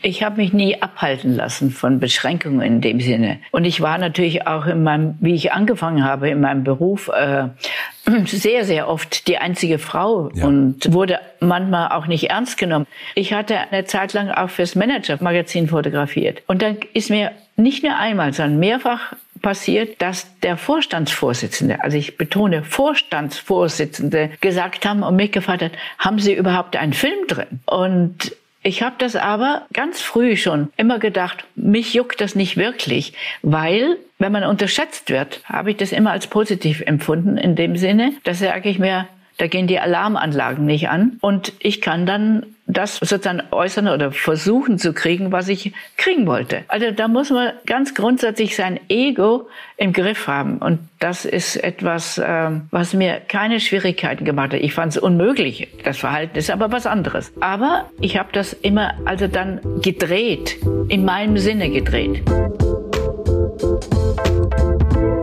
Ich habe mich nie abhalten lassen von Beschränkungen in dem Sinne. Und ich war natürlich auch in meinem, wie ich angefangen habe, in meinem Beruf äh, sehr, sehr oft die einzige Frau ja. und wurde manchmal auch nicht ernst genommen. Ich hatte eine Zeit lang auch fürs Manager-Magazin fotografiert. Und dann ist mir nicht nur einmal, sondern mehrfach passiert, dass der Vorstandsvorsitzende, also ich betone Vorstandsvorsitzende, gesagt haben und mich gefragt hat, haben Sie überhaupt einen Film drin? Und ich habe das aber ganz früh schon immer gedacht, mich juckt das nicht wirklich, weil wenn man unterschätzt wird, habe ich das immer als positiv empfunden in dem Sinne, dass sage ich mir, da gehen die Alarmanlagen nicht an und ich kann dann das sozusagen äußern oder versuchen zu kriegen, was ich kriegen wollte. Also da muss man ganz grundsätzlich sein Ego im Griff haben. Und das ist etwas, ähm, was mir keine Schwierigkeiten gemacht hat. Ich fand es unmöglich. Das Verhalten ist aber was anderes. Aber ich habe das immer also dann gedreht, in meinem Sinne gedreht.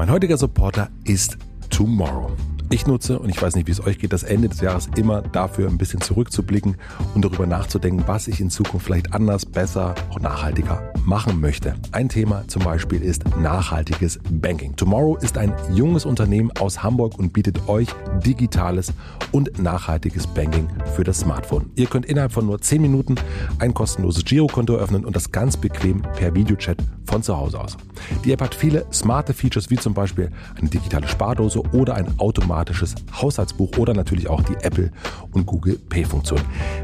Mein heutiger Supporter ist Tomorrow. Ich nutze, und ich weiß nicht, wie es euch geht, das Ende des Jahres immer dafür, ein bisschen zurückzublicken und darüber nachzudenken, was ich in Zukunft vielleicht anders, besser, auch nachhaltiger machen möchte. Ein Thema zum Beispiel ist nachhaltiges Banking. Tomorrow ist ein junges Unternehmen aus Hamburg und bietet euch digitales und nachhaltiges Banking für das Smartphone. Ihr könnt innerhalb von nur 10 Minuten ein kostenloses Girokonto öffnen und das ganz bequem per Videochat von zu Hause aus. Die App hat viele smarte Features wie zum Beispiel eine digitale Spardose oder ein automatisches Haushaltsbuch oder natürlich auch die Apple und Google Pay Funktion.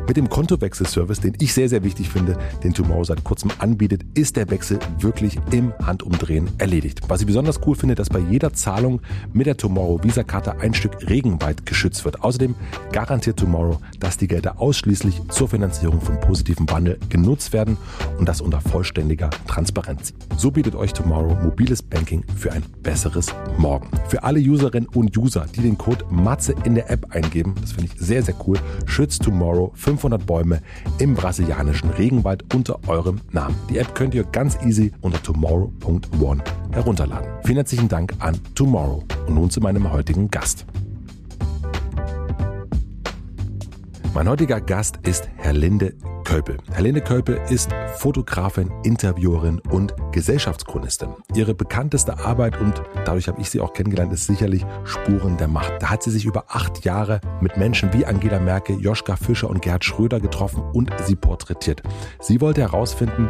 Mit dem Kontowechselservice, den ich sehr, sehr wichtig finde, den Tomorrow seit kurzem anbietet, ist der Wechsel wirklich im Handumdrehen erledigt. Was ich besonders cool finde, dass bei jeder Zahlung mit der Tomorrow Visa-Karte ein Stück Regenwald geschützt wird. Außerdem garantiert Tomorrow, dass die Gelder ausschließlich zur Finanzierung von positiven Wandel genutzt werden und das unter vollständiger Transparenz. So bietet euch Tomorrow mobiles Banking für ein besseres Morgen. Für alle Userinnen und User, die den Code MATZE in der App eingeben, das finde ich sehr, sehr cool, schützt Tomorrow 500 Bäume im brasilianischen Regenwald unter eurem Namen. Die App könnt ihr ganz easy unter tomorrow.one herunterladen. Vielen herzlichen Dank an Tomorrow. Und nun zu meinem heutigen Gast. Mein heutiger Gast ist Herlinde Köpel. Helene Köpel ist Fotografin, Interviewerin und Gesellschaftschronistin. Ihre bekannteste Arbeit und dadurch habe ich sie auch kennengelernt, ist sicherlich Spuren der Macht. Da hat sie sich über acht Jahre mit Menschen wie Angela Merkel, Joschka Fischer und Gerhard Schröder getroffen und sie porträtiert. Sie wollte herausfinden,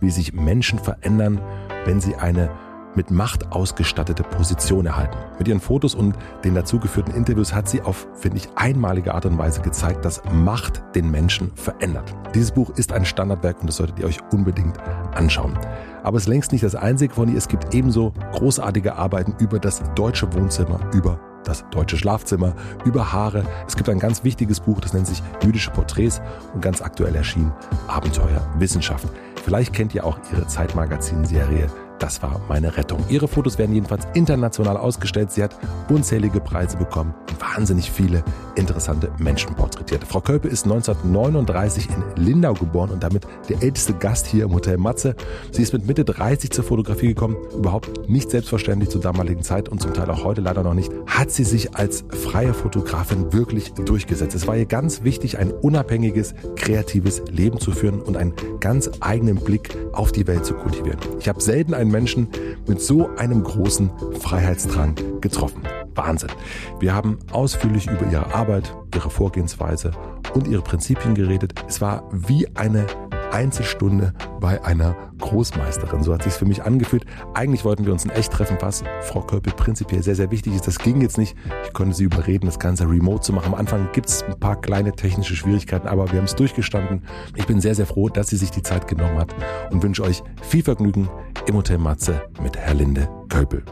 wie sich Menschen verändern, wenn sie eine mit Macht ausgestattete Position erhalten. Mit ihren Fotos und den dazugeführten Interviews hat sie auf, finde ich, einmalige Art und Weise gezeigt, dass Macht den Menschen verändert. Dieses Buch ist ein Standardwerk und das solltet ihr euch unbedingt anschauen. Aber es ist längst nicht das einzige von ihr. Es gibt ebenso großartige Arbeiten über das deutsche Wohnzimmer, über das deutsche Schlafzimmer, über Haare. Es gibt ein ganz wichtiges Buch, das nennt sich Jüdische Porträts und ganz aktuell erschienen Abenteuer Wissenschaft. Vielleicht kennt ihr auch ihre Zeitmagazin-Serie das war meine Rettung. Ihre Fotos werden jedenfalls international ausgestellt. Sie hat unzählige Preise bekommen wahnsinnig viele interessante Menschen porträtiert. Frau Kölpe ist 1939 in Lindau geboren und damit der älteste Gast hier im Hotel Matze. Sie ist mit Mitte 30 zur Fotografie gekommen. Überhaupt nicht selbstverständlich zur damaligen Zeit und zum Teil auch heute leider noch nicht. Hat sie sich als freie Fotografin wirklich durchgesetzt. Es war ihr ganz wichtig, ein unabhängiges, kreatives Leben zu führen und einen ganz eigenen Blick auf die Welt zu kultivieren. Ich habe selten einen Menschen mit so einem großen Freiheitsdrang getroffen. Wahnsinn. Wir haben ausführlich über ihre Arbeit, ihre Vorgehensweise und ihre Prinzipien geredet. Es war wie eine Einzelstunde bei einer Großmeisterin. So hat sich für mich angefühlt. Eigentlich wollten wir uns in echt treffen, was Frau Köppel prinzipiell sehr, sehr wichtig ist. Das ging jetzt nicht. Ich konnte sie überreden, das Ganze remote zu machen. Am Anfang gibt es ein paar kleine technische Schwierigkeiten, aber wir haben es durchgestanden. Ich bin sehr, sehr froh, dass sie sich die Zeit genommen hat und wünsche euch viel Vergnügen im Hotel Matze mit Herlinde Köppel.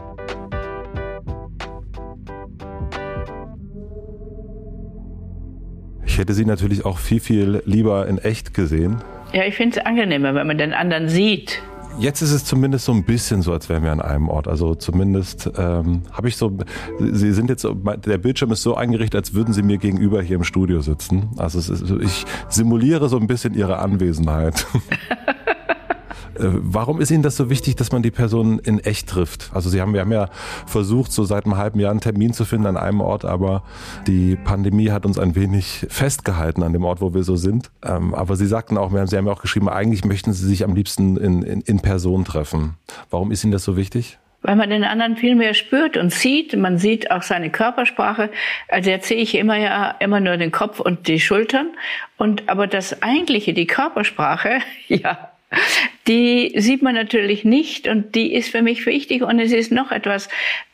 Ich hätte sie natürlich auch viel, viel lieber in echt gesehen. Ja, ich finde es angenehmer, wenn man den anderen sieht. Jetzt ist es zumindest so ein bisschen so, als wären wir an einem Ort. Also zumindest ähm, habe ich so, Sie sind jetzt, der Bildschirm ist so eingerichtet, als würden Sie mir gegenüber hier im Studio sitzen. Also ist, ich simuliere so ein bisschen Ihre Anwesenheit. Äh, warum ist Ihnen das so wichtig, dass man die Person in echt trifft? Also Sie haben, wir haben ja versucht, so seit einem halben Jahr einen Termin zu finden an einem Ort, aber die Pandemie hat uns ein wenig festgehalten an dem Ort, wo wir so sind. Ähm, aber Sie sagten auch, Sie haben ja auch geschrieben, eigentlich möchten Sie sich am liebsten in, in, in Person treffen. Warum ist Ihnen das so wichtig? weil man den anderen viel mehr spürt und sieht. Man sieht auch seine Körpersprache. Also jetzt sehe ich immer ja immer nur den Kopf und die Schultern. Und aber das eigentliche, die Körpersprache, ja, die sieht man natürlich nicht und die ist für mich wichtig. Und es ist noch etwas,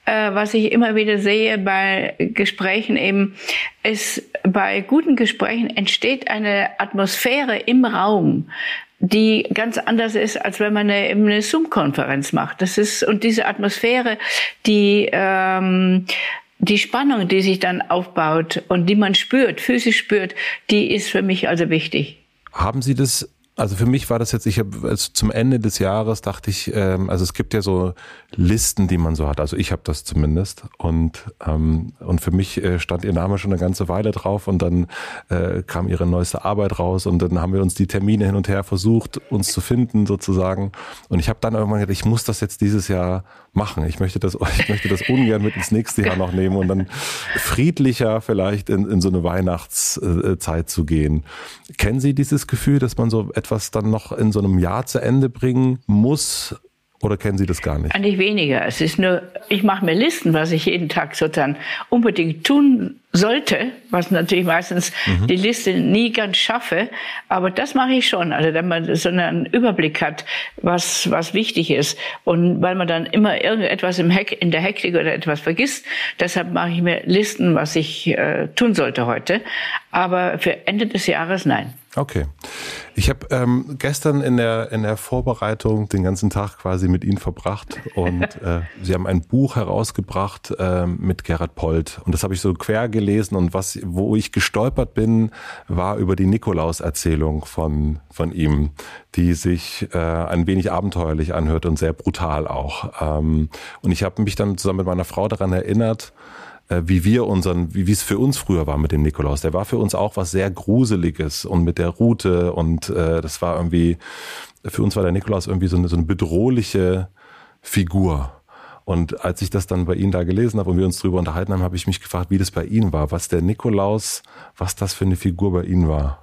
äh, was ich immer wieder sehe bei Gesprächen eben, es bei guten Gesprächen entsteht eine Atmosphäre im Raum, die ganz anders ist, als wenn man eine, eine Zoom-Konferenz macht. Das ist und diese Atmosphäre, die ähm, die Spannung, die sich dann aufbaut und die man spürt, physisch spürt, die ist für mich also wichtig. Haben Sie das also für mich war das jetzt, ich habe also zum Ende des Jahres dachte ich, ähm, also es gibt ja so Listen, die man so hat. Also ich habe das zumindest und ähm, und für mich äh, stand ihr Name schon eine ganze Weile drauf und dann äh, kam ihre neueste Arbeit raus und dann haben wir uns die Termine hin und her versucht, uns zu finden sozusagen. Und ich habe dann irgendwann gedacht, ich muss das jetzt dieses Jahr machen. Ich möchte das, ich möchte das ungern mit ins nächste Jahr noch nehmen und dann friedlicher vielleicht in, in so eine Weihnachtszeit zu gehen. Kennen Sie dieses Gefühl, dass man so etwas etwas dann noch in so einem Jahr zu Ende bringen muss? Oder kennen Sie das gar nicht? Eigentlich weniger. Es ist nur, ich mache mir Listen, was ich jeden Tag sozusagen unbedingt tun sollte, was natürlich meistens mhm. die Liste nie ganz schaffe, aber das mache ich schon, also wenn man so einen Überblick hat, was was wichtig ist und weil man dann immer irgendetwas im Heck, in der Hektik oder etwas vergisst, deshalb mache ich mir Listen, was ich äh, tun sollte heute, aber für Ende des Jahres nein. Okay. Ich habe ähm, gestern in der, in der Vorbereitung den ganzen Tag quasi mit Ihnen verbracht und äh, Sie haben ein Buch herausgebracht äh, mit Gerhard Polt und das habe ich so quer gelesen und was, wo ich gestolpert bin, war über die Nikolaus-Erzählung von, von ihm, die sich äh, ein wenig abenteuerlich anhört und sehr brutal auch. Ähm, und ich habe mich dann zusammen mit meiner Frau daran erinnert, äh, wie wir unseren, wie es für uns früher war mit dem Nikolaus. Der war für uns auch was sehr Gruseliges und mit der Route und äh, das war irgendwie, für uns war der Nikolaus irgendwie so eine, so eine bedrohliche Figur. Und als ich das dann bei Ihnen da gelesen habe und wir uns darüber unterhalten haben, habe ich mich gefragt, wie das bei Ihnen war, was der Nikolaus, was das für eine Figur bei Ihnen war.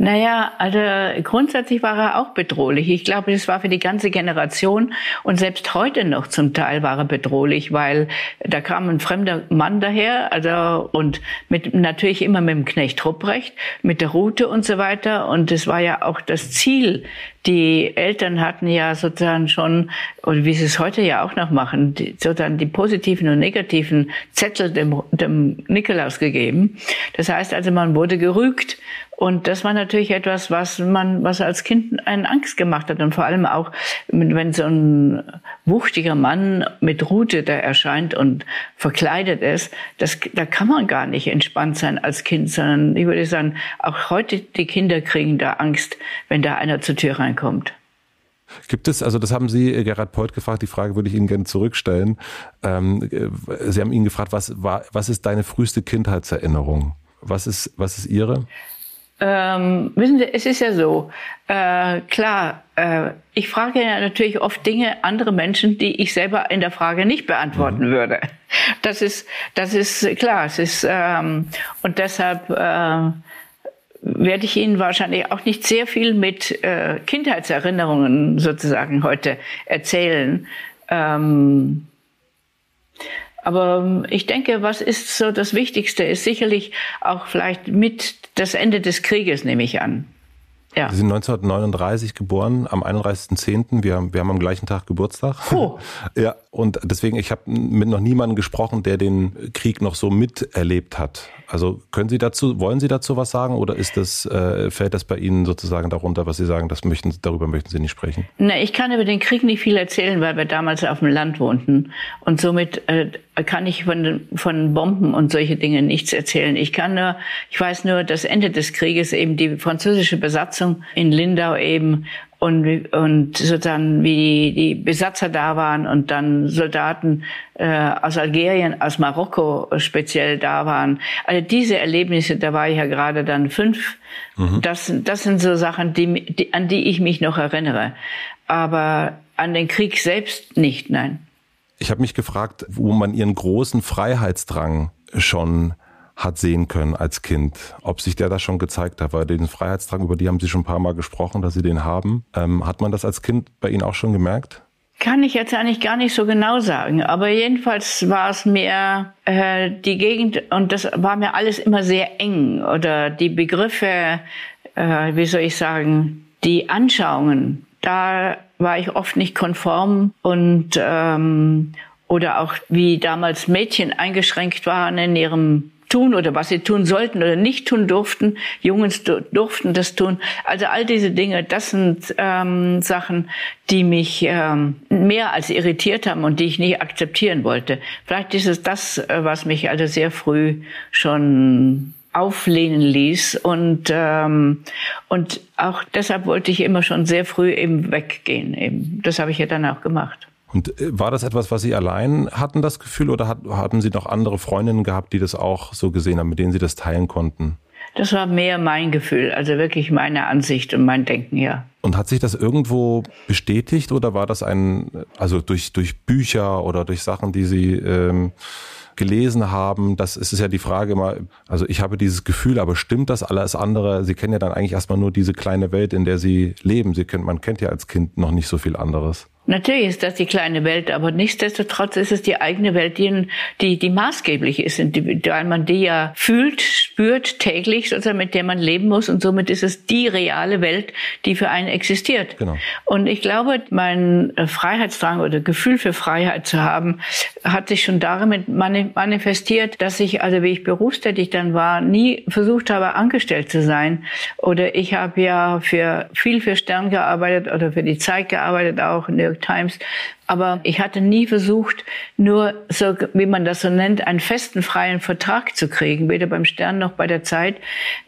Naja, also grundsätzlich war er auch bedrohlich. Ich glaube, das war für die ganze Generation und selbst heute noch zum Teil war er bedrohlich, weil da kam ein fremder Mann daher, also und mit natürlich immer mit dem Knecht Rupprecht, mit der Route und so weiter. Und es war ja auch das Ziel. Die Eltern hatten ja sozusagen schon, und wie sie es heute ja auch noch machen, die, sozusagen die positiven und negativen Zettel dem, dem Nikolaus gegeben. Das heißt also, man wurde gerügt und das war natürlich etwas, was man, was als Kind einen Angst gemacht hat. Und vor allem auch, wenn so ein wuchtiger Mann mit Rute da erscheint und verkleidet ist, das, da kann man gar nicht entspannt sein als Kind, sondern ich würde sagen, auch heute die Kinder kriegen da Angst, wenn da einer zur Tür reinkommt. Gibt es, also das haben Sie, äh, Gerhard Polt, gefragt, die Frage würde ich Ihnen gerne zurückstellen. Ähm, äh, Sie haben ihn gefragt, was, war, was ist deine früheste Kindheitserinnerung? Was ist, was ist Ihre? Ähm, wissen Sie, es ist ja so, äh, klar, äh, ich frage ja natürlich oft Dinge andere Menschen, die ich selber in der Frage nicht beantworten mhm. würde. Das ist, das ist klar. Es ist ähm, und deshalb äh, werde ich Ihnen wahrscheinlich auch nicht sehr viel mit äh, Kindheitserinnerungen sozusagen heute erzählen. Ähm, aber ähm, ich denke, was ist so das Wichtigste, ist sicherlich auch vielleicht mit das Ende des Krieges, nehme ich an. Ja. Sie sind 1939 geboren, am 31.10. Wir, haben, wir haben am gleichen Tag Geburtstag. Oh. Ja, und deswegen, ich habe mit noch niemandem gesprochen, der den Krieg noch so miterlebt hat. Also können Sie dazu, wollen Sie dazu was sagen oder ist das, äh, fällt das bei Ihnen sozusagen darunter, was Sie sagen, das möchten, darüber möchten Sie nicht sprechen? Na, ich kann über den Krieg nicht viel erzählen, weil wir damals auf dem Land wohnten. Und somit äh, kann ich von, von Bomben und solche Dinge nichts erzählen. Ich kann nur, ich weiß nur, das Ende des Krieges eben die französische Besatzung in Lindau eben und, und sozusagen wie die, die Besatzer da waren und dann Soldaten äh, aus Algerien, aus Marokko speziell da waren. Also diese Erlebnisse, da war ich ja gerade dann fünf. Mhm. Das, das sind so Sachen, die, die, an die ich mich noch erinnere. Aber an den Krieg selbst nicht, nein. Ich habe mich gefragt, wo man ihren großen Freiheitsdrang schon hat sehen können als Kind, ob sich der da schon gezeigt hat, weil den Freiheitsdrang, über die haben Sie schon ein paar Mal gesprochen, dass Sie den haben. Ähm, hat man das als Kind bei Ihnen auch schon gemerkt? Kann ich jetzt eigentlich gar nicht so genau sagen, aber jedenfalls war es mir äh, die Gegend und das war mir alles immer sehr eng oder die Begriffe, äh, wie soll ich sagen, die Anschauungen, da war ich oft nicht konform und ähm, oder auch wie damals Mädchen eingeschränkt waren in ihrem tun oder was sie tun sollten oder nicht tun durften. Jungs durften das tun. Also all diese Dinge, das sind ähm, Sachen, die mich ähm, mehr als irritiert haben und die ich nicht akzeptieren wollte. Vielleicht ist es das, äh, was mich also sehr früh schon auflehnen ließ und ähm, und auch deshalb wollte ich immer schon sehr früh eben weggehen. Eben das habe ich ja dann auch gemacht. Und äh, war das etwas, was Sie allein hatten, das Gefühl, oder hatten Sie noch andere Freundinnen gehabt, die das auch so gesehen haben, mit denen Sie das teilen konnten? Das war mehr mein Gefühl, also wirklich meine Ansicht und mein Denken, ja. Und hat sich das irgendwo bestätigt oder war das ein, also durch, durch Bücher oder durch Sachen, die Sie ähm, gelesen haben? Das ist ja die Frage immer, also ich habe dieses Gefühl, aber stimmt das alles andere? Sie kennen ja dann eigentlich erstmal nur diese kleine Welt, in der Sie leben. Sie kennt, man kennt ja als Kind noch nicht so viel anderes. Natürlich ist das die kleine Welt, aber nichtsdestotrotz ist es die eigene Welt, die, die, die maßgeblich ist, weil man die ja fühlt, spürt täglich, sozusagen, mit der man leben muss und somit ist es die reale Welt, die für einen existiert. Genau. Und ich glaube, mein Freiheitsdrang oder Gefühl für Freiheit zu haben, hat sich schon damit manifestiert, dass ich, also wie ich berufstätig dann war, nie versucht habe, angestellt zu sein. Oder ich habe ja für viel für Stern gearbeitet oder für die Zeit gearbeitet auch, in der Times. Aber ich hatte nie versucht, nur so, wie man das so nennt, einen festen freien Vertrag zu kriegen, weder beim Stern noch bei der Zeit,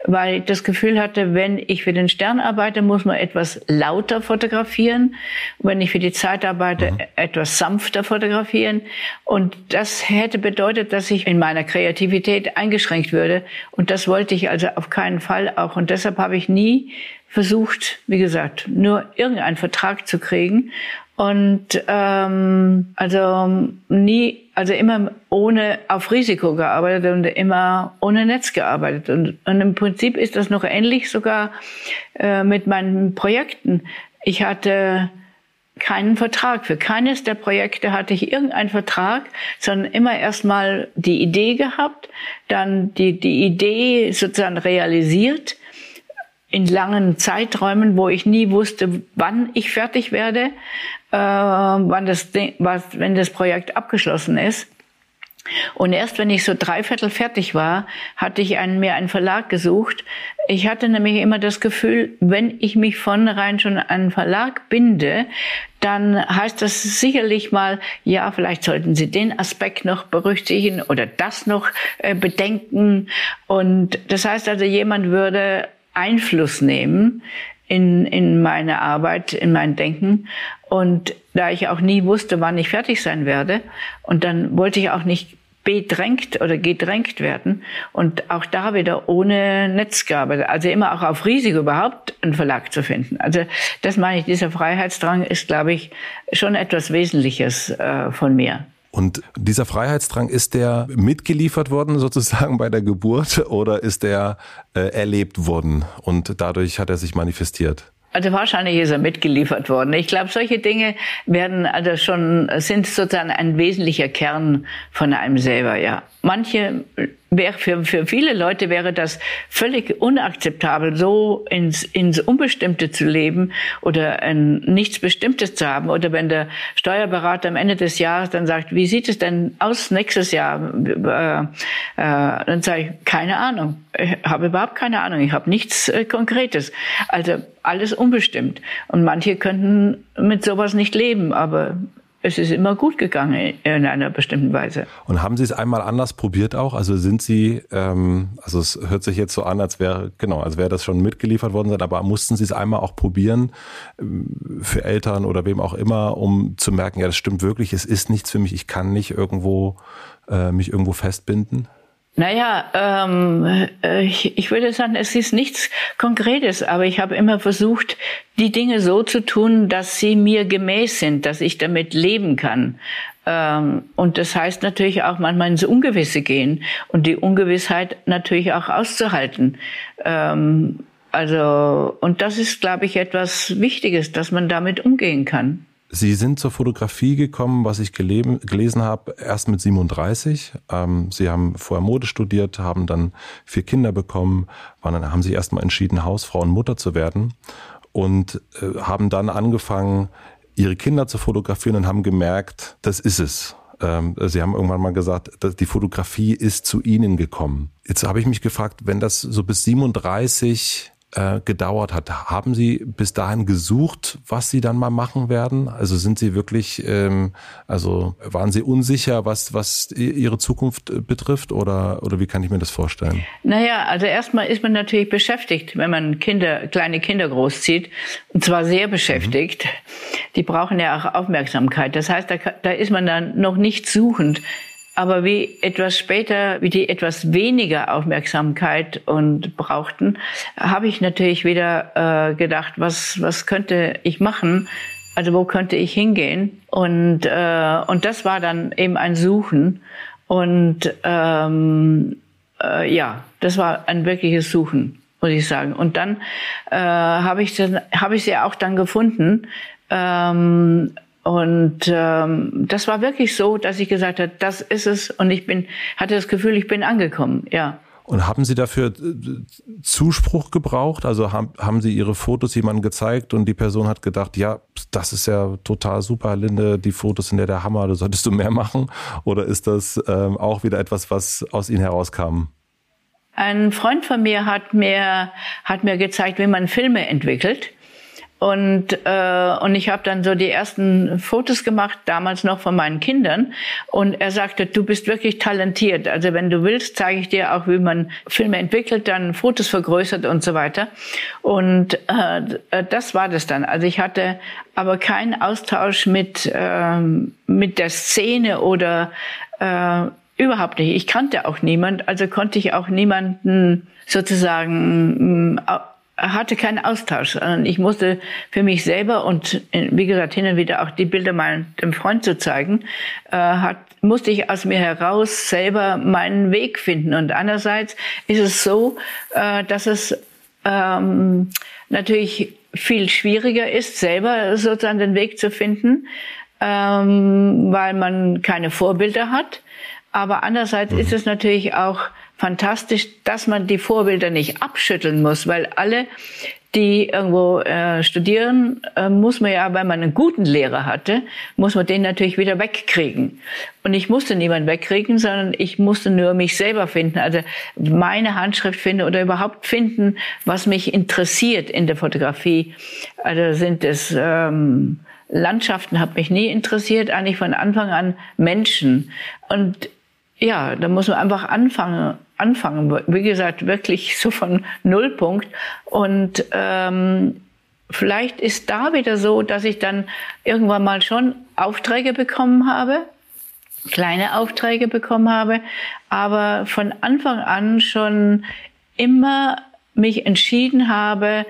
weil ich das Gefühl hatte, wenn ich für den Stern arbeite, muss man etwas lauter fotografieren. Wenn ich für die Zeit arbeite, mhm. etwas sanfter fotografieren. Und das hätte bedeutet, dass ich in meiner Kreativität eingeschränkt würde. Und das wollte ich also auf keinen Fall auch. Und deshalb habe ich nie versucht, wie gesagt, nur irgendeinen Vertrag zu kriegen und ähm, also nie, also immer ohne auf Risiko gearbeitet und immer ohne Netz gearbeitet. Und, und im Prinzip ist das noch ähnlich sogar äh, mit meinen Projekten. Ich hatte keinen Vertrag. Für keines der Projekte hatte ich irgendeinen Vertrag, sondern immer erstmal die Idee gehabt, dann die, die Idee sozusagen realisiert in langen Zeiträumen, wo ich nie wusste, wann ich fertig werde, äh, wann das, was, wenn das Projekt abgeschlossen ist. Und erst wenn ich so dreiviertel fertig war, hatte ich einen, mir einen Verlag gesucht. Ich hatte nämlich immer das Gefühl, wenn ich mich von rein schon an einen Verlag binde, dann heißt das sicherlich mal, ja, vielleicht sollten Sie den Aspekt noch berücksichtigen oder das noch äh, bedenken. Und das heißt also, jemand würde Einfluss nehmen in, in meine Arbeit, in mein Denken. Und da ich auch nie wusste, wann ich fertig sein werde, und dann wollte ich auch nicht bedrängt oder gedrängt werden und auch da wieder ohne Netz gearbeitet. Also immer auch auf Risiko überhaupt einen Verlag zu finden. Also das meine ich, dieser Freiheitsdrang ist, glaube ich, schon etwas Wesentliches äh, von mir. Und dieser Freiheitsdrang, ist der mitgeliefert worden sozusagen bei der Geburt oder ist der äh, erlebt worden und dadurch hat er sich manifestiert? Also wahrscheinlich ist er mitgeliefert worden. Ich glaube, solche Dinge werden also schon, sind sozusagen ein wesentlicher Kern von einem selber, ja. Manche für, für viele Leute wäre das völlig unakzeptabel, so ins, ins Unbestimmte zu leben oder ein, nichts Bestimmtes zu haben. Oder wenn der Steuerberater am Ende des Jahres dann sagt, wie sieht es denn aus nächstes Jahr? Äh, äh, dann sage ich, keine Ahnung. Ich habe überhaupt keine Ahnung. Ich habe nichts äh, Konkretes. Also alles unbestimmt. Und manche könnten mit sowas nicht leben, aber es ist immer gut gegangen in einer bestimmten Weise. Und haben Sie es einmal anders probiert auch? Also sind Sie, ähm, also es hört sich jetzt so an, als wäre, genau, als wäre das schon mitgeliefert worden sein, aber mussten Sie es einmal auch probieren ähm, für Eltern oder wem auch immer, um zu merken, ja, das stimmt wirklich, es ist nichts für mich, ich kann nicht irgendwo äh, mich irgendwo festbinden? Naja, ähm, äh, ich, ich würde sagen, es ist nichts Konkretes, aber ich habe immer versucht, die Dinge so zu tun, dass sie mir gemäß sind, dass ich damit leben kann. Ähm, und das heißt natürlich auch manchmal ins Ungewisse gehen und die Ungewissheit natürlich auch auszuhalten. Ähm, also, und das ist, glaube ich, etwas Wichtiges, dass man damit umgehen kann. Sie sind zur Fotografie gekommen, was ich gelesen habe, erst mit 37. Ähm, Sie haben vorher Mode studiert, haben dann vier Kinder bekommen, waren dann, haben sich erstmal entschieden, Hausfrau und Mutter zu werden und äh, haben dann angefangen, ihre Kinder zu fotografieren und haben gemerkt, das ist es. Ähm, Sie haben irgendwann mal gesagt, die Fotografie ist zu Ihnen gekommen. Jetzt habe ich mich gefragt, wenn das so bis 37 äh, gedauert hat. Haben Sie bis dahin gesucht, was Sie dann mal machen werden? Also sind Sie wirklich, ähm, also waren Sie unsicher, was, was Ihre Zukunft äh, betrifft oder, oder wie kann ich mir das vorstellen? Naja, also erstmal ist man natürlich beschäftigt, wenn man Kinder, kleine Kinder großzieht und zwar sehr beschäftigt. Mhm. Die brauchen ja auch Aufmerksamkeit. Das heißt, da, da ist man dann noch nicht suchend. Aber wie etwas später, wie die etwas weniger Aufmerksamkeit und brauchten, habe ich natürlich wieder äh, gedacht, was, was könnte ich machen? Also wo könnte ich hingehen? Und, äh, und das war dann eben ein Suchen. Und ähm, äh, ja, das war ein wirkliches Suchen, muss ich sagen. Und dann äh, habe ich, hab ich sie auch dann gefunden. Ähm, und ähm, das war wirklich so, dass ich gesagt habe, das ist es. Und ich bin, hatte das Gefühl, ich bin angekommen, ja. Und haben Sie dafür äh, Zuspruch gebraucht? Also haben, haben Sie Ihre Fotos jemandem gezeigt und die Person hat gedacht, ja, das ist ja total super, Linde, die Fotos sind ja der Hammer, da solltest du mehr machen? Oder ist das ähm, auch wieder etwas, was aus Ihnen herauskam? Ein Freund von mir hat mir, hat mir gezeigt, wie man Filme entwickelt. Und, äh, und ich habe dann so die ersten Fotos gemacht, damals noch von meinen Kindern. Und er sagte, du bist wirklich talentiert. Also wenn du willst, zeige ich dir auch, wie man Filme entwickelt, dann Fotos vergrößert und so weiter. Und äh, das war das dann. Also ich hatte aber keinen Austausch mit, äh, mit der Szene oder äh, überhaupt nicht. Ich kannte auch niemand, also konnte ich auch niemanden sozusagen hatte keinen Austausch, sondern ich musste für mich selber und wie gesagt hin und wieder auch die Bilder mal dem Freund zu zeigen, äh, hat, musste ich aus mir heraus selber meinen Weg finden. Und andererseits ist es so, äh, dass es ähm, natürlich viel schwieriger ist, selber sozusagen den Weg zu finden, ähm, weil man keine Vorbilder hat. Aber andererseits mhm. ist es natürlich auch fantastisch, dass man die Vorbilder nicht abschütteln muss, weil alle, die irgendwo äh, studieren, äh, muss man ja, wenn man einen guten Lehrer hatte, muss man den natürlich wieder wegkriegen. Und ich musste niemanden wegkriegen, sondern ich musste nur mich selber finden, also meine Handschrift finden oder überhaupt finden, was mich interessiert in der Fotografie. Also sind es ähm, Landschaften, hat mich nie interessiert, eigentlich von Anfang an Menschen. Und ja, da muss man einfach anfangen, anfangen. Wie gesagt, wirklich so von Nullpunkt. Und ähm, vielleicht ist da wieder so, dass ich dann irgendwann mal schon Aufträge bekommen habe, kleine Aufträge bekommen habe, aber von Anfang an schon immer mich entschieden habe,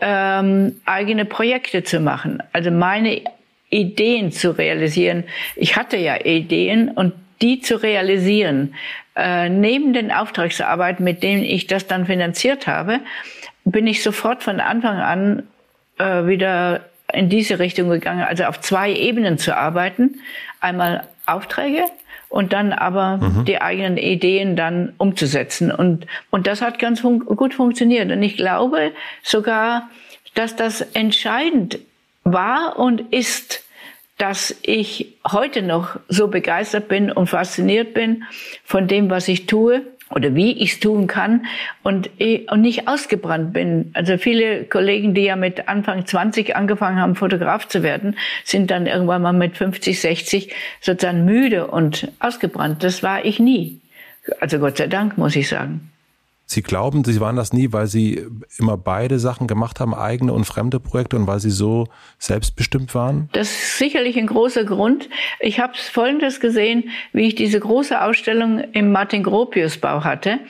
ähm, eigene Projekte zu machen, also meine Ideen zu realisieren. Ich hatte ja Ideen und die zu realisieren, äh, neben den Auftragsarbeiten, mit denen ich das dann finanziert habe, bin ich sofort von Anfang an äh, wieder in diese Richtung gegangen, also auf zwei Ebenen zu arbeiten. Einmal Aufträge und dann aber mhm. die eigenen Ideen dann umzusetzen. Und, und das hat ganz fun gut funktioniert. Und ich glaube sogar, dass das entscheidend war und ist, dass ich heute noch so begeistert bin und fasziniert bin von dem, was ich tue. oder wie ich es tun kann und, und nicht ausgebrannt bin. Also viele Kollegen, die ja mit Anfang 20 angefangen haben, Fotograf zu werden, sind dann irgendwann mal mit 50, 60 sozusagen müde und ausgebrannt. Das war ich nie. Also Gott sei Dank, muss ich sagen. Sie glauben, Sie waren das nie, weil Sie immer beide Sachen gemacht haben, eigene und fremde Projekte und weil Sie so selbstbestimmt waren? Das ist sicherlich ein großer Grund. Ich habe Folgendes gesehen, wie ich diese große Ausstellung im Martin Gropius Bau hatte.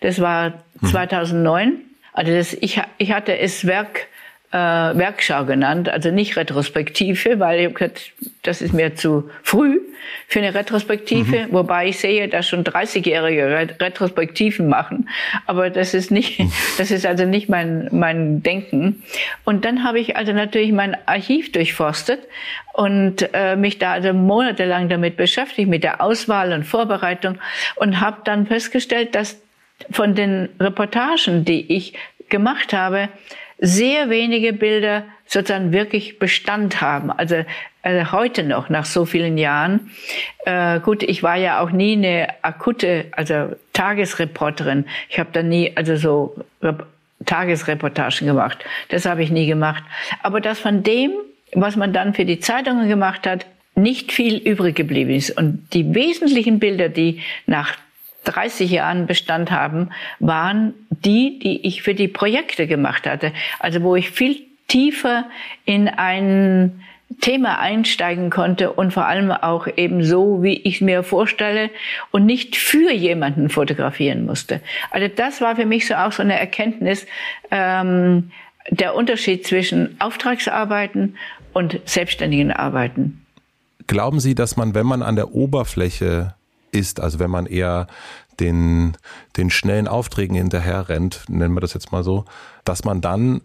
Das war 2009. Hm. Also das, ich, ich hatte es Werk äh, Werkschau genannt, also nicht Retrospektive, weil ich gesagt, das ist mir zu früh für eine Retrospektive, mhm. wobei ich sehe, dass schon 30-jährige Retrospektiven machen, aber das ist nicht, mhm. das ist also nicht mein mein Denken. Und dann habe ich also natürlich mein Archiv durchforstet und äh, mich da also monatelang damit beschäftigt mit der Auswahl und Vorbereitung und habe dann festgestellt, dass von den Reportagen, die ich gemacht habe, sehr wenige Bilder sozusagen wirklich Bestand haben. Also äh, heute noch, nach so vielen Jahren. Äh, gut, ich war ja auch nie eine akute, also Tagesreporterin. Ich habe da nie, also so Rep Tagesreportagen gemacht. Das habe ich nie gemacht. Aber dass von dem, was man dann für die Zeitungen gemacht hat, nicht viel übrig geblieben ist. Und die wesentlichen Bilder, die nach 30 Jahren Bestand haben, waren die, die ich für die Projekte gemacht hatte. Also wo ich viel tiefer in ein Thema einsteigen konnte und vor allem auch eben so, wie ich es mir vorstelle und nicht für jemanden fotografieren musste. Also das war für mich so auch so eine Erkenntnis, ähm, der Unterschied zwischen Auftragsarbeiten und selbstständigen Arbeiten. Glauben Sie, dass man, wenn man an der Oberfläche ist, also wenn man eher den, den schnellen Aufträgen hinterher rennt, nennen wir das jetzt mal so, dass man dann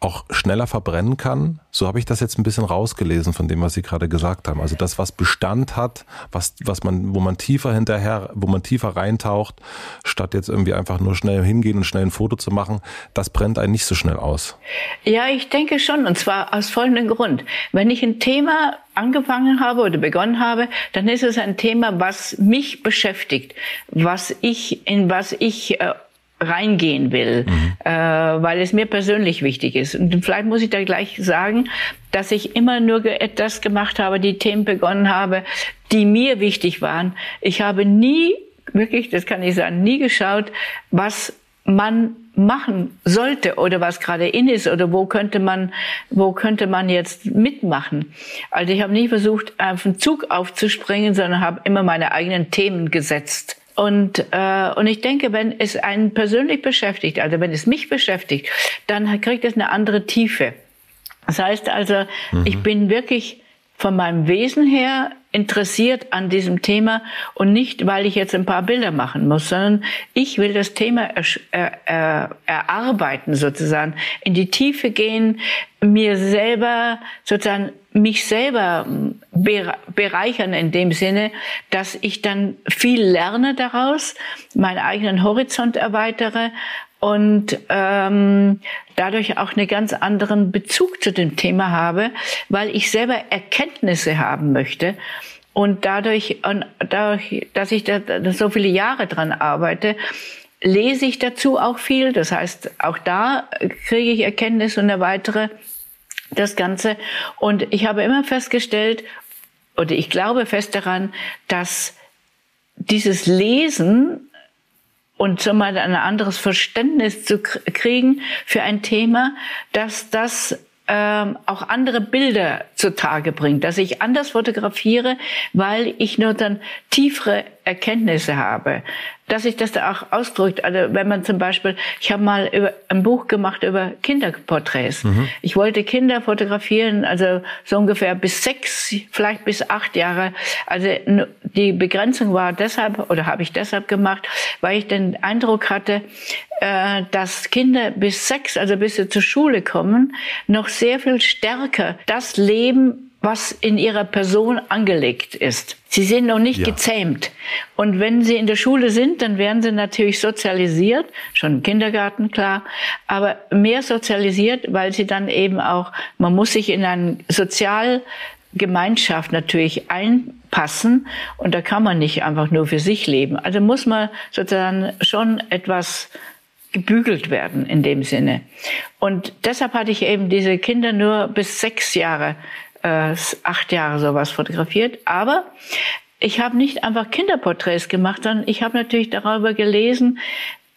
auch schneller verbrennen kann. So habe ich das jetzt ein bisschen rausgelesen von dem, was Sie gerade gesagt haben. Also das, was Bestand hat, was, was man, wo man tiefer hinterher, wo man tiefer reintaucht, statt jetzt irgendwie einfach nur schnell hingehen und schnell ein Foto zu machen, das brennt einen nicht so schnell aus. Ja, ich denke schon. Und zwar aus folgendem Grund. Wenn ich ein Thema angefangen habe oder begonnen habe, dann ist es ein Thema, was mich beschäftigt, was ich, in was ich äh, reingehen will, mhm. äh, weil es mir persönlich wichtig ist. Und vielleicht muss ich da gleich sagen, dass ich immer nur etwas gemacht habe, die Themen begonnen habe, die mir wichtig waren. Ich habe nie, wirklich, das kann ich sagen, nie geschaut, was man machen sollte oder was gerade in ist oder wo könnte man, wo könnte man jetzt mitmachen. Also ich habe nie versucht, auf den Zug aufzuspringen, sondern habe immer meine eigenen Themen gesetzt. Und, äh, und ich denke, wenn es einen persönlich beschäftigt, also wenn es mich beschäftigt, dann kriegt es eine andere Tiefe. Das heißt also, mhm. ich bin wirklich von meinem Wesen her interessiert an diesem Thema und nicht, weil ich jetzt ein paar Bilder machen muss, sondern ich will das Thema er, er, erarbeiten sozusagen, in die Tiefe gehen, mir selber sozusagen mich selber bereichern in dem Sinne, dass ich dann viel lerne daraus, meinen eigenen Horizont erweitere und ähm, dadurch auch einen ganz anderen Bezug zu dem Thema habe, weil ich selber Erkenntnisse haben möchte. Und dadurch, und dadurch dass ich da, so viele Jahre dran arbeite, lese ich dazu auch viel. Das heißt, auch da kriege ich Erkenntnisse und erweitere das Ganze. Und ich habe immer festgestellt, oder ich glaube fest daran, dass dieses Lesen und so mal ein anderes Verständnis zu kriegen für ein Thema, dass das ähm, auch andere Bilder zutage bringt, dass ich anders fotografiere, weil ich nur dann tiefere Erkenntnisse habe dass sich das da auch ausdrückt. Also wenn man zum Beispiel, ich habe mal über, ein Buch gemacht über Kinderporträts. Mhm. Ich wollte Kinder fotografieren, also so ungefähr bis sechs, vielleicht bis acht Jahre. Also die Begrenzung war deshalb oder habe ich deshalb gemacht, weil ich den Eindruck hatte, äh, dass Kinder bis sechs, also bis sie zur Schule kommen, noch sehr viel stärker das Leben was in ihrer Person angelegt ist. Sie sind noch nicht ja. gezähmt. Und wenn sie in der Schule sind, dann werden sie natürlich sozialisiert, schon im Kindergarten klar, aber mehr sozialisiert, weil sie dann eben auch, man muss sich in ein sozial Gemeinschaft natürlich einpassen und da kann man nicht einfach nur für sich leben. Also muss man sozusagen schon etwas gebügelt werden in dem Sinne. Und deshalb hatte ich eben diese Kinder nur bis sechs Jahre, äh, acht Jahre sowas fotografiert. Aber ich habe nicht einfach Kinderporträts gemacht, sondern ich habe natürlich darüber gelesen,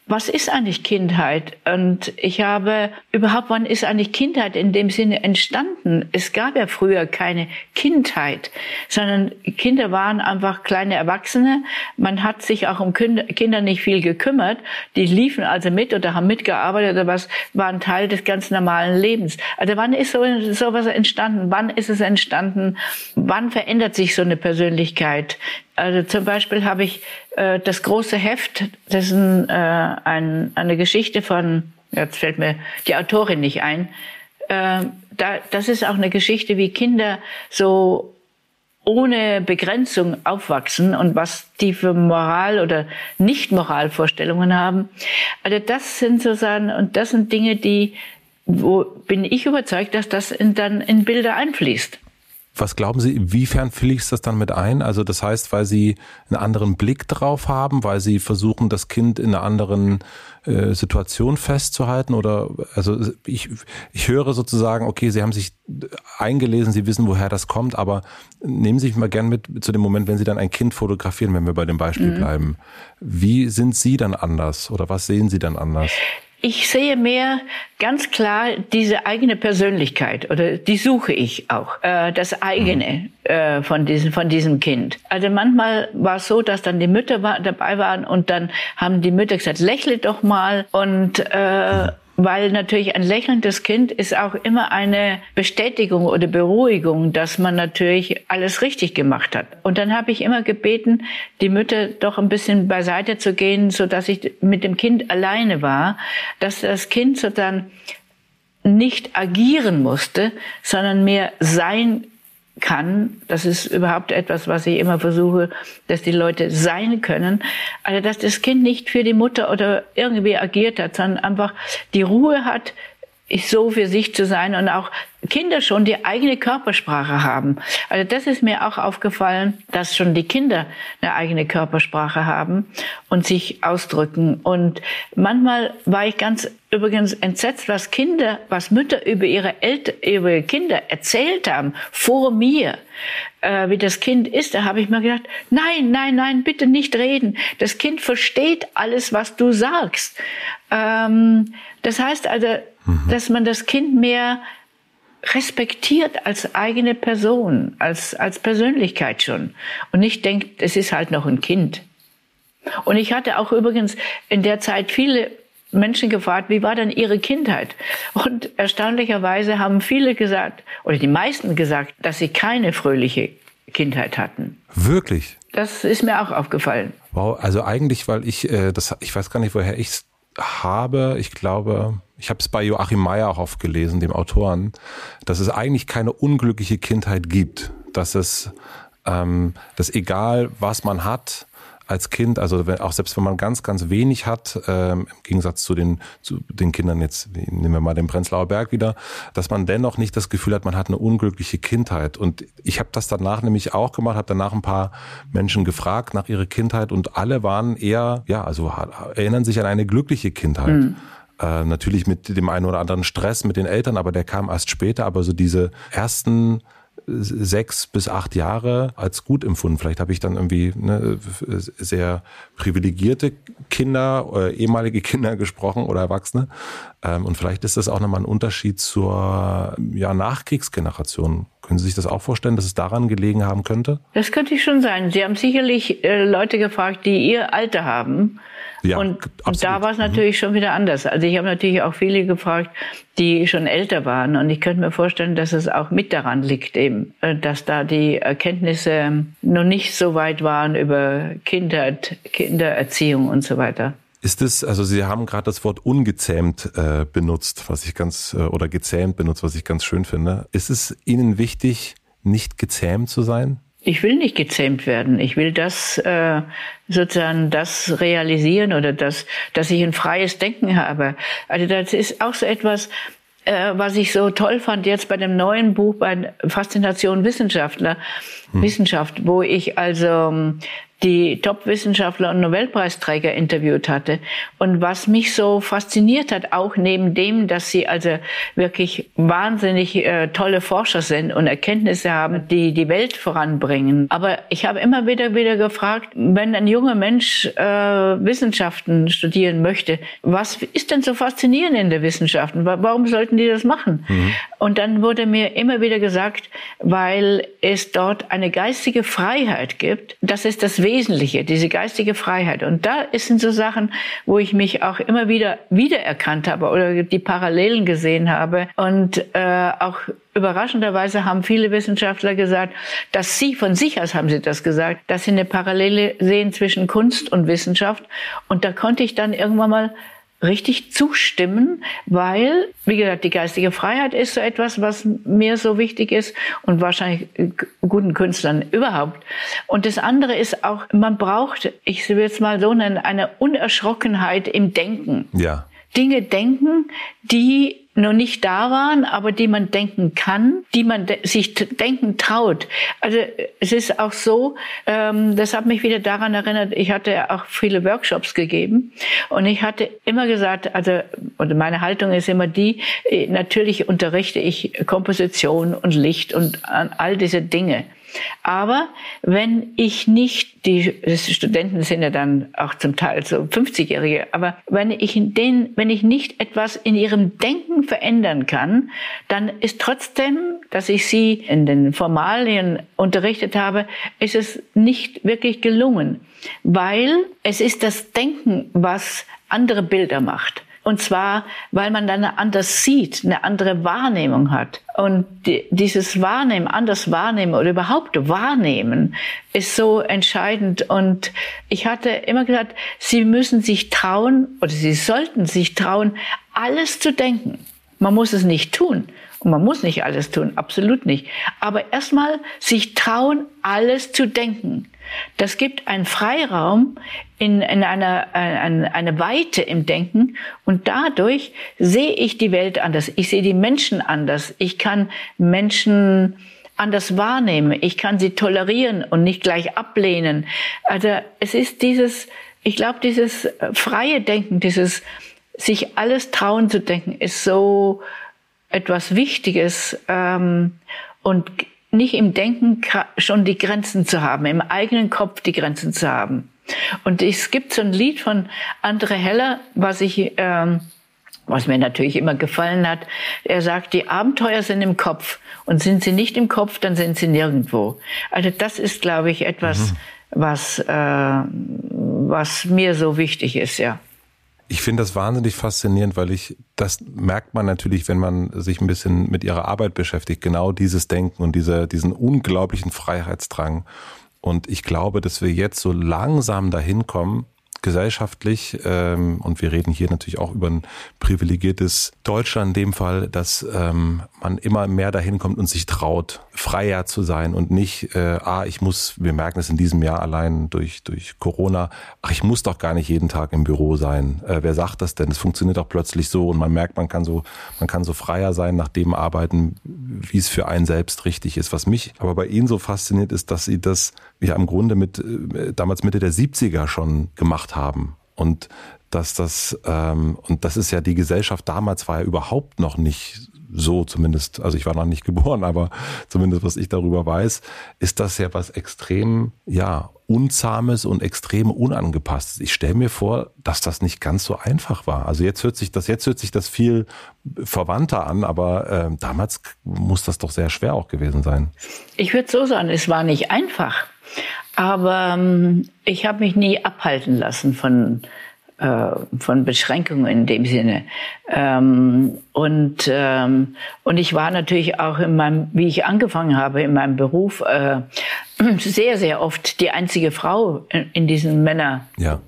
was ist eigentlich Kindheit? Und ich habe überhaupt, wann ist eigentlich Kindheit in dem Sinne entstanden? Es gab ja früher keine Kindheit, sondern Kinder waren einfach kleine Erwachsene. Man hat sich auch um Kinder nicht viel gekümmert. Die liefen also mit oder haben mitgearbeitet oder was, waren Teil des ganz normalen Lebens. Also wann ist so, sowas entstanden? Wann ist es entstanden? Wann verändert sich so eine Persönlichkeit? Also zum Beispiel habe ich äh, das große Heft, das ist ein, äh, ein, eine Geschichte von, jetzt fällt mir die Autorin nicht ein, äh, da, das ist auch eine Geschichte, wie Kinder so ohne Begrenzung aufwachsen und was die für Moral oder Nicht-Moralvorstellungen haben. Also das sind sozusagen, und das sind Dinge, die, wo bin ich überzeugt, dass das in, dann in Bilder einfließt. Was glauben Sie, inwiefern fließt das dann mit ein? Also das heißt, weil Sie einen anderen Blick drauf haben, weil Sie versuchen, das Kind in einer anderen äh, Situation festzuhalten? Oder also ich, ich höre sozusagen, okay, Sie haben sich eingelesen, Sie wissen, woher das kommt, aber nehmen Sie sich mal gern mit zu dem Moment, wenn Sie dann ein Kind fotografieren, wenn wir bei dem Beispiel mhm. bleiben. Wie sind Sie dann anders oder was sehen Sie dann anders? Ich sehe mehr ganz klar diese eigene Persönlichkeit oder die suche ich auch, äh, das eigene mhm. äh, von diesem von diesem Kind. Also manchmal war es so, dass dann die Mütter war, dabei waren und dann haben die Mütter gesagt, lächle doch mal und äh, weil natürlich ein lächelndes Kind ist auch immer eine Bestätigung oder Beruhigung, dass man natürlich alles richtig gemacht hat. Und dann habe ich immer gebeten, die Mütter doch ein bisschen beiseite zu gehen, so dass ich mit dem Kind alleine war, dass das Kind so dann nicht agieren musste, sondern mehr sein kann, das ist überhaupt etwas, was ich immer versuche, dass die Leute sein können, also dass das Kind nicht für die Mutter oder irgendwie agiert hat, sondern einfach die Ruhe hat, so für sich zu sein und auch Kinder schon die eigene Körpersprache haben. Also das ist mir auch aufgefallen, dass schon die Kinder eine eigene Körpersprache haben und sich ausdrücken. Und manchmal war ich ganz übrigens entsetzt, was Kinder, was Mütter über ihre Eltern, über ihre Kinder erzählt haben vor mir, äh, wie das Kind ist. Da habe ich mir gedacht, nein, nein, nein, bitte nicht reden. Das Kind versteht alles, was du sagst. Ähm, das heißt also, mhm. dass man das Kind mehr respektiert als eigene Person, als, als Persönlichkeit schon. Und nicht denkt, es ist halt noch ein Kind. Und ich hatte auch übrigens in der Zeit viele Menschen gefragt, wie war denn ihre Kindheit? Und erstaunlicherweise haben viele gesagt, oder die meisten gesagt, dass sie keine fröhliche Kindheit hatten. Wirklich? Das ist mir auch aufgefallen. Wow, also eigentlich, weil ich, äh, das, ich weiß gar nicht, woher ich es habe, ich glaube, ich habe es bei Joachim Meyer auch gelesen, dem Autoren, dass es eigentlich keine unglückliche Kindheit gibt, dass es, ähm, dass egal was man hat, als Kind, also wenn, auch selbst wenn man ganz, ganz wenig hat, ähm, im Gegensatz zu den, zu den Kindern jetzt, nehmen wir mal den Prenzlauer Berg wieder, dass man dennoch nicht das Gefühl hat, man hat eine unglückliche Kindheit. Und ich habe das danach nämlich auch gemacht, habe danach ein paar Menschen gefragt nach ihrer Kindheit und alle waren eher, ja, also erinnern sich an eine glückliche Kindheit. Mhm. Äh, natürlich mit dem einen oder anderen Stress mit den Eltern, aber der kam erst später. Aber so diese ersten sechs bis acht Jahre als gut empfunden. Vielleicht habe ich dann irgendwie ne, sehr privilegierte Kinder, äh, ehemalige Kinder gesprochen oder Erwachsene. Ähm, und vielleicht ist das auch nochmal ein Unterschied zur ja, Nachkriegsgeneration. Können Sie sich das auch vorstellen, dass es daran gelegen haben könnte? Das könnte ich schon sein. Sie haben sicherlich äh, Leute gefragt, die ihr Alter haben ja, und, und da war es natürlich mhm. schon wieder anders. Also ich habe natürlich auch viele gefragt, die schon älter waren. Und ich könnte mir vorstellen, dass es auch mit daran liegt, eben, äh, dass da die Erkenntnisse noch nicht so weit waren über Kindheit, Kindererziehung und so weiter. Ist es, also Sie haben gerade das Wort ungezähmt äh, benutzt, was ich ganz, äh, oder gezähmt benutzt, was ich ganz schön finde. Ist es Ihnen wichtig, nicht gezähmt zu sein? Ich will nicht gezähmt werden. Ich will das äh, sozusagen das realisieren oder das, dass ich ein freies Denken habe. Also das ist auch so etwas. äh, was ich so toll fand jetzt bei dem neuen Buch bei Faszination Wissenschaftler, hm. Wissenschaft, wo ich also ähm, die Top-Wissenschaftler und Nobelpreisträger interviewt hatte. Und was mich so fasziniert hat, auch neben dem, dass sie also wirklich wahnsinnig äh, tolle Forscher sind und Erkenntnisse haben, die die Welt voranbringen. Aber ich habe immer wieder wieder gefragt, wenn ein junger Mensch äh, Wissenschaften studieren möchte, was ist denn so faszinierend in der Wissenschaften? Warum sollten die das machen? Mhm. Und dann wurde mir immer wieder gesagt, weil es dort eine geistige Freiheit gibt. Das ist das Wesentliche, diese geistige Freiheit. Und da sind so Sachen, wo ich mich auch immer wieder wiedererkannt habe oder die Parallelen gesehen habe. Und äh, auch überraschenderweise haben viele Wissenschaftler gesagt, dass sie von sich aus haben sie das gesagt, dass sie eine Parallele sehen zwischen Kunst und Wissenschaft. Und da konnte ich dann irgendwann mal richtig zustimmen, weil, wie gesagt, die geistige Freiheit ist so etwas, was mir so wichtig ist und wahrscheinlich guten Künstlern überhaupt. Und das andere ist auch, man braucht, ich will es mal so nennen, eine Unerschrockenheit im Denken. Ja. Dinge denken, die noch nicht da waren, aber die man denken kann, die man de sich denken traut. Also es ist auch so, ähm, das hat mich wieder daran erinnert, ich hatte auch viele Workshops gegeben und ich hatte immer gesagt, also oder meine Haltung ist immer die, äh, natürlich unterrichte ich Komposition und Licht und all diese Dinge. Aber wenn ich nicht, die Studenten sind ja dann auch zum Teil so 50-Jährige, aber wenn ich denen, wenn ich nicht etwas in ihrem Denken verändern kann, dann ist trotzdem, dass ich sie in den Formalien unterrichtet habe, ist es nicht wirklich gelungen, weil es ist das Denken, was andere Bilder macht. Und zwar, weil man dann anders sieht, eine andere Wahrnehmung hat. Und dieses Wahrnehmen, anders wahrnehmen oder überhaupt wahrnehmen, ist so entscheidend. Und ich hatte immer gesagt, Sie müssen sich trauen oder Sie sollten sich trauen, alles zu denken. Man muss es nicht tun. Und man muss nicht alles tun, absolut nicht. Aber erstmal sich trauen, alles zu denken. Das gibt einen Freiraum in, in einer eine, eine Weite im Denken und dadurch sehe ich die Welt anders. Ich sehe die Menschen anders. Ich kann Menschen anders wahrnehmen. Ich kann sie tolerieren und nicht gleich ablehnen. Also es ist dieses, ich glaube, dieses freie Denken, dieses sich alles trauen zu denken, ist so etwas Wichtiges ähm, und nicht im Denken schon die Grenzen zu haben, im eigenen Kopf die Grenzen zu haben. Und es gibt so ein Lied von Andre Heller, was ich, ähm, was mir natürlich immer gefallen hat. Er sagt, die Abenteuer sind im Kopf und sind sie nicht im Kopf, dann sind sie nirgendwo. Also das ist, glaube ich, etwas, mhm. was, äh, was mir so wichtig ist, ja. Ich finde das wahnsinnig faszinierend, weil ich, das merkt man natürlich, wenn man sich ein bisschen mit ihrer Arbeit beschäftigt, genau dieses Denken und diese, diesen unglaublichen Freiheitsdrang. Und ich glaube, dass wir jetzt so langsam dahin kommen, gesellschaftlich, ähm, und wir reden hier natürlich auch über ein privilegiertes Deutschland in dem Fall, dass ähm, man immer mehr dahin kommt und sich traut, freier zu sein und nicht, äh, ah, ich muss, wir merken es in diesem Jahr allein durch, durch Corona, ach, ich muss doch gar nicht jeden Tag im Büro sein. Äh, wer sagt das denn? Es funktioniert auch plötzlich so und man merkt, man kann so, man kann so freier sein, nach dem arbeiten, wie es für einen selbst richtig ist. Was mich aber bei Ihnen so fasziniert ist, dass Sie das ja im Grunde mit, äh, damals Mitte der 70er schon gemacht haben. Und dass das, ähm, und das ist ja die Gesellschaft damals war ja überhaupt noch nicht so zumindest, also ich war noch nicht geboren, aber zumindest was ich darüber weiß, ist das ja was extrem, ja, unzahmes und extrem unangepasstes. Ich stelle mir vor, dass das nicht ganz so einfach war. Also jetzt hört sich das, jetzt hört sich das viel verwandter an, aber äh, damals muss das doch sehr schwer auch gewesen sein. Ich würde so sagen, es war nicht einfach, aber ähm, ich habe mich nie abhalten lassen von äh, von Beschränkungen in dem Sinne. Ähm, und, ähm, und ich war natürlich auch in meinem, wie ich angefangen habe, in meinem Beruf, äh, sehr, sehr oft die einzige Frau in, in diesen Männer. Ja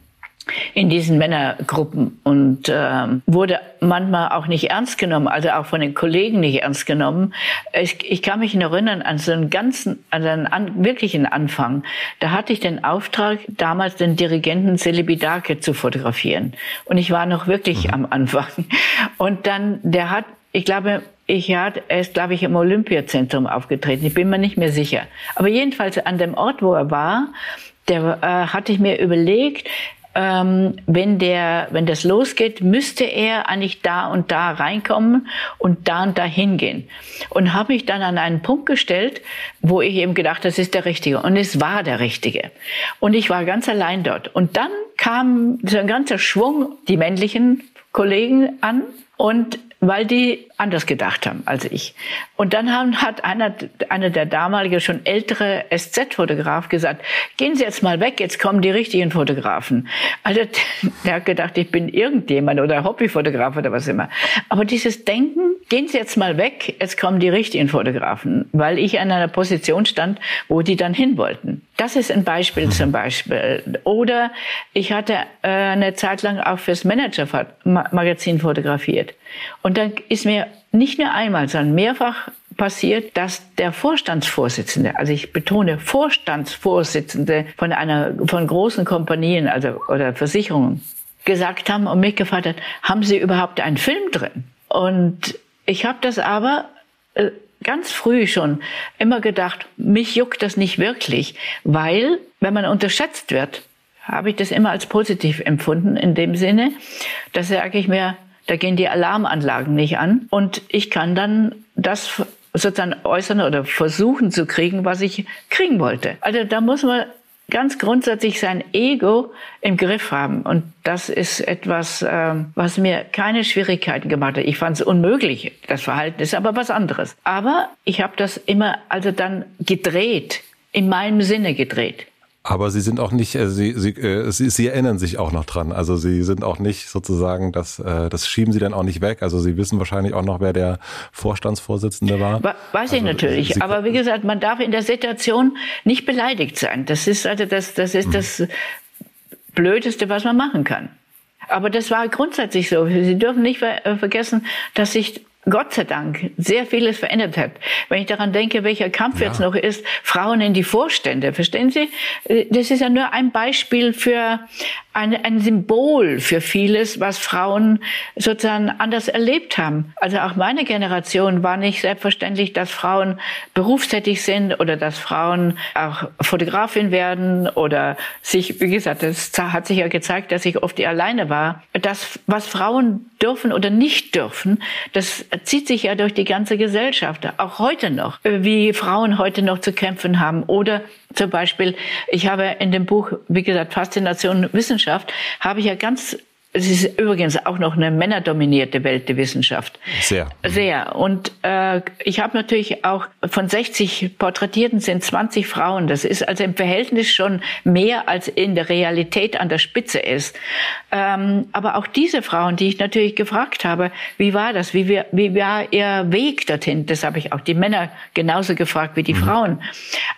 in diesen Männergruppen und ähm, wurde manchmal auch nicht ernst genommen, also auch von den Kollegen nicht ernst genommen. Ich, ich kann mich erinnern an so einen ganzen, an einen an, wirklichen Anfang. Da hatte ich den Auftrag, damals den Dirigenten Celibidake zu fotografieren. Und ich war noch wirklich mhm. am Anfang. Und dann, der hat ich glaube, ich hat, er ist, glaube ich, im Olympiazentrum aufgetreten. Ich bin mir nicht mehr sicher. Aber jedenfalls an dem Ort, wo er war, der äh, hatte ich mir überlegt, ähm, wenn der, wenn das losgeht, müsste er eigentlich da und da reinkommen und da und da hingehen. Und habe mich dann an einen Punkt gestellt, wo ich eben gedacht, das ist der Richtige. Und es war der Richtige. Und ich war ganz allein dort. Und dann kam so ein ganzer Schwung, die männlichen Kollegen an und weil die anders gedacht haben als ich. Und dann haben, hat einer, einer der damalige, schon ältere SZ-Fotograf gesagt, gehen Sie jetzt mal weg, jetzt kommen die richtigen Fotografen. Also der hat gedacht, ich bin irgendjemand oder Hobbyfotograf oder was immer. Aber dieses Denken, gehen Sie jetzt mal weg, jetzt kommen die richtigen Fotografen, weil ich an einer Position stand, wo die dann hin wollten. Das ist ein Beispiel mhm. zum Beispiel. Oder ich hatte äh, eine Zeit lang auch fürs Manager-Magazin fotografiert. Und dann ist mir nicht nur einmal, sondern mehrfach passiert, dass der Vorstandsvorsitzende, also ich betone Vorstandsvorsitzende von einer, von großen Kompanien, also, oder Versicherungen, gesagt haben und mich gefragt hat, haben Sie überhaupt einen Film drin? Und ich habe das aber äh, ganz früh schon immer gedacht, mich juckt das nicht wirklich, weil wenn man unterschätzt wird, habe ich das immer als positiv empfunden in dem Sinne, da sage ich mir, da gehen die Alarmanlagen nicht an und ich kann dann das sozusagen äußern oder versuchen zu kriegen, was ich kriegen wollte. Also da muss man ganz grundsätzlich sein Ego im Griff haben. Und das ist etwas, ähm, was mir keine Schwierigkeiten gemacht hat. Ich fand es unmöglich. Das Verhalten ist aber was anderes. Aber ich habe das immer also dann gedreht, in meinem Sinne gedreht. Aber Sie sind auch nicht, äh, Sie, Sie, äh, Sie, Sie erinnern sich auch noch dran. Also Sie sind auch nicht sozusagen, das, äh, das schieben Sie dann auch nicht weg. Also Sie wissen wahrscheinlich auch noch, wer der Vorstandsvorsitzende war. Weiß also ich natürlich. Sie, aber wie gesagt, man darf in der Situation nicht beleidigt sein. Das ist also das, das ist mhm. das Blödeste, was man machen kann. Aber das war grundsätzlich so. Sie dürfen nicht vergessen, dass sich Gott sei Dank sehr vieles verändert hat. Wenn ich daran denke, welcher Kampf ja. jetzt noch ist, Frauen in die Vorstände, verstehen Sie? Das ist ja nur ein Beispiel für ein, ein Symbol für vieles, was Frauen sozusagen anders erlebt haben. Also auch meine Generation war nicht selbstverständlich, dass Frauen berufstätig sind oder dass Frauen auch Fotografin werden oder sich, wie gesagt, das hat sich ja gezeigt, dass ich oft alleine war. Das, was Frauen dürfen oder nicht dürfen, das zieht sich ja durch die ganze Gesellschaft, auch heute noch, wie Frauen heute noch zu kämpfen haben. Oder zum Beispiel, ich habe in dem Buch, wie gesagt, Faszination Wissenschaft, habe ich ja ganz es ist übrigens auch noch eine männerdominierte Welt, die Wissenschaft. Sehr. Sehr. Und äh, ich habe natürlich auch von 60 Porträtierten sind 20 Frauen. Das ist also im Verhältnis schon mehr, als in der Realität an der Spitze ist. Ähm, aber auch diese Frauen, die ich natürlich gefragt habe, wie war das? Wie, wir, wie war ihr Weg dorthin? Das habe ich auch die Männer genauso gefragt wie die mhm. Frauen.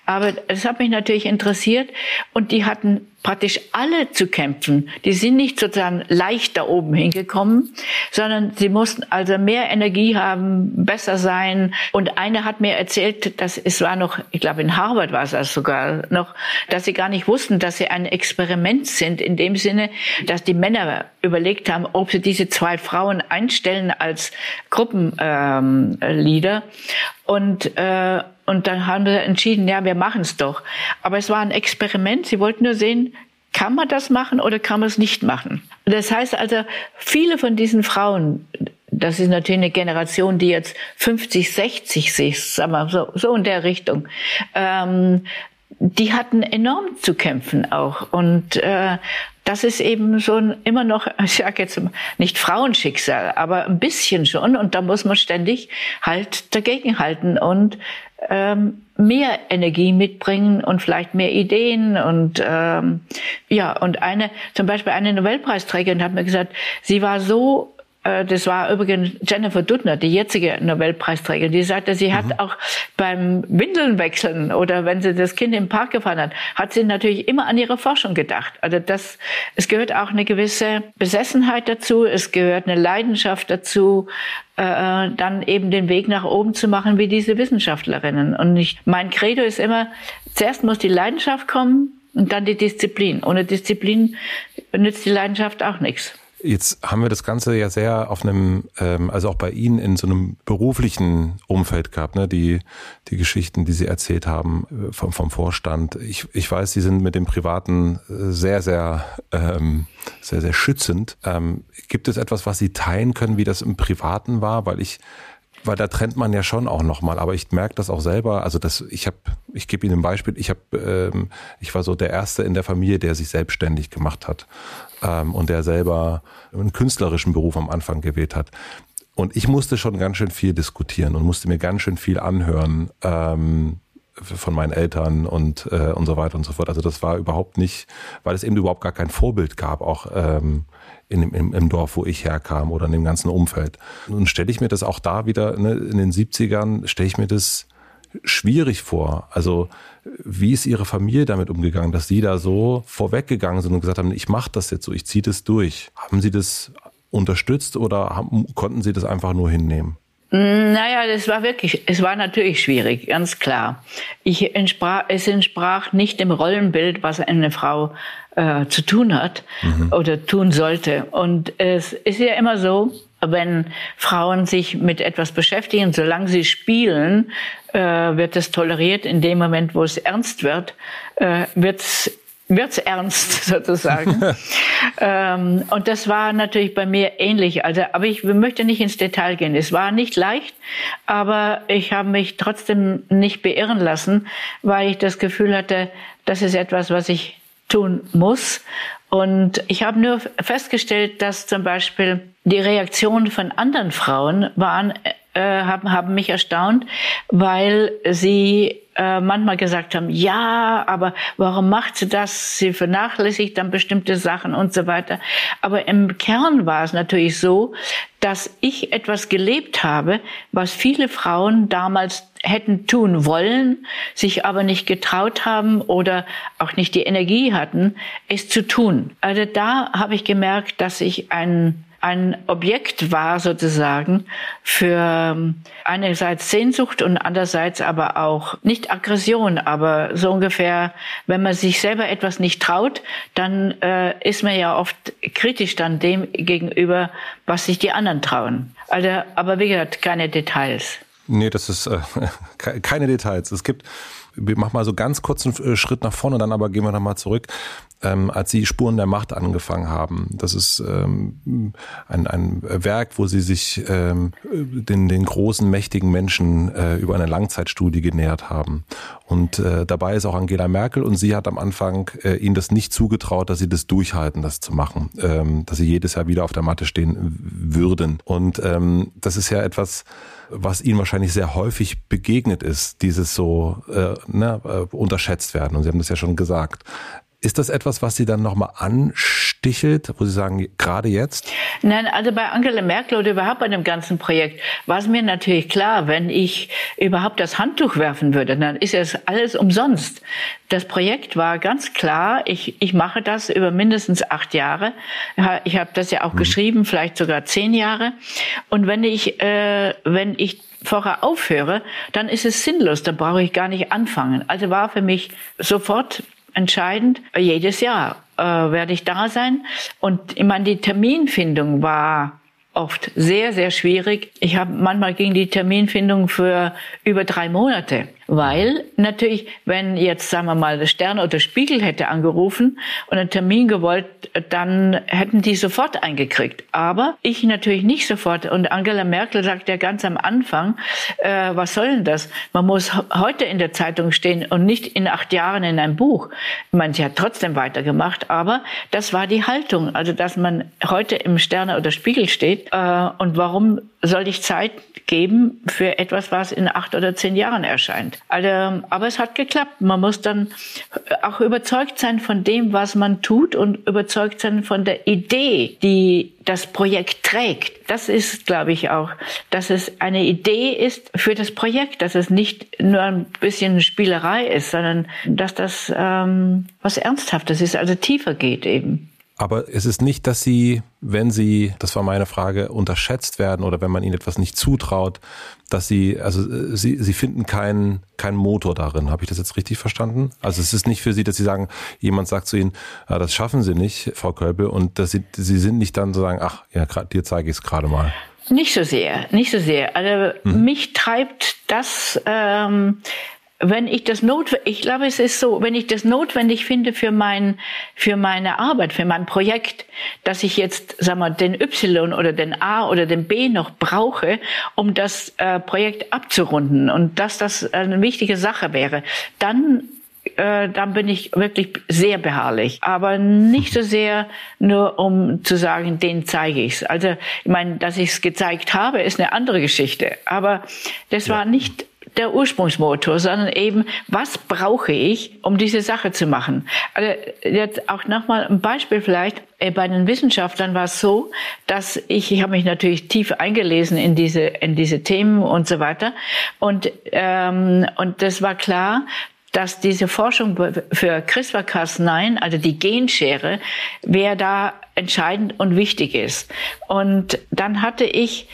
Aber es hat mich natürlich interessiert und die hatten praktisch alle zu kämpfen. Die sind nicht sozusagen leicht da oben hingekommen, sondern sie mussten also mehr Energie haben, besser sein. Und eine hat mir erzählt, dass es war noch, ich glaube in Harvard war es das sogar noch, dass sie gar nicht wussten, dass sie ein Experiment sind in dem Sinne, dass die Männer überlegt haben, ob sie diese zwei Frauen einstellen als Gruppenleader. Ähm, und äh, und dann haben wir entschieden, ja, wir machen es doch. Aber es war ein Experiment. Sie wollten nur sehen, kann man das machen oder kann man es nicht machen? Das heißt also, viele von diesen Frauen, das ist natürlich eine Generation, die jetzt 50, 60 ist, sagen wir so, so in der Richtung, ähm, die hatten enorm zu kämpfen auch. Und äh, das ist eben ein, immer noch, ich sage jetzt nicht Frauenschicksal, aber ein bisschen schon. Und da muss man ständig halt dagegenhalten und ähm, mehr Energie mitbringen und vielleicht mehr Ideen und ähm, ja und eine zum Beispiel eine Nobelpreisträgerin hat mir gesagt, sie war so das war übrigens Jennifer Doudna, die jetzige Nobelpreisträgerin, die sagte, sie hat mhm. auch beim Windeln wechseln oder wenn sie das Kind im Park gefahren hat, hat sie natürlich immer an ihre Forschung gedacht. Also das, es gehört auch eine gewisse Besessenheit dazu, es gehört eine Leidenschaft dazu, äh, dann eben den Weg nach oben zu machen wie diese Wissenschaftlerinnen. Und ich, mein Credo ist immer, zuerst muss die Leidenschaft kommen und dann die Disziplin. Ohne Disziplin nützt die Leidenschaft auch nichts. Jetzt haben wir das Ganze ja sehr auf einem, ähm, also auch bei Ihnen in so einem beruflichen Umfeld gehabt, ne? Die, die Geschichten, die Sie erzählt haben äh, vom, vom Vorstand. Ich, ich weiß, Sie sind mit dem Privaten äh, sehr, sehr, ähm, sehr, sehr schützend. Ähm, gibt es etwas, was Sie teilen können, wie das im Privaten war? Weil ich weil da trennt man ja schon auch nochmal. Aber ich merke das auch selber. Also das, ich habe, ich gebe Ihnen ein Beispiel. Ich habe, ähm, ich war so der erste in der Familie, der sich selbstständig gemacht hat ähm, und der selber einen künstlerischen Beruf am Anfang gewählt hat. Und ich musste schon ganz schön viel diskutieren und musste mir ganz schön viel anhören. Ähm, von meinen Eltern und äh, und so weiter und so fort. Also das war überhaupt nicht, weil es eben überhaupt gar kein Vorbild gab, auch ähm, in, im, im Dorf, wo ich herkam oder in dem ganzen Umfeld. Nun stelle ich mir das auch da wieder, ne, in den 70ern, stelle ich mir das schwierig vor. Also wie ist Ihre Familie damit umgegangen, dass Sie da so vorweggegangen sind und gesagt haben, ich mache das jetzt so, ich ziehe das durch. Haben Sie das unterstützt oder haben, konnten Sie das einfach nur hinnehmen? Naja, das war wirklich, es war natürlich schwierig, ganz klar. Ich entsprach, es entsprach nicht dem Rollenbild, was eine Frau äh, zu tun hat mhm. oder tun sollte. Und es ist ja immer so, wenn Frauen sich mit etwas beschäftigen, solange sie spielen, äh, wird es toleriert. In dem Moment, wo es ernst wird, äh, wird es wird's ernst sozusagen. ähm, und das war natürlich bei mir ähnlich. Also, aber ich möchte nicht ins Detail gehen. Es war nicht leicht, aber ich habe mich trotzdem nicht beirren lassen, weil ich das Gefühl hatte, das ist etwas, was ich tun muss. Und ich habe nur festgestellt, dass zum Beispiel die Reaktionen von anderen Frauen waren, äh, haben, haben mich erstaunt, weil sie äh, manchmal gesagt haben, ja, aber warum macht sie das? Sie vernachlässigt dann bestimmte Sachen und so weiter. Aber im Kern war es natürlich so, dass ich etwas gelebt habe, was viele Frauen damals hätten tun wollen, sich aber nicht getraut haben oder auch nicht die Energie hatten, es zu tun. Also da habe ich gemerkt, dass ich ein ein Objekt war sozusagen für ähm, einerseits Sehnsucht und andererseits aber auch nicht Aggression, aber so ungefähr, wenn man sich selber etwas nicht traut, dann äh, ist man ja oft kritisch dann dem gegenüber, was sich die anderen trauen. Also, aber wie gesagt, keine Details. Nee, das ist äh, keine Details. Es gibt, wir machen mal so ganz kurzen äh, Schritt nach vorne, dann aber gehen wir nochmal zurück ähm, als sie Spuren der Macht angefangen haben. Das ist ähm, ein, ein Werk, wo sie sich ähm, den, den großen, mächtigen Menschen äh, über eine Langzeitstudie genähert haben. Und äh, dabei ist auch Angela Merkel und sie hat am Anfang äh, ihnen das nicht zugetraut, dass sie das durchhalten, das zu machen, ähm, dass sie jedes Jahr wieder auf der Matte stehen würden. Und ähm, das ist ja etwas, was ihnen wahrscheinlich sehr häufig begegnet ist, dieses so äh, ne, äh, unterschätzt werden. Und Sie haben das ja schon gesagt. Ist das etwas, was Sie dann nochmal anstichelt, wo Sie sagen, gerade jetzt? Nein, also bei Angela Merkel oder überhaupt bei dem ganzen Projekt war es mir natürlich klar, wenn ich überhaupt das Handtuch werfen würde, dann ist es alles umsonst. Das Projekt war ganz klar, ich, ich mache das über mindestens acht Jahre. Ich habe das ja auch mhm. geschrieben, vielleicht sogar zehn Jahre. Und wenn ich, äh, wenn ich vorher aufhöre, dann ist es sinnlos, dann brauche ich gar nicht anfangen. Also war für mich sofort entscheidend. Jedes Jahr äh, werde ich da sein. Und ich meine, die Terminfindung war oft sehr, sehr schwierig. Ich habe manchmal ging die Terminfindung für über drei Monate. Weil natürlich, wenn jetzt, sagen wir mal, der Stern oder Spiegel hätte angerufen und einen Termin gewollt, dann hätten die sofort eingekriegt. Aber ich natürlich nicht sofort. Und Angela Merkel sagt ja ganz am Anfang, äh, was soll denn das? Man muss heute in der Zeitung stehen und nicht in acht Jahren in einem Buch. Ich meine, sie hat trotzdem weitergemacht, aber das war die Haltung. Also, dass man heute im Sterne oder Spiegel steht. Äh, und warum soll ich Zeit geben für etwas, was in acht oder zehn Jahren erscheint? Also, aber es hat geklappt. Man muss dann auch überzeugt sein von dem, was man tut und überzeugt sein von der Idee, die das Projekt trägt. Das ist, glaube ich, auch, dass es eine Idee ist für das Projekt, dass es nicht nur ein bisschen Spielerei ist, sondern dass das ähm, was Ernsthaftes ist, also tiefer geht eben. Aber es ist nicht, dass sie, wenn sie, das war meine Frage, unterschätzt werden oder wenn man ihnen etwas nicht zutraut, dass sie, also äh, sie, sie finden keinen keinen Motor darin. Habe ich das jetzt richtig verstanden? Also es ist nicht für sie, dass sie sagen, jemand sagt zu ihnen, ah, das schaffen sie nicht, Frau Kölbe, und dass sie, sie sind nicht dann so sagen, ach, ja, dir zeige ich es gerade mal. Nicht so sehr, nicht so sehr. Also mhm. mich treibt das, ähm, wenn ich das notwendig, ich glaube, es ist so, wenn ich das notwendig finde für mein, für meine Arbeit, für mein Projekt, dass ich jetzt, sag mal, den Y oder den A oder den B noch brauche, um das äh, Projekt abzurunden und dass das eine wichtige Sache wäre, dann äh, dann bin ich wirklich sehr beharrlich. Aber nicht so sehr nur, um zu sagen, den zeige ich's. Also, ich meine, dass ich es gezeigt habe, ist eine andere Geschichte. Aber das ja. war nicht der Ursprungsmotor, sondern eben, was brauche ich, um diese Sache zu machen? Also jetzt auch nochmal ein Beispiel vielleicht. Äh, bei den Wissenschaftlern war es so, dass ich, ich habe mich natürlich tief eingelesen in diese, in diese Themen und so weiter. Und, ähm, und das war klar, dass diese Forschung für CRISPR-Cas9, also die Genschere, wer da entscheidend und wichtig ist. Und dann hatte ich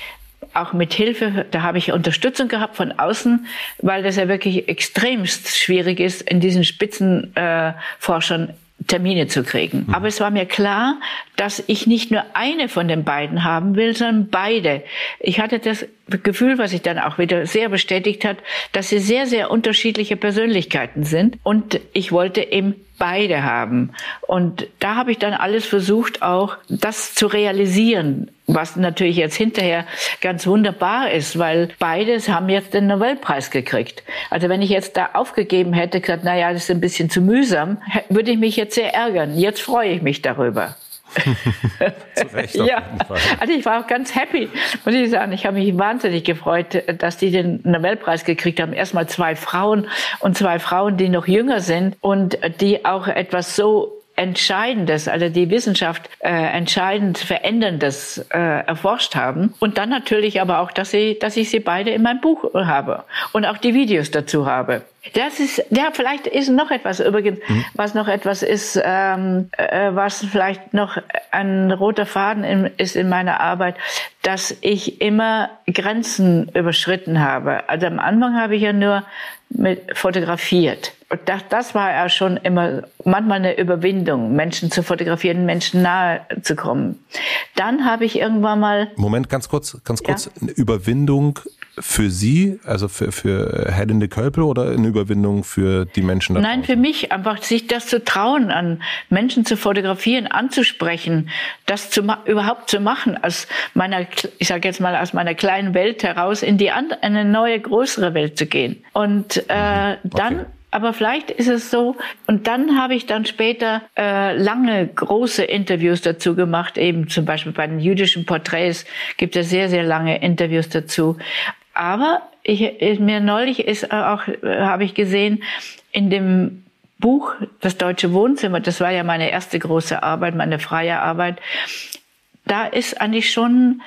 auch mit Hilfe, da habe ich Unterstützung gehabt von außen, weil das ja wirklich extremst schwierig ist, in diesen Spitzenforschern Termine zu kriegen. Mhm. Aber es war mir klar, dass ich nicht nur eine von den beiden haben will, sondern beide. Ich hatte das Gefühl, was sich dann auch wieder sehr bestätigt hat, dass sie sehr, sehr unterschiedliche Persönlichkeiten sind. Und ich wollte eben beide haben. Und da habe ich dann alles versucht, auch das zu realisieren, was natürlich jetzt hinterher ganz wunderbar ist, weil beides haben jetzt den Nobelpreis gekriegt. Also wenn ich jetzt da aufgegeben hätte, gesagt, na ja, das ist ein bisschen zu mühsam, würde ich mich jetzt sehr ärgern. Jetzt freue ich mich darüber. Zu Recht ja, also ich war auch ganz happy, muss ich sagen. Ich habe mich wahnsinnig gefreut, dass die den Nobelpreis gekriegt haben. Erstmal zwei Frauen und zwei Frauen, die noch jünger sind und die auch etwas so Entscheidendes, also die Wissenschaft äh, entscheidend Veränderndes äh, erforscht haben. Und dann natürlich aber auch, dass, sie, dass ich sie beide in meinem Buch habe und auch die Videos dazu habe. Das ist, ja, vielleicht ist noch etwas übrigens, mhm. was noch etwas ist, ähm, äh, was vielleicht noch ein roter Faden in, ist in meiner Arbeit, dass ich immer Grenzen überschritten habe. Also am Anfang habe ich ja nur mit fotografiert. Das, das war ja schon immer manchmal eine Überwindung, Menschen zu fotografieren, Menschen nahe zu kommen. Dann habe ich irgendwann mal. Moment, ganz kurz, ganz kurz. Ja? Eine Überwindung für Sie, also für, für Helene Kölpel oder eine Überwindung für die Menschen da Nein, für mich einfach, sich das zu trauen, an Menschen zu fotografieren, anzusprechen, das zu überhaupt zu machen, aus meiner, ich sage jetzt mal, aus meiner kleinen Welt heraus in die andere, eine neue, größere Welt zu gehen. Und äh, mhm. okay. dann aber vielleicht ist es so. Und dann habe ich dann später äh, lange große Interviews dazu gemacht, eben zum Beispiel bei den jüdischen Porträts gibt es sehr, sehr lange Interviews dazu. Aber ich, mir neulich ist auch, habe ich gesehen, in dem Buch Das Deutsche Wohnzimmer, das war ja meine erste große Arbeit, meine freie Arbeit, da ist eigentlich schon,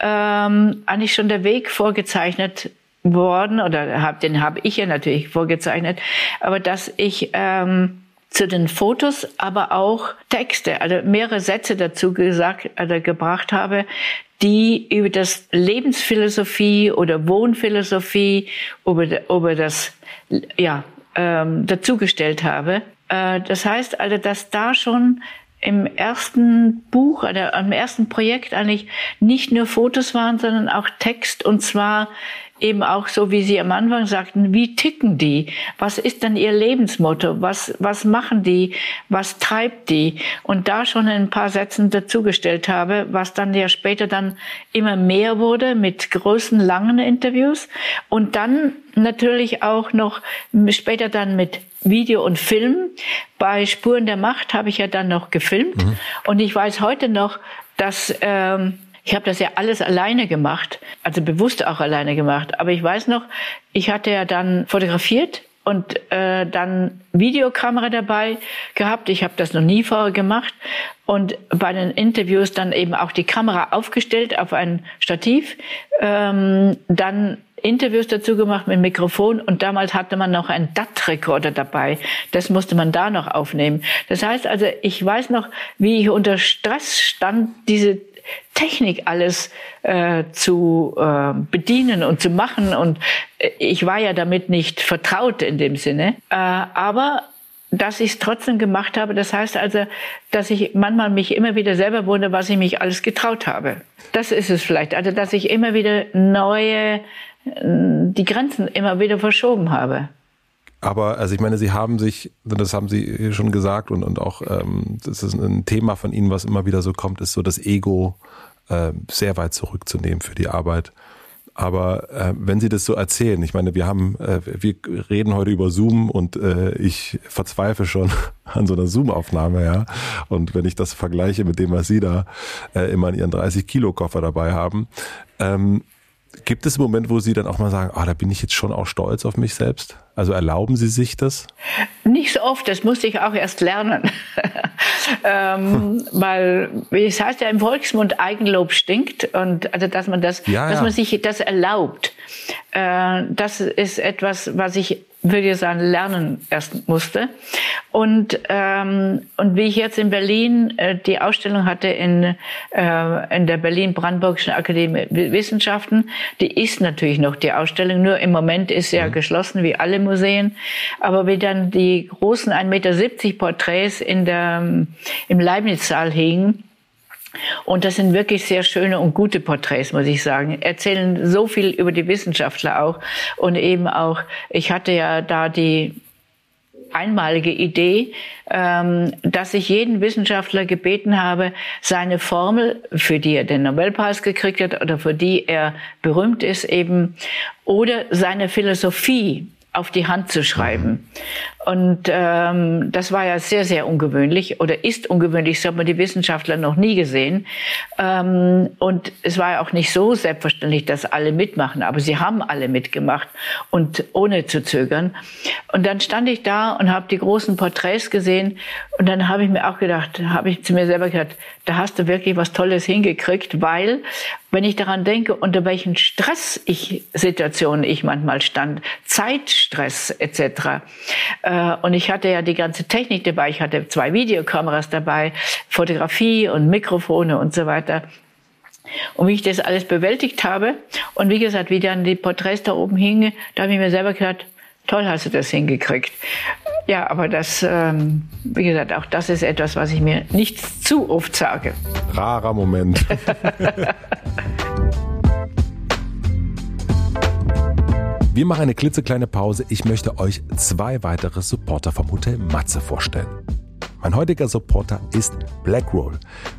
ähm, eigentlich schon der Weg vorgezeichnet worden, oder hab, den habe ich ja natürlich vorgezeichnet, aber dass ich ähm, zu den Fotos, aber auch Texte, also mehrere Sätze dazu gesagt, also gebracht habe, die über das Lebensphilosophie oder Wohnphilosophie, über, über das, ja, ähm, dazugestellt habe. Äh, das heißt also, dass da schon im ersten Buch oder am ersten Projekt eigentlich nicht nur Fotos waren, sondern auch Text und zwar eben auch so, wie Sie am Anfang sagten, wie ticken die? Was ist denn ihr Lebensmotto? Was, was machen die? Was treibt die? Und da schon ein paar Sätzen dazugestellt habe, was dann ja später dann immer mehr wurde mit großen, langen Interviews. Und dann natürlich auch noch später dann mit Video und Film. Bei Spuren der Macht habe ich ja dann noch gefilmt. Mhm. Und ich weiß heute noch, dass ähm, ich habe das ja alles alleine gemacht, also bewusst auch alleine gemacht. Aber ich weiß noch, ich hatte ja dann fotografiert und äh, dann Videokamera dabei gehabt. Ich habe das noch nie vorher gemacht und bei den Interviews dann eben auch die Kamera aufgestellt auf ein Stativ, ähm, dann Interviews dazu gemacht mit Mikrofon und damals hatte man noch einen DAT-Rekorder dabei. Das musste man da noch aufnehmen. Das heißt also, ich weiß noch, wie ich unter Stress stand, diese Technik alles äh, zu äh, bedienen und zu machen. Und äh, ich war ja damit nicht vertraut in dem Sinne. Äh, aber dass ich es trotzdem gemacht habe, das heißt also, dass ich manchmal mich immer wieder selber wundere, was ich mich alles getraut habe. Das ist es vielleicht. Also, dass ich immer wieder neue, äh, die Grenzen immer wieder verschoben habe. Aber also ich meine, Sie haben sich, das haben Sie schon gesagt und, und auch ähm, das ist ein Thema von Ihnen, was immer wieder so kommt, ist so das Ego äh, sehr weit zurückzunehmen für die Arbeit. Aber äh, wenn Sie das so erzählen, ich meine, wir haben, äh, wir reden heute über Zoom und äh, ich verzweifle schon an so einer Zoom-Aufnahme, ja. Und wenn ich das vergleiche mit dem, was Sie da äh, immer in Ihren 30 Kilo Koffer dabei haben, ähm, Gibt es einen Moment, wo Sie dann auch mal sagen, ah, da bin ich jetzt schon auch stolz auf mich selbst? Also erlauben Sie sich das? Nicht so oft, das musste ich auch erst lernen. ähm, hm. Weil, wie es heißt ja im Volksmund, Eigenlob stinkt. Und also, dass man das, ja, dass man sich das erlaubt. Äh, das ist etwas, was ich würde ich sagen, lernen erst musste. Und, ähm, und wie ich jetzt in Berlin äh, die Ausstellung hatte in, äh, in der Berlin-Brandenburgischen Akademie Wissenschaften, die ist natürlich noch die Ausstellung, nur im Moment ist sie ja mhm. geschlossen, wie alle Museen. Aber wie dann die großen 1,70 Meter Porträts in der, im Leibniz-Saal hingen, und das sind wirklich sehr schöne und gute Porträts, muss ich sagen. Erzählen so viel über die Wissenschaftler auch. Und eben auch, ich hatte ja da die einmalige Idee, ähm, dass ich jeden Wissenschaftler gebeten habe, seine Formel, für die er den Nobelpreis gekriegt hat oder für die er berühmt ist eben, oder seine Philosophie auf die Hand zu schreiben. Und ähm, das war ja sehr, sehr ungewöhnlich oder ist ungewöhnlich, das hat man die Wissenschaftler noch nie gesehen. Ähm, und es war ja auch nicht so selbstverständlich, dass alle mitmachen, aber sie haben alle mitgemacht und ohne zu zögern. Und dann stand ich da und habe die großen Porträts gesehen und dann habe ich mir auch gedacht, habe ich zu mir selber gedacht, da hast du wirklich was Tolles hingekriegt, weil wenn ich daran denke, unter welchen Stress ich Situationen ich manchmal stand, Zeitstress etc. Äh, und ich hatte ja die ganze Technik dabei. Ich hatte zwei Videokameras dabei, Fotografie und Mikrofone und so weiter. Und wie ich das alles bewältigt habe und wie gesagt, wie dann die Porträts da oben hingen, da habe ich mir selber gedacht, toll hast du das hingekriegt. Ja, aber das, ähm, wie gesagt, auch das ist etwas, was ich mir nicht zu oft sage. Rarer Moment. Wir machen eine klitzekleine Pause. Ich möchte euch zwei weitere Supporter vom Hotel Matze vorstellen. Mein heutiger Supporter ist Blackroll.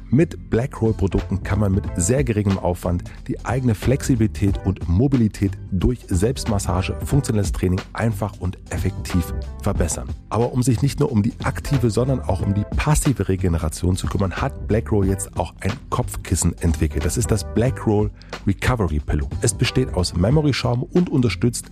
Mit Blackroll-Produkten kann man mit sehr geringem Aufwand die eigene Flexibilität und Mobilität durch Selbstmassage, funktionelles Training einfach und effektiv verbessern. Aber um sich nicht nur um die aktive, sondern auch um die passive Regeneration zu kümmern, hat Blackroll jetzt auch ein Kopfkissen entwickelt. Das ist das Blackroll Recovery Pillow. Es besteht aus Memory-Schaum und unterstützt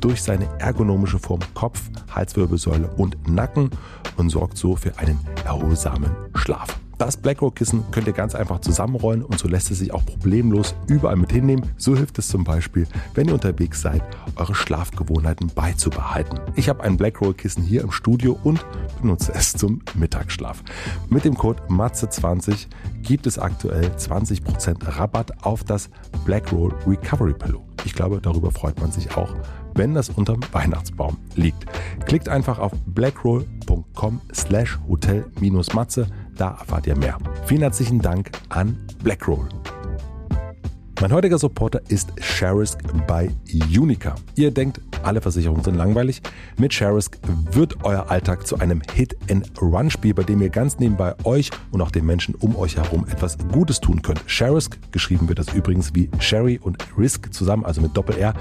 durch seine ergonomische Form Kopf, Halswirbelsäule und Nacken und sorgt so für einen erholsamen Schlaf. Das Blackrock-Kissen könnt ihr ganz einfach zusammenrollen und so lässt es sich auch problemlos überall mit hinnehmen. So hilft es zum Beispiel, wenn ihr unterwegs seid, eure Schlafgewohnheiten beizubehalten. Ich habe ein Blackroll-Kissen hier im Studio und benutze es zum Mittagsschlaf. Mit dem Code MATZE20 gibt es aktuell 20% Rabatt auf das Blackroll Recovery Pillow. Ich glaube, darüber freut man sich auch, wenn das unterm Weihnachtsbaum liegt. Klickt einfach auf blackroll.com slash hotel-matze, da erfahrt ihr mehr. Vielen herzlichen Dank an Blackroll. Mein heutiger Supporter ist Sharisk bei Unica. Ihr denkt, alle Versicherungen sind langweilig. Mit Sharisk wird euer Alltag zu einem Hit-and-Run-Spiel, bei dem ihr ganz nebenbei euch und auch den Menschen um euch herum etwas Gutes tun könnt. Sharisk, geschrieben wird das übrigens wie Sherry und Risk zusammen, also mit Doppel-R,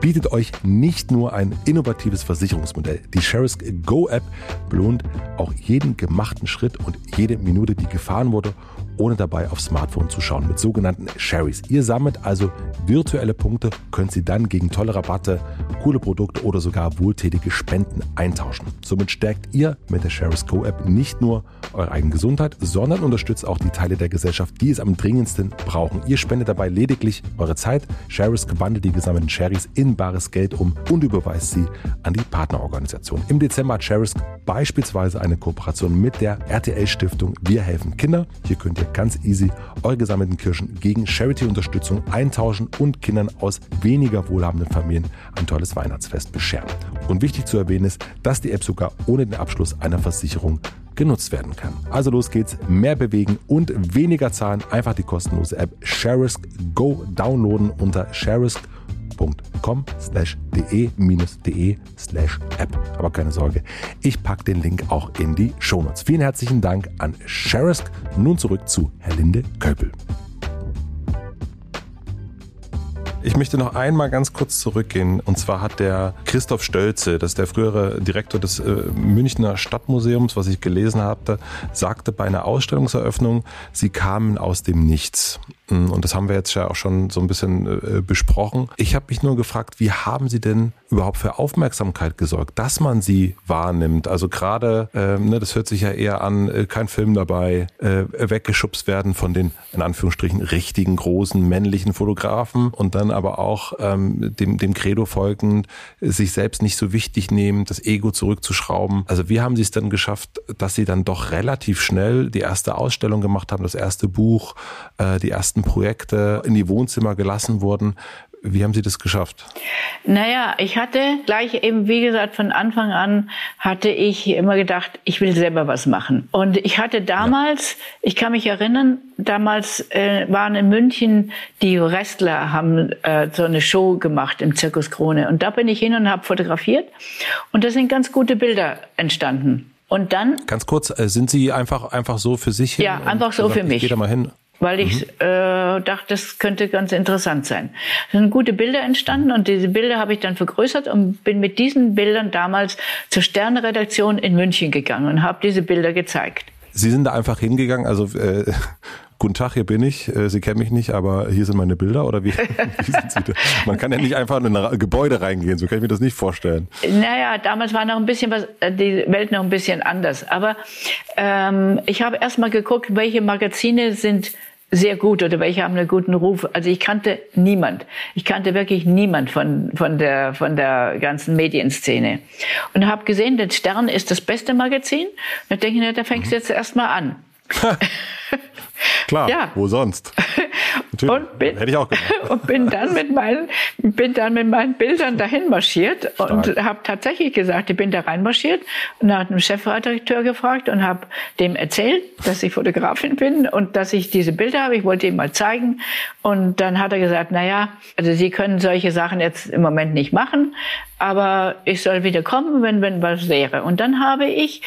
bietet euch nicht nur ein innovatives Versicherungsmodell. Die Sharisk Go App belohnt auch jeden gemachten Schritt und jede Minute, die gefahren wurde ohne dabei aufs Smartphone zu schauen mit sogenannten Sharries. Ihr sammelt also virtuelle Punkte, könnt sie dann gegen tolle Rabatte, coole Werbeprodukte oder sogar wohltätige Spenden eintauschen. Somit stärkt ihr mit der Shares Co App nicht nur eure eigene Gesundheit, sondern unterstützt auch die Teile der Gesellschaft, die es am dringendsten brauchen. Ihr spendet dabei lediglich eure Zeit. Shares wandelt die gesammelten Sherries in bares Geld um und überweist sie an die Partnerorganisation. Im Dezember hat Shares beispielsweise eine Kooperation mit der RTL Stiftung Wir helfen Kinder. Hier könnt ihr ganz easy eure gesammelten Kirschen gegen Charity-Unterstützung eintauschen und Kindern aus weniger wohlhabenden Familien ein tolles Weihnachtsfest bescheren. Und wichtig zu erwähnen ist, dass die App sogar ohne den Abschluss einer Versicherung genutzt werden kann. Also los geht's, mehr bewegen und weniger zahlen. Einfach die kostenlose App Sharisk Go downloaden unter sharisk.com slash de-de slash app. Aber keine Sorge, ich packe den Link auch in die Shownotes. Vielen herzlichen Dank an Sharisk. Nun zurück zu Herlinde Köpel. Ich möchte noch einmal ganz kurz zurückgehen. Und zwar hat der Christoph Stölze, das ist der frühere Direktor des äh, Münchner Stadtmuseums, was ich gelesen habe, sagte bei einer Ausstellungseröffnung, sie kamen aus dem Nichts. Mm, und das haben wir jetzt ja auch schon so ein bisschen äh, besprochen. Ich habe mich nur gefragt, wie haben Sie denn überhaupt für Aufmerksamkeit gesorgt, dass man sie wahrnimmt? Also gerade, äh, ne, das hört sich ja eher an, äh, kein Film dabei, äh, weggeschubst werden von den, in Anführungsstrichen, richtigen, großen, männlichen Fotografen und dann aber auch ähm, dem, dem Credo folgend, sich selbst nicht so wichtig nehmen, das Ego zurückzuschrauben. Also wie haben Sie es dann geschafft, dass Sie dann doch relativ schnell die erste Ausstellung gemacht haben, das erste Buch, äh, die ersten Projekte in die Wohnzimmer gelassen wurden? Wie haben Sie das geschafft? Naja, ich hatte gleich eben, wie gesagt, von Anfang an hatte ich immer gedacht, ich will selber was machen. Und ich hatte damals, ja. ich kann mich erinnern, damals äh, waren in München die Wrestler haben äh, so eine Show gemacht im Zirkus Krone. Und da bin ich hin und habe fotografiert. Und da sind ganz gute Bilder entstanden. Und dann. Ganz kurz, äh, sind Sie einfach, einfach so für sich hin? Ja, einfach so für mich. Ich gehe da mal hin weil ich mhm. äh, dachte, das könnte ganz interessant sein. Es sind gute Bilder entstanden und diese Bilder habe ich dann vergrößert und bin mit diesen Bildern damals zur Sternredaktion in München gegangen und habe diese Bilder gezeigt. Sie sind da einfach hingegangen, also äh, Guten Tag, hier bin ich. Äh, Sie kennen mich nicht, aber hier sind meine Bilder oder wie, wie sind Sie da? Man kann ja nicht einfach in ein Gebäude reingehen, so kann ich mir das nicht vorstellen. Naja, damals war noch ein bisschen was, äh, die Welt noch ein bisschen anders. Aber ähm, ich habe erst mal geguckt, welche Magazine sind sehr gut oder welche haben einen guten Ruf. Also ich kannte niemand. Ich kannte wirklich niemand von, von, der, von der ganzen Medienszene. Und habe gesehen, der Stern ist das beste Magazin. Und da denke ich, na, da fängst du jetzt erstmal an. Klar, ja. wo sonst? Und bin, Hätte ich auch gemacht. Und bin dann mit meinen, bin dann mit meinen Bildern dahin marschiert Stark. und habe tatsächlich gesagt, ich bin da reinmarschiert und habe den Chefredakteur gefragt und habe dem erzählt, dass ich Fotografin bin und dass ich diese Bilder habe. Ich wollte ihm mal zeigen. Und dann hat er gesagt, na ja, also Sie können solche Sachen jetzt im Moment nicht machen, aber ich soll wieder kommen, wenn, wenn was wäre. Und dann habe ich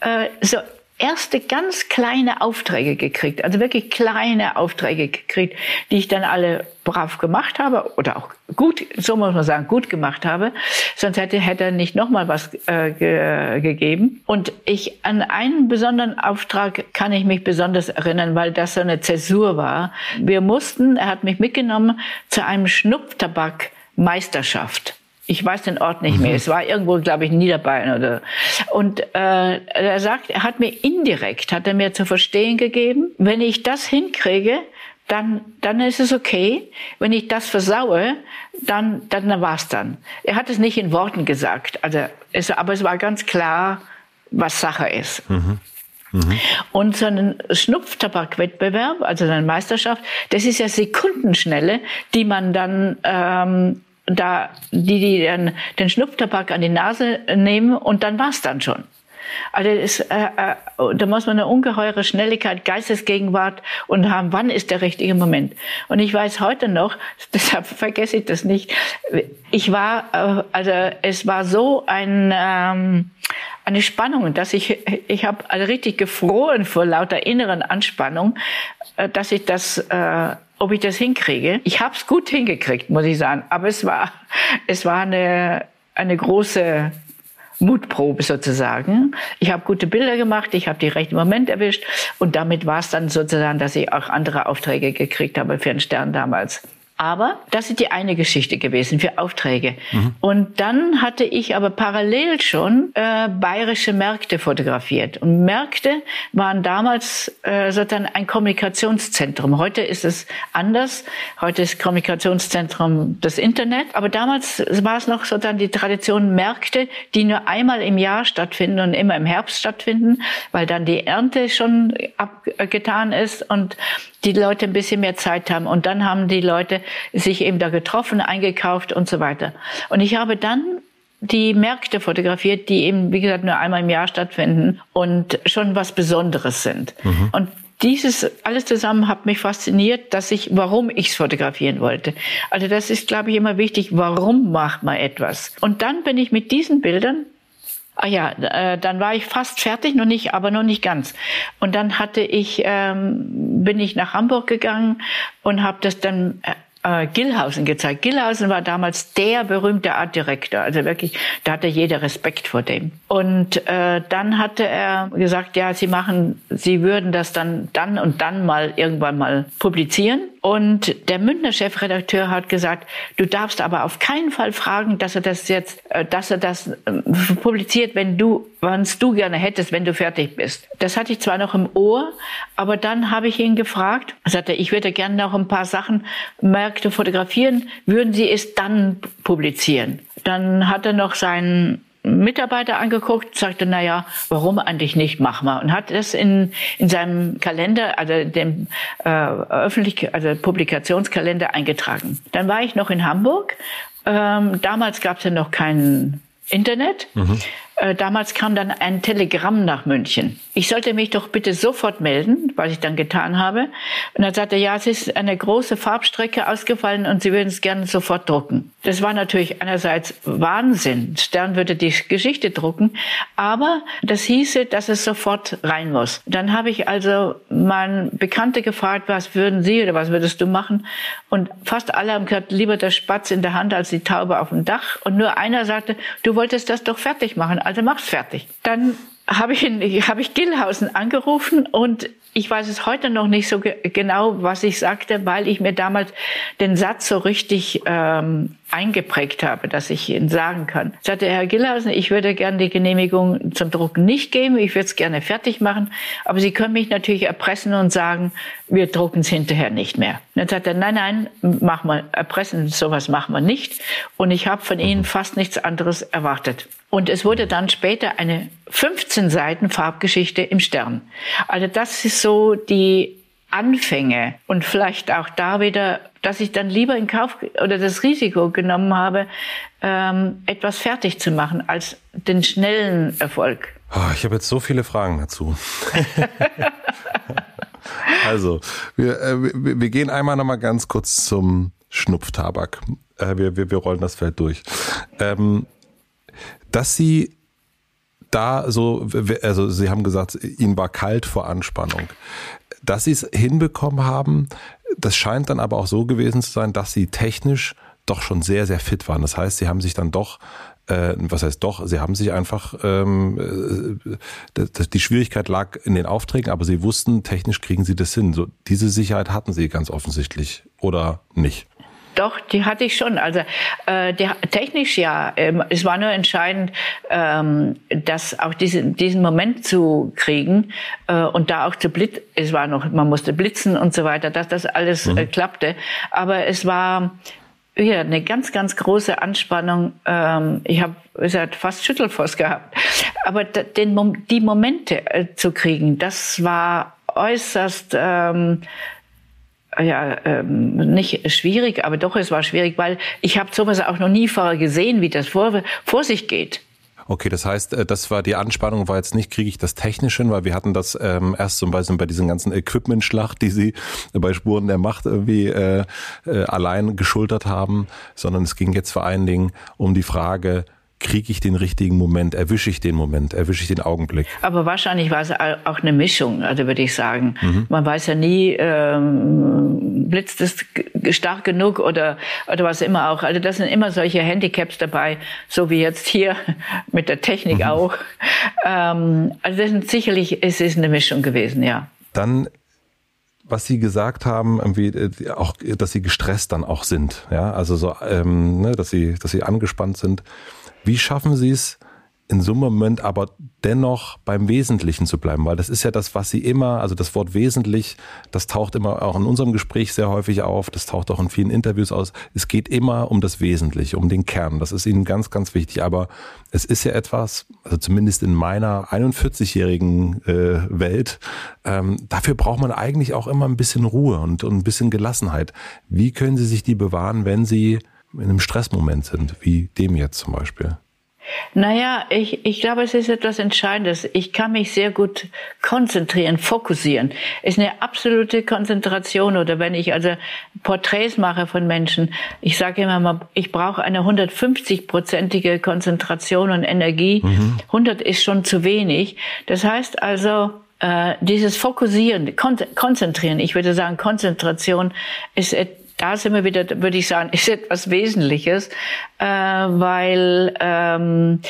äh, so erste ganz kleine Aufträge gekriegt, also wirklich kleine Aufträge gekriegt, die ich dann alle brav gemacht habe oder auch gut, so muss man sagen, gut gemacht habe. Sonst hätte, hätte er nicht nochmal was äh, ge, gegeben. Und ich an einen besonderen Auftrag kann ich mich besonders erinnern, weil das so eine Zäsur war. Wir mussten, er hat mich mitgenommen zu einem Schnupftabak Meisterschaft. Ich weiß den Ort nicht mehr. Mhm. Es war irgendwo, glaube ich, Niederbayern oder. Und äh, er sagt, er hat mir indirekt, hat er mir zu verstehen gegeben, wenn ich das hinkriege, dann, dann ist es okay. Wenn ich das versaue, dann, dann war's dann. Er hat es nicht in Worten gesagt, also es, aber es war ganz klar, was Sache ist. Mhm. Mhm. Und so ein Schnupftabakwettbewerb, also eine Meisterschaft, das ist ja Sekundenschnelle, die man dann ähm, da die, die dann den Schnupftabak an die Nase nehmen und dann war's dann schon. Also ist, äh, äh, da muss man eine ungeheure Schnelligkeit, Geistesgegenwart und haben, wann ist der richtige Moment. Und ich weiß heute noch, deshalb vergesse ich das nicht, ich war, äh, also es war so ein, ähm, eine Spannung, dass ich, ich habe also richtig gefroren vor lauter inneren Anspannung, äh, dass ich das äh, ob ich das hinkriege. Ich habe es gut hingekriegt, muss ich sagen. Aber es war, es war eine, eine große Mutprobe sozusagen. Ich habe gute Bilder gemacht, ich habe die rechten Moment erwischt und damit war es dann sozusagen, dass ich auch andere Aufträge gekriegt habe für den Stern damals. Aber das ist die eine Geschichte gewesen für Aufträge. Mhm. Und dann hatte ich aber parallel schon äh, bayerische Märkte fotografiert. Und Märkte waren damals äh, sozusagen ein Kommunikationszentrum. Heute ist es anders. Heute ist Kommunikationszentrum das Internet. Aber damals war es noch sozusagen die Tradition Märkte, die nur einmal im Jahr stattfinden und immer im Herbst stattfinden, weil dann die Ernte schon abgetan ist und die Leute ein bisschen mehr Zeit haben. Und dann haben die Leute sich eben da getroffen, eingekauft und so weiter. Und ich habe dann die Märkte fotografiert, die eben, wie gesagt, nur einmal im Jahr stattfinden und schon was Besonderes sind. Mhm. Und dieses alles zusammen hat mich fasziniert, dass ich, warum ich es fotografieren wollte. Also das ist, glaube ich, immer wichtig. Warum macht man etwas? Und dann bin ich mit diesen Bildern Ah ja, äh, dann war ich fast fertig, noch nicht, aber noch nicht ganz. Und dann hatte ich, ähm, bin ich nach Hamburg gegangen und habe das dann äh, äh, Gillhausen gezeigt. Gillhausen war damals der berühmte Artdirektor, also wirklich, da hatte jeder Respekt vor dem. Und äh, dann hatte er gesagt, ja, sie machen, sie würden das dann dann und dann mal irgendwann mal publizieren. Und der Münchner Chefredakteur hat gesagt, du darfst aber auf keinen Fall fragen, dass er das jetzt, äh, dass er das ähm, publiziert, wenn du, was du gerne hättest, wenn du fertig bist. Das hatte ich zwar noch im Ohr, aber dann habe ich ihn gefragt, sagte, ich würde gerne noch ein paar Sachen, Märkte fotografieren, würden Sie es dann publizieren? Dann hat er noch seinen Mitarbeiter angeguckt, sagte, na ja, warum eigentlich nicht, mach mal. Und hat das in, in seinem Kalender, also dem äh, öffentlich, also Publikationskalender eingetragen. Dann war ich noch in Hamburg. Ähm, damals gab es ja noch kein Internet. Mhm. Äh, damals kam dann ein Telegramm nach München. Ich sollte mich doch bitte sofort melden, was ich dann getan habe. Und dann sagte er, ja, es ist eine große Farbstrecke ausgefallen und Sie würden es gerne sofort drucken. Das war natürlich einerseits Wahnsinn. Stern würde die Geschichte drucken, aber das hieße, dass es sofort rein muss. Dann habe ich also mal Bekannte gefragt, was würden Sie oder was würdest du machen? Und fast alle haben gesagt, lieber der Spatz in der Hand als die Taube auf dem Dach. Und nur einer sagte, du wolltest das doch fertig machen also mach's fertig. Dann habe ich, hab ich Gillhausen angerufen und ich weiß es heute noch nicht so ge genau, was ich sagte, weil ich mir damals den Satz so richtig ähm, eingeprägt habe, dass ich ihn sagen kann. Sagte, Herr Gillhausen, ich würde gerne die Genehmigung zum Drucken nicht geben, ich würde es gerne fertig machen, aber Sie können mich natürlich erpressen und sagen, wir drucken es hinterher nicht mehr. Und dann sagt er, nein, nein, mach mal, erpressen, sowas machen wir nicht. Und ich habe von Ihnen fast nichts anderes erwartet. Und es wurde dann später eine 15 Seiten Farbgeschichte im Stern. Also das ist so die Anfänge und vielleicht auch da wieder, dass ich dann lieber in Kauf oder das Risiko genommen habe, ähm, etwas fertig zu machen als den schnellen Erfolg. Oh, ich habe jetzt so viele Fragen dazu. also, wir, äh, wir, wir gehen einmal noch mal ganz kurz zum Schnupftabak. Äh, wir, wir, wir rollen das Feld durch. Ähm, dass sie da so, also Sie haben gesagt, Ihnen war kalt vor Anspannung. Dass Sie es hinbekommen haben, das scheint dann aber auch so gewesen zu sein, dass Sie technisch doch schon sehr, sehr fit waren. Das heißt, Sie haben sich dann doch äh, was heißt doch, sie haben sich einfach, ähm, äh, die Schwierigkeit lag in den Aufträgen, aber sie wussten, technisch kriegen sie das hin. So, diese Sicherheit hatten sie ganz offensichtlich oder nicht. Doch, die hatte ich schon. Also äh, die, technisch ja. Ähm, es war nur entscheidend, ähm, dass auch diese, diesen Moment zu kriegen äh, und da auch zu blitzen. Es war noch, man musste blitzen und so weiter, dass das alles mhm. äh, klappte. Aber es war ja eine ganz, ganz große Anspannung. Ähm, ich habe es hat fast Schüttelfrost gehabt. Aber den, die Momente äh, zu kriegen, das war äußerst ähm, ja, ähm, nicht schwierig, aber doch, es war schwierig, weil ich habe sowas auch noch nie vorher gesehen, wie das vor, vor sich geht. Okay, das heißt, äh, das war die Anspannung, war jetzt nicht, kriege ich das technisch hin, weil wir hatten das ähm, erst zum Beispiel bei diesen ganzen Equipment-Schlacht, die sie bei Spuren der Macht irgendwie äh, äh, allein geschultert haben, sondern es ging jetzt vor allen Dingen um die Frage, kriege ich den richtigen Moment, erwische ich den Moment, erwische ich den Augenblick. Aber wahrscheinlich war es auch eine Mischung, also würde ich sagen. Mhm. Man weiß ja nie, ähm, blitzt es stark genug oder, oder was immer auch. Also das sind immer solche Handicaps dabei, so wie jetzt hier mit der Technik mhm. auch. Ähm, also das sind sicherlich, es ist eine Mischung gewesen, ja. Dann was Sie gesagt haben, irgendwie äh, auch, dass Sie gestresst dann auch sind, ja, also so, ähm, ne, dass Sie, dass Sie angespannt sind. Wie schaffen Sie es, in so einem Moment aber dennoch beim Wesentlichen zu bleiben, weil das ist ja das, was sie immer, also das Wort wesentlich, das taucht immer auch in unserem Gespräch sehr häufig auf, das taucht auch in vielen Interviews aus. Es geht immer um das Wesentliche, um den Kern. Das ist ihnen ganz, ganz wichtig. Aber es ist ja etwas, also zumindest in meiner 41-jährigen äh, Welt, ähm, dafür braucht man eigentlich auch immer ein bisschen Ruhe und, und ein bisschen Gelassenheit. Wie können Sie sich die bewahren, wenn Sie in einem Stressmoment sind, wie dem jetzt zum Beispiel? Naja, ich, ich glaube, es ist etwas Entscheidendes. Ich kann mich sehr gut konzentrieren, fokussieren. Es ist eine absolute Konzentration. Oder wenn ich also Porträts mache von Menschen, ich sage immer mal, ich brauche eine 150-prozentige Konzentration und Energie. Mhm. 100 ist schon zu wenig. Das heißt also, äh, dieses Fokussieren, kon konzentrieren, ich würde sagen, Konzentration ist da sind wir wieder, würde ich sagen, ist etwas Wesentliches, äh, weil ähm,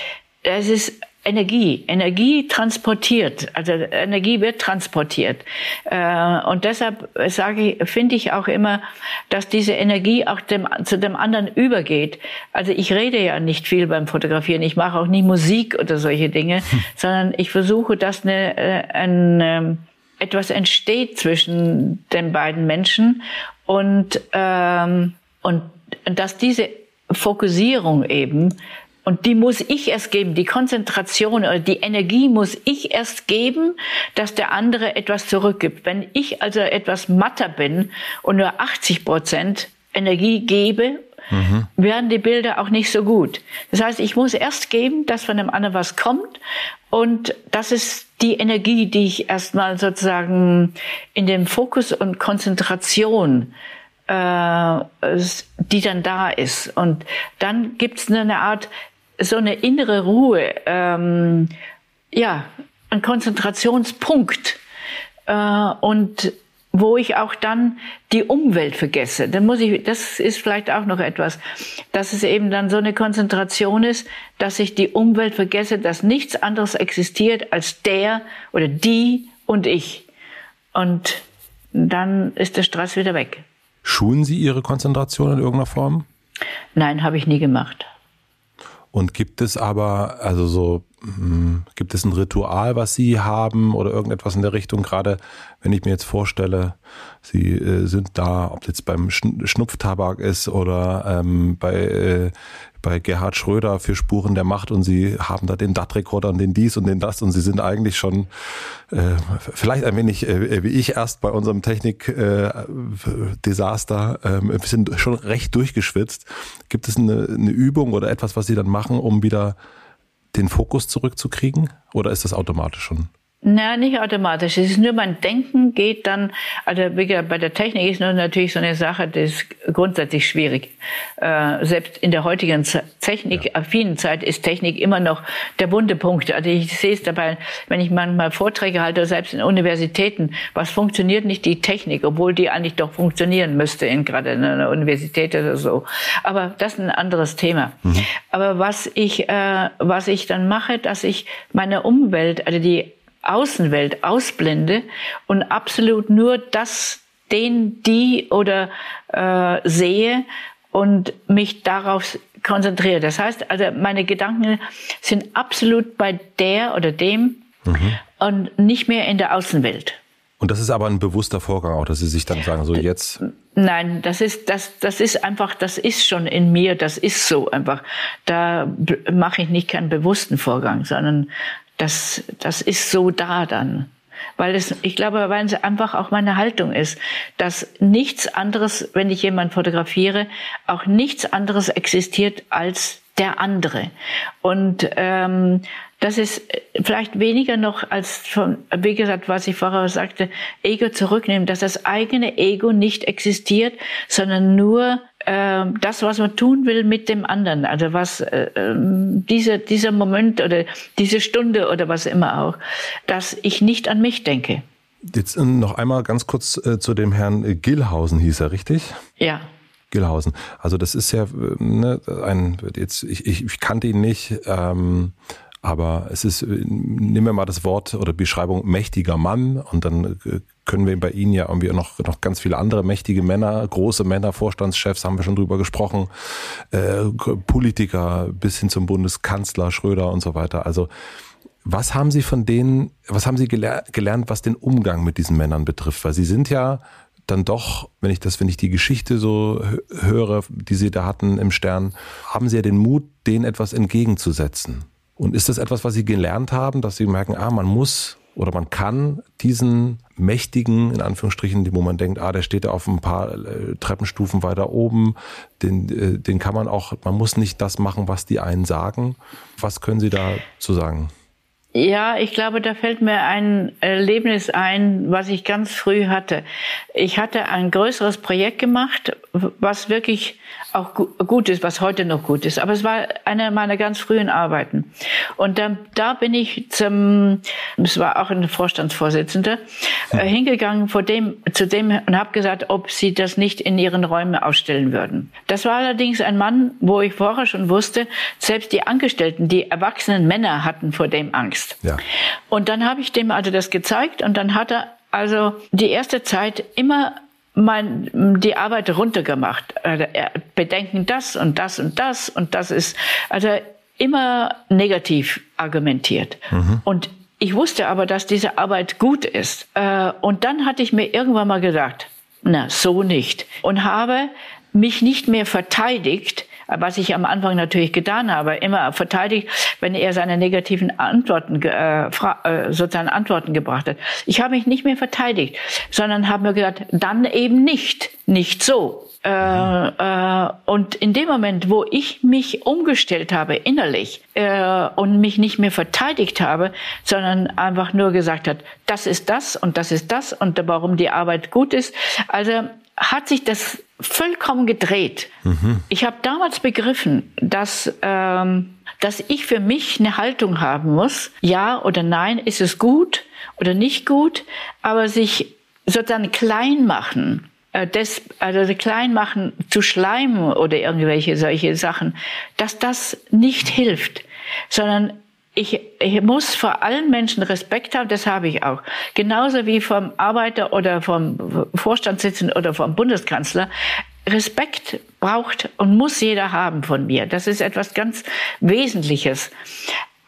es ist Energie. Energie transportiert, also Energie wird transportiert. Äh, und deshalb sage ich, finde ich auch immer, dass diese Energie auch dem, zu dem anderen übergeht. Also ich rede ja nicht viel beim Fotografieren, ich mache auch nie Musik oder solche Dinge, hm. sondern ich versuche, dass eine, äh, ein, ähm, etwas entsteht zwischen den beiden Menschen und, ähm, und dass diese Fokussierung eben, und die muss ich erst geben, die Konzentration oder die Energie muss ich erst geben, dass der andere etwas zurückgibt. Wenn ich also etwas matter bin und nur 80 Prozent Energie gebe, mhm. werden die Bilder auch nicht so gut. Das heißt, ich muss erst geben, dass von dem anderen was kommt und das ist die Energie, die ich erstmal sozusagen in dem Fokus und Konzentration, äh, die dann da ist. Und dann gibt's eine Art, so eine innere Ruhe, ähm, ja, ein Konzentrationspunkt. Äh, und wo ich auch dann die Umwelt vergesse. Dann muss ich, das ist vielleicht auch noch etwas, dass es eben dann so eine Konzentration ist, dass ich die Umwelt vergesse, dass nichts anderes existiert als der oder die und ich. Und dann ist der Stress wieder weg. Schulen Sie Ihre Konzentration in irgendeiner Form? Nein, habe ich nie gemacht. Und gibt es aber, also so, gibt es ein Ritual, was Sie haben oder irgendetwas in der Richtung? Gerade wenn ich mir jetzt vorstelle, Sie äh, sind da, ob jetzt beim Schnupftabak ist oder ähm, bei äh, bei Gerhard Schröder für Spuren der Macht und sie haben da den DAT-Rekorder und den dies und den das und sie sind eigentlich schon äh, vielleicht ein wenig äh, wie ich erst bei unserem Technik-Desaster äh, äh, wir sind schon recht durchgeschwitzt. Gibt es eine, eine Übung oder etwas, was sie dann machen, um wieder den Fokus zurückzukriegen? Oder ist das automatisch schon? Na, nicht automatisch. Es ist nur mein Denken geht dann, also bei der Technik ist nur natürlich so eine Sache, das ist grundsätzlich schwierig. Äh, selbst in der heutigen technikaffinen Zeit ist Technik immer noch der bunte Punkt. Also ich sehe es dabei, wenn ich manchmal Vorträge halte, selbst in Universitäten, was funktioniert nicht die Technik, obwohl die eigentlich doch funktionieren müsste, in, gerade in einer Universität oder so. Aber das ist ein anderes Thema. Mhm. Aber was ich, äh, was ich dann mache, dass ich meine Umwelt, also die Außenwelt ausblende und absolut nur das, den, die oder äh, sehe und mich darauf konzentriere. Das heißt, also meine Gedanken sind absolut bei der oder dem mhm. und nicht mehr in der Außenwelt. Und das ist aber ein bewusster Vorgang auch, dass Sie sich dann sagen, so jetzt. Nein, das ist, das, das ist einfach, das ist schon in mir, das ist so einfach. Da mache ich nicht keinen bewussten Vorgang, sondern das, das ist so da dann. Weil es, ich glaube, weil es einfach auch meine Haltung ist, dass nichts anderes, wenn ich jemanden fotografiere, auch nichts anderes existiert als der andere. Und ähm, das ist vielleicht weniger noch als von, wie gesagt, was ich vorher sagte, Ego zurücknehmen, dass das eigene Ego nicht existiert, sondern nur äh, das, was man tun will mit dem anderen. Also was äh, ähm, dieser, dieser Moment oder diese Stunde oder was immer auch, dass ich nicht an mich denke. Jetzt äh, noch einmal ganz kurz äh, zu dem Herrn Gillhausen hieß er, richtig? Ja. Gillhausen. Also das ist ja äh, ne, ein jetzt ich, ich, ich kannte ihn nicht, ähm, aber es ist, nehmen wir mal das Wort oder Beschreibung mächtiger Mann und dann können wir bei Ihnen ja irgendwie noch, noch ganz viele andere mächtige Männer, große Männer, Vorstandschefs, haben wir schon drüber gesprochen, äh, Politiker bis hin zum Bundeskanzler Schröder und so weiter. Also was haben Sie von denen, was haben Sie gelernt, was den Umgang mit diesen Männern betrifft? Weil Sie sind ja dann doch, wenn ich das, wenn ich die Geschichte so höre, die Sie da hatten im Stern, haben Sie ja den Mut, denen etwas entgegenzusetzen. Und ist das etwas, was Sie gelernt haben, dass Sie merken, ah, man muss oder man kann diesen mächtigen, in Anführungsstrichen, wo man denkt, ah, der steht auf ein paar äh, Treppenstufen weiter oben, den, äh, den kann man auch, man muss nicht das machen, was die einen sagen. Was können Sie da zu sagen? Ja, ich glaube, da fällt mir ein Erlebnis ein, was ich ganz früh hatte. Ich hatte ein größeres Projekt gemacht, was wirklich auch gut ist, was heute noch gut ist. Aber es war eine meiner ganz frühen Arbeiten. Und dann, da bin ich zum, es war auch ein Vorstandsvorsitzender, äh, hingegangen vor dem, zu dem und habe gesagt, ob sie das nicht in ihren Räumen ausstellen würden. Das war allerdings ein Mann, wo ich vorher schon wusste, selbst die Angestellten, die erwachsenen Männer hatten vor dem Angst. Ja. Und dann habe ich dem also das gezeigt und dann hat er also die erste Zeit immer mein, die Arbeit runtergemacht. Also bedenken das und das und das und das ist, also immer negativ argumentiert. Mhm. Und ich wusste aber, dass diese Arbeit gut ist. Äh, und dann hatte ich mir irgendwann mal gesagt, na, so nicht. Und habe mich nicht mehr verteidigt, was ich am Anfang natürlich getan habe, immer verteidigt, wenn er seine negativen Antworten, äh, äh, sozusagen Antworten gebracht hat. Ich habe mich nicht mehr verteidigt, sondern habe mir gesagt, dann eben nicht, nicht so. Äh, äh, und in dem Moment, wo ich mich umgestellt habe innerlich äh, und mich nicht mehr verteidigt habe, sondern einfach nur gesagt hat, das ist das und das ist das und warum die Arbeit gut ist, also hat sich das vollkommen gedreht. Mhm. Ich habe damals begriffen, dass, ähm, dass ich für mich eine Haltung haben muss. Ja oder nein, ist es gut oder nicht gut, aber sich sozusagen klein machen, äh, das, also klein machen zu schleimen oder irgendwelche solche Sachen, dass das nicht hilft, sondern ich, ich muss vor allen Menschen Respekt haben, das habe ich auch. Genauso wie vom Arbeiter oder vom Vorstandssitzenden oder vom Bundeskanzler. Respekt braucht und muss jeder haben von mir. Das ist etwas ganz Wesentliches.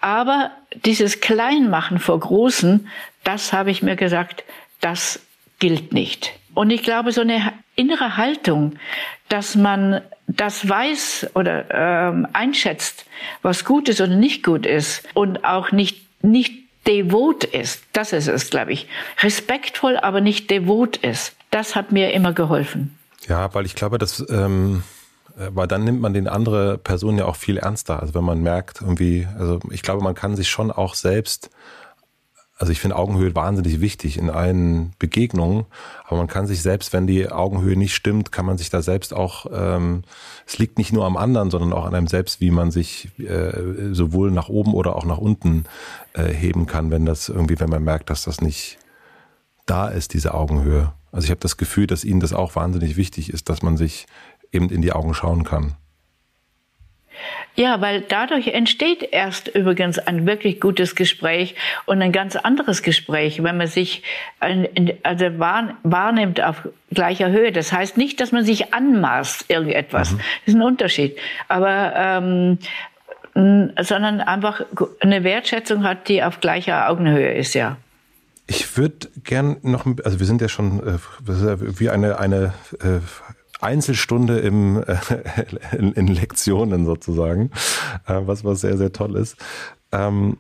Aber dieses Kleinmachen vor Großen, das habe ich mir gesagt, das gilt nicht. Und ich glaube, so eine innere Haltung, dass man das weiß oder ähm, einschätzt, was gut ist oder nicht gut ist und auch nicht, nicht devot ist, das ist es, glaube ich. Respektvoll, aber nicht devot ist. Das hat mir immer geholfen. Ja, weil ich glaube, dass, ähm, äh, weil dann nimmt man den andere Person ja auch viel ernster. Also wenn man merkt, irgendwie, also ich glaube, man kann sich schon auch selbst also ich finde Augenhöhe wahnsinnig wichtig in allen Begegnungen, aber man kann sich selbst, wenn die Augenhöhe nicht stimmt, kann man sich da selbst auch, ähm, es liegt nicht nur am anderen, sondern auch an einem selbst, wie man sich äh, sowohl nach oben oder auch nach unten äh, heben kann, wenn das irgendwie, wenn man merkt, dass das nicht da ist, diese Augenhöhe. Also ich habe das Gefühl, dass Ihnen das auch wahnsinnig wichtig ist, dass man sich eben in die Augen schauen kann. Ja, weil dadurch entsteht erst übrigens ein wirklich gutes Gespräch und ein ganz anderes Gespräch, wenn man sich also wahrnimmt auf gleicher Höhe. Das heißt nicht, dass man sich anmaßt irgendetwas. Mhm. Das ist ein Unterschied. Aber ähm, sondern einfach eine Wertschätzung hat, die auf gleicher Augenhöhe ist, ja. Ich würde gern noch, also wir sind ja schon äh, wie eine eine äh, Einzelstunde im, äh, in, in, Lektionen sozusagen, äh, was, was sehr, sehr toll ist. Ähm,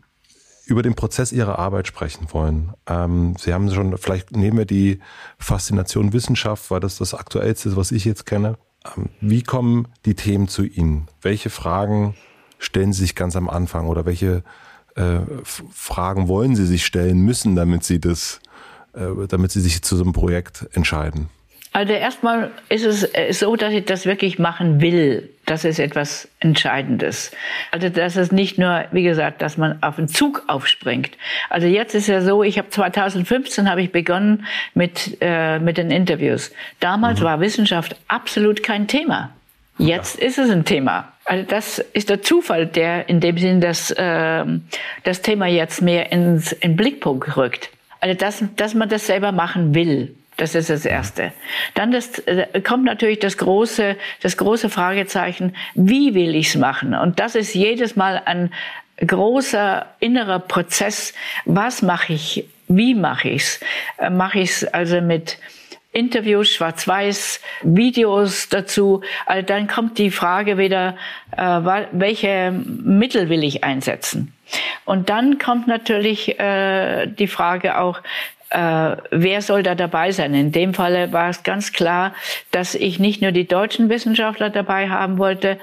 über den Prozess Ihrer Arbeit sprechen wollen. Ähm, Sie haben schon, vielleicht nehmen wir die Faszination Wissenschaft, weil das das Aktuellste was ich jetzt kenne. Ähm, wie kommen die Themen zu Ihnen? Welche Fragen stellen Sie sich ganz am Anfang oder welche äh, Fragen wollen Sie sich stellen müssen, damit Sie das, äh, damit Sie sich zu so einem Projekt entscheiden? Also erstmal ist es äh, so, dass ich das wirklich machen will. Das ist etwas Entscheidendes. Also das ist nicht nur, wie gesagt, dass man auf den Zug aufspringt. Also jetzt ist ja so, ich habe 2015 habe ich begonnen mit äh, mit den Interviews. Damals mhm. war Wissenschaft absolut kein Thema. Jetzt ja. ist es ein Thema. Also das ist der Zufall, der in dem Sinn das, äh, das Thema jetzt mehr ins in Blickpunkt rückt. Also, dass, dass man das selber machen will. Das ist das Erste. Dann das, äh, kommt natürlich das große, das große Fragezeichen, wie will ich's machen? Und das ist jedes Mal ein großer innerer Prozess. Was mache ich? Wie mache ich's? Äh, mache ich's also mit Interviews, Schwarz-Weiß, Videos dazu. Also dann kommt die Frage wieder, äh, welche Mittel will ich einsetzen? Und dann kommt natürlich äh, die Frage auch, äh, wer soll da dabei sein? In dem Falle war es ganz klar, dass ich nicht nur die deutschen Wissenschaftler dabei haben wollte,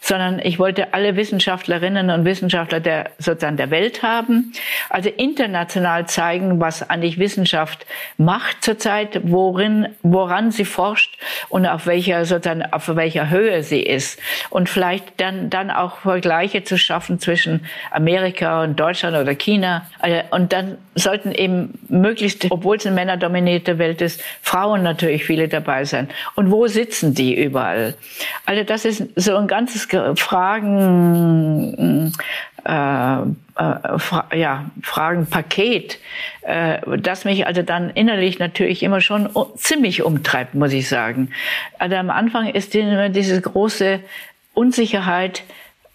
sondern ich wollte alle Wissenschaftlerinnen und Wissenschaftler der sozusagen der Welt haben. Also international zeigen, was eigentlich Wissenschaft macht zurzeit, worin, woran sie forscht und auf welcher sozusagen auf welcher Höhe sie ist und vielleicht dann dann auch Vergleiche zu schaffen zwischen Amerika und Deutschland oder China äh, und dann sollten eben möglichst möglichst, obwohl es eine männerdominierte Welt ist, Frauen natürlich viele dabei sein. Und wo sitzen die überall? Also das ist so ein ganzes Fragen, äh, äh, fra ja, Fragenpaket, äh, das mich also dann innerlich natürlich immer schon ziemlich umtreibt, muss ich sagen. Also am Anfang ist immer diese große Unsicherheit,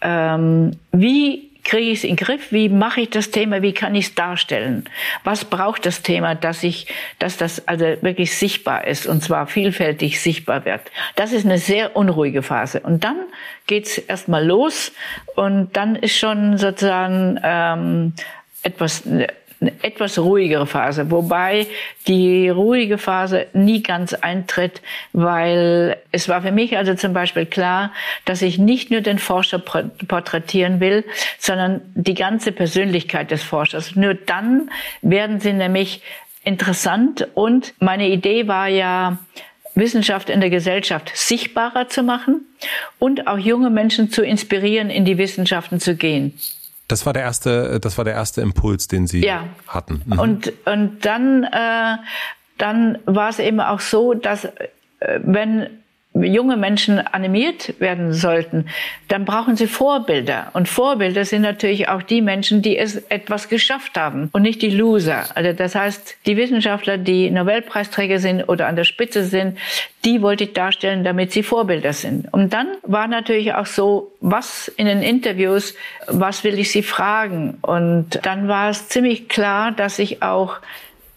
ähm, wie kriege ich es in den Griff? Wie mache ich das Thema? Wie kann ich es darstellen? Was braucht das Thema, dass ich, dass das also wirklich sichtbar ist und zwar vielfältig sichtbar wird? Das ist eine sehr unruhige Phase. Und dann geht's erstmal los und dann ist schon sozusagen ähm, etwas eine etwas ruhigere Phase, wobei die ruhige Phase nie ganz eintritt, weil es war für mich also zum Beispiel klar, dass ich nicht nur den Forscher porträtieren will, sondern die ganze Persönlichkeit des Forschers. Nur dann werden sie nämlich interessant und meine Idee war ja, Wissenschaft in der Gesellschaft sichtbarer zu machen und auch junge Menschen zu inspirieren, in die Wissenschaften zu gehen. Das war der erste, das war der erste Impuls, den Sie ja. hatten. Mhm. Und und dann äh, dann war es eben auch so, dass äh, wenn junge Menschen animiert werden sollten, dann brauchen sie Vorbilder. Und Vorbilder sind natürlich auch die Menschen, die es etwas geschafft haben und nicht die Loser. Also das heißt, die Wissenschaftler, die Nobelpreisträger sind oder an der Spitze sind, die wollte ich darstellen, damit sie Vorbilder sind. Und dann war natürlich auch so, was in den Interviews, was will ich sie fragen? Und dann war es ziemlich klar, dass ich auch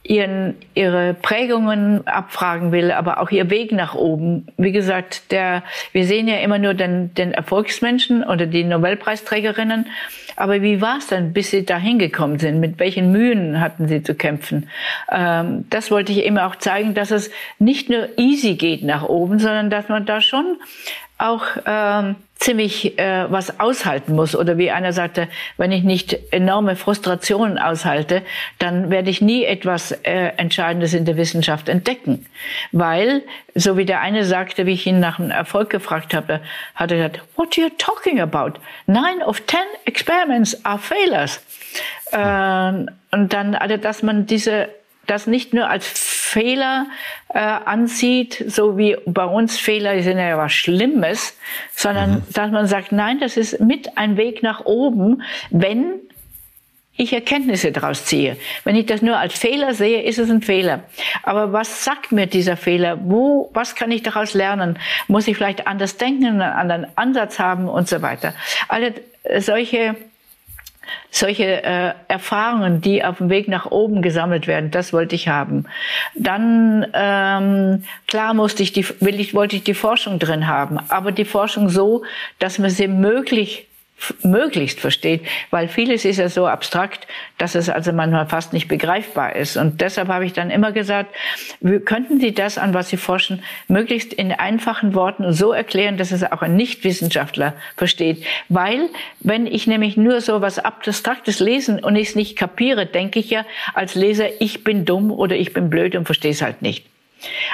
ihren, ihre Prägungen abfragen will, aber auch ihr Weg nach oben. Wie gesagt, der, wir sehen ja immer nur den, den Erfolgsmenschen oder die Nobelpreisträgerinnen. Aber wie war es dann, bis sie dahin gekommen sind? Mit welchen Mühen hatten sie zu kämpfen? Ähm, das wollte ich eben auch zeigen, dass es nicht nur easy geht nach oben, sondern dass man da schon auch ähm, ziemlich äh, was aushalten muss. Oder wie einer sagte, wenn ich nicht enorme Frustrationen aushalte, dann werde ich nie etwas äh, Entscheidendes in der Wissenschaft entdecken. Weil, so wie der eine sagte, wie ich ihn nach dem Erfolg gefragt habe, hat er gesagt, what are you talking about? Nine of ten experiments are failures. Äh, und dann, also, dass man diese das nicht nur als Fehler äh, ansieht, so wie bei uns Fehler sind ja was Schlimmes, sondern mhm. dass man sagt, nein, das ist mit ein Weg nach oben, wenn ich Erkenntnisse daraus ziehe. Wenn ich das nur als Fehler sehe, ist es ein Fehler. Aber was sagt mir dieser Fehler? Wo, was kann ich daraus lernen? Muss ich vielleicht anders denken, einen anderen Ansatz haben und so weiter? Alle solche solche äh, Erfahrungen, die auf dem Weg nach oben gesammelt werden, das wollte ich haben. Dann ähm, klar musste ich die, will ich, wollte ich die Forschung drin haben, aber die Forschung so, dass man sie möglich möglichst versteht, weil vieles ist ja so abstrakt, dass es also manchmal fast nicht begreifbar ist. Und deshalb habe ich dann immer gesagt, könnten Sie das, an was Sie forschen, möglichst in einfachen Worten so erklären, dass es auch ein Nichtwissenschaftler versteht. Weil, wenn ich nämlich nur so was Abstraktes lesen und ich es nicht kapiere, denke ich ja als Leser, ich bin dumm oder ich bin blöd und verstehe es halt nicht.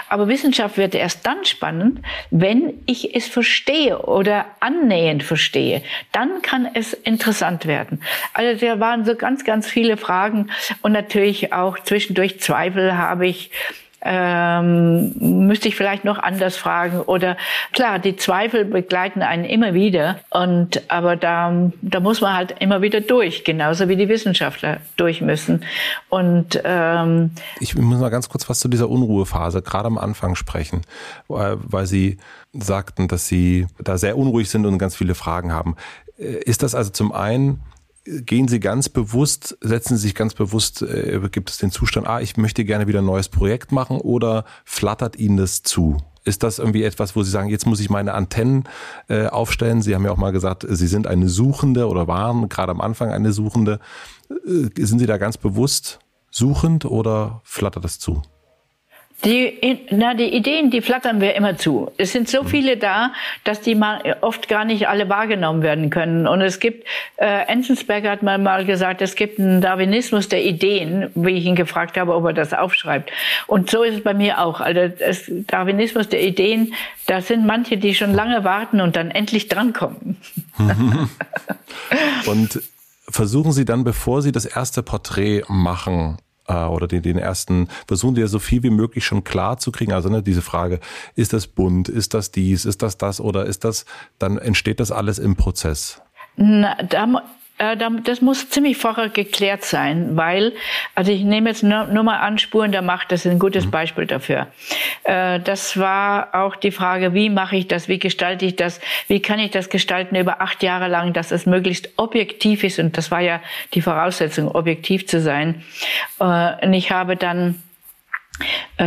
Aber Wissenschaft wird erst dann spannend, wenn ich es verstehe oder annähernd verstehe. Dann kann es interessant werden. Also da waren so ganz, ganz viele Fragen und natürlich auch zwischendurch Zweifel habe ich ähm, müsste ich vielleicht noch anders fragen. Oder klar, die Zweifel begleiten einen immer wieder. Und aber da, da muss man halt immer wieder durch, genauso wie die Wissenschaftler durch müssen. Und ähm, ich muss mal ganz kurz was zu dieser Unruhephase gerade am Anfang sprechen, weil Sie sagten, dass Sie da sehr unruhig sind und ganz viele Fragen haben. Äh, ist das also zum einen gehen Sie ganz bewusst, setzen Sie sich ganz bewusst, äh, gibt es den Zustand, ah, ich möchte gerne wieder ein neues Projekt machen oder flattert Ihnen das zu? Ist das irgendwie etwas, wo Sie sagen, jetzt muss ich meine Antennen äh, aufstellen? Sie haben ja auch mal gesagt, Sie sind eine Suchende oder waren gerade am Anfang eine Suchende. Äh, sind Sie da ganz bewusst suchend oder flattert das zu? Die, na, die Ideen, die flattern wir immer zu. Es sind so viele da, dass die mal oft gar nicht alle wahrgenommen werden können. Und es gibt, äh, Enzensberger hat mal, mal gesagt, es gibt einen Darwinismus der Ideen, wie ich ihn gefragt habe, ob er das aufschreibt. Und so ist es bei mir auch. Also das Darwinismus der Ideen, da sind manche, die schon lange warten und dann endlich drankommen. und versuchen Sie dann, bevor Sie das erste Porträt machen, äh, oder den, den ersten, versuchen dir so viel wie möglich schon klar zu kriegen. Also ne, diese Frage, ist das bunt, ist das dies, ist das das oder ist das, dann entsteht das alles im Prozess. Na, da, das muss ziemlich vorher geklärt sein, weil, also ich nehme jetzt nur, nur mal an, Spuren der Macht, das ist ein gutes mhm. Beispiel dafür. Äh, das war auch die Frage, wie mache ich das, wie gestalte ich das, wie kann ich das gestalten über acht Jahre lang, dass es möglichst objektiv ist und das war ja die Voraussetzung, objektiv zu sein. Äh, und ich habe dann äh,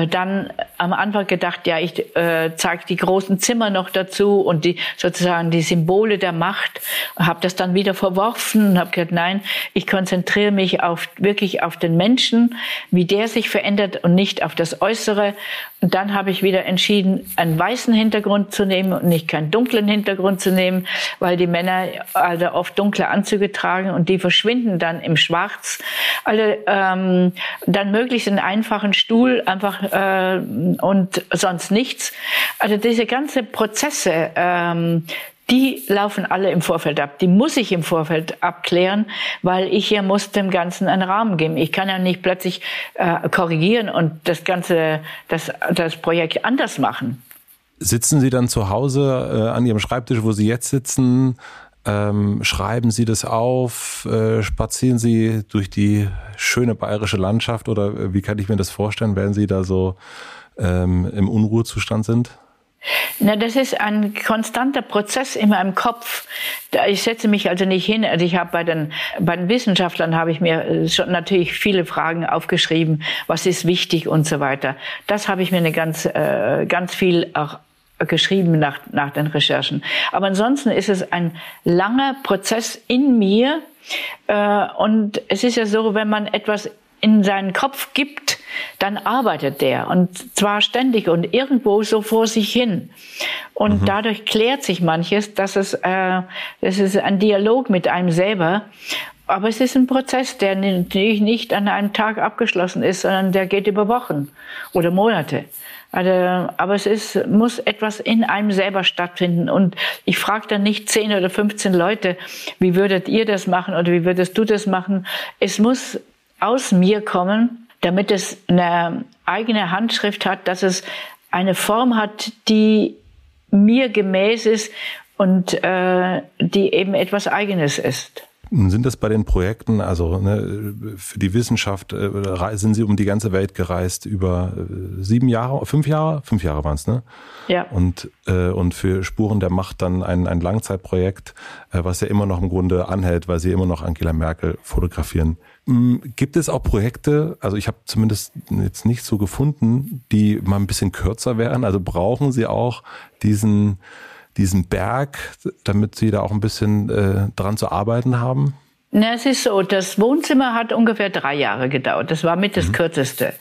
dann am Anfang gedacht, ja, ich äh, zeige die großen Zimmer noch dazu und die sozusagen die Symbole der Macht, habe das dann wieder verworfen und habe gesagt, nein, ich konzentriere mich auf wirklich auf den Menschen, wie der sich verändert und nicht auf das Äußere. Und dann habe ich wieder entschieden, einen weißen Hintergrund zu nehmen und nicht keinen dunklen Hintergrund zu nehmen, weil die Männer alle oft dunkle Anzüge tragen und die verschwinden dann im Schwarz. Alle ähm, dann möglichst einen einfachen Stuhl einfach äh, und sonst nichts. Also diese ganze Prozesse, ähm, die laufen alle im Vorfeld ab. Die muss ich im Vorfeld abklären, weil ich hier muss dem Ganzen einen Rahmen geben. Ich kann ja nicht plötzlich äh, korrigieren und das ganze, das, das Projekt anders machen. Sitzen Sie dann zu Hause äh, an Ihrem Schreibtisch, wo Sie jetzt sitzen? Ähm, schreiben Sie das auf? Äh, spazieren Sie durch die schöne bayerische Landschaft oder äh, wie kann ich mir das vorstellen, wenn Sie da so ähm, im Unruhezustand sind? Na, das ist ein konstanter Prozess in meinem Kopf. Ich setze mich also nicht hin. Also ich habe bei den, bei den Wissenschaftlern habe ich mir äh, schon natürlich viele Fragen aufgeschrieben. Was ist wichtig und so weiter. Das habe ich mir eine ganz, äh, ganz viel auch geschrieben nach, nach den Recherchen. Aber ansonsten ist es ein langer Prozess in mir. Äh, und es ist ja so, wenn man etwas in seinen Kopf gibt, dann arbeitet der und zwar ständig und irgendwo so vor sich hin. Und mhm. dadurch klärt sich manches, dass es, äh, das ist ein Dialog mit einem selber. Aber es ist ein Prozess, der natürlich nicht an einem Tag abgeschlossen ist, sondern der geht über Wochen oder Monate. Also, aber es ist, muss etwas in einem selber stattfinden. Und ich frage dann nicht 10 oder 15 Leute, wie würdet ihr das machen oder wie würdest du das machen? Es muss aus mir kommen, damit es eine eigene Handschrift hat, dass es eine Form hat, die mir gemäß ist und äh, die eben etwas Eigenes ist. Sind das bei den Projekten, also ne, für die Wissenschaft, äh, sind Sie um die ganze Welt gereist über äh, sieben Jahre, fünf Jahre? Fünf Jahre waren es, ne? Ja. Und, äh, und für Spuren der Macht dann ein, ein Langzeitprojekt, äh, was ja immer noch im Grunde anhält, weil Sie immer noch Angela Merkel fotografieren. Hm, gibt es auch Projekte, also ich habe zumindest jetzt nicht so gefunden, die mal ein bisschen kürzer wären? Also brauchen Sie auch diesen diesen Berg, damit Sie da auch ein bisschen äh, dran zu arbeiten haben? Na, es ist so, das Wohnzimmer hat ungefähr drei Jahre gedauert. Das war mit das mhm. kürzeste.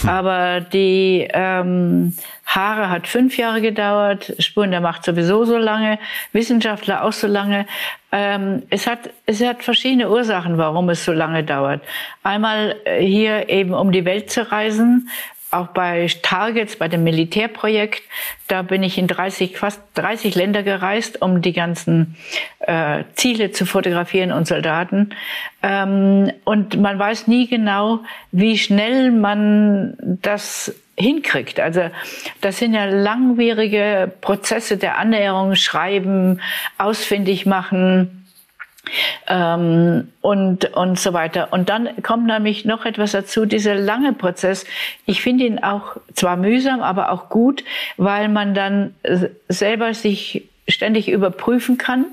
Hm. Aber die ähm, Haare hat fünf Jahre gedauert, Spuren der Macht sowieso so lange, Wissenschaftler auch so lange. Ähm, es, hat, es hat verschiedene Ursachen, warum es so lange dauert. Einmal äh, hier eben um die Welt zu reisen, auch bei Targets, bei dem Militärprojekt, da bin ich in 30, fast 30 Länder gereist, um die ganzen äh, Ziele zu fotografieren und Soldaten. Ähm, und man weiß nie genau, wie schnell man das hinkriegt. Also das sind ja langwierige Prozesse der Annäherung, Schreiben, ausfindig machen ähm, und, und so weiter. Und dann kommt nämlich noch etwas dazu, dieser lange Prozess. Ich finde ihn auch zwar mühsam, aber auch gut, weil man dann selber sich ständig überprüfen kann.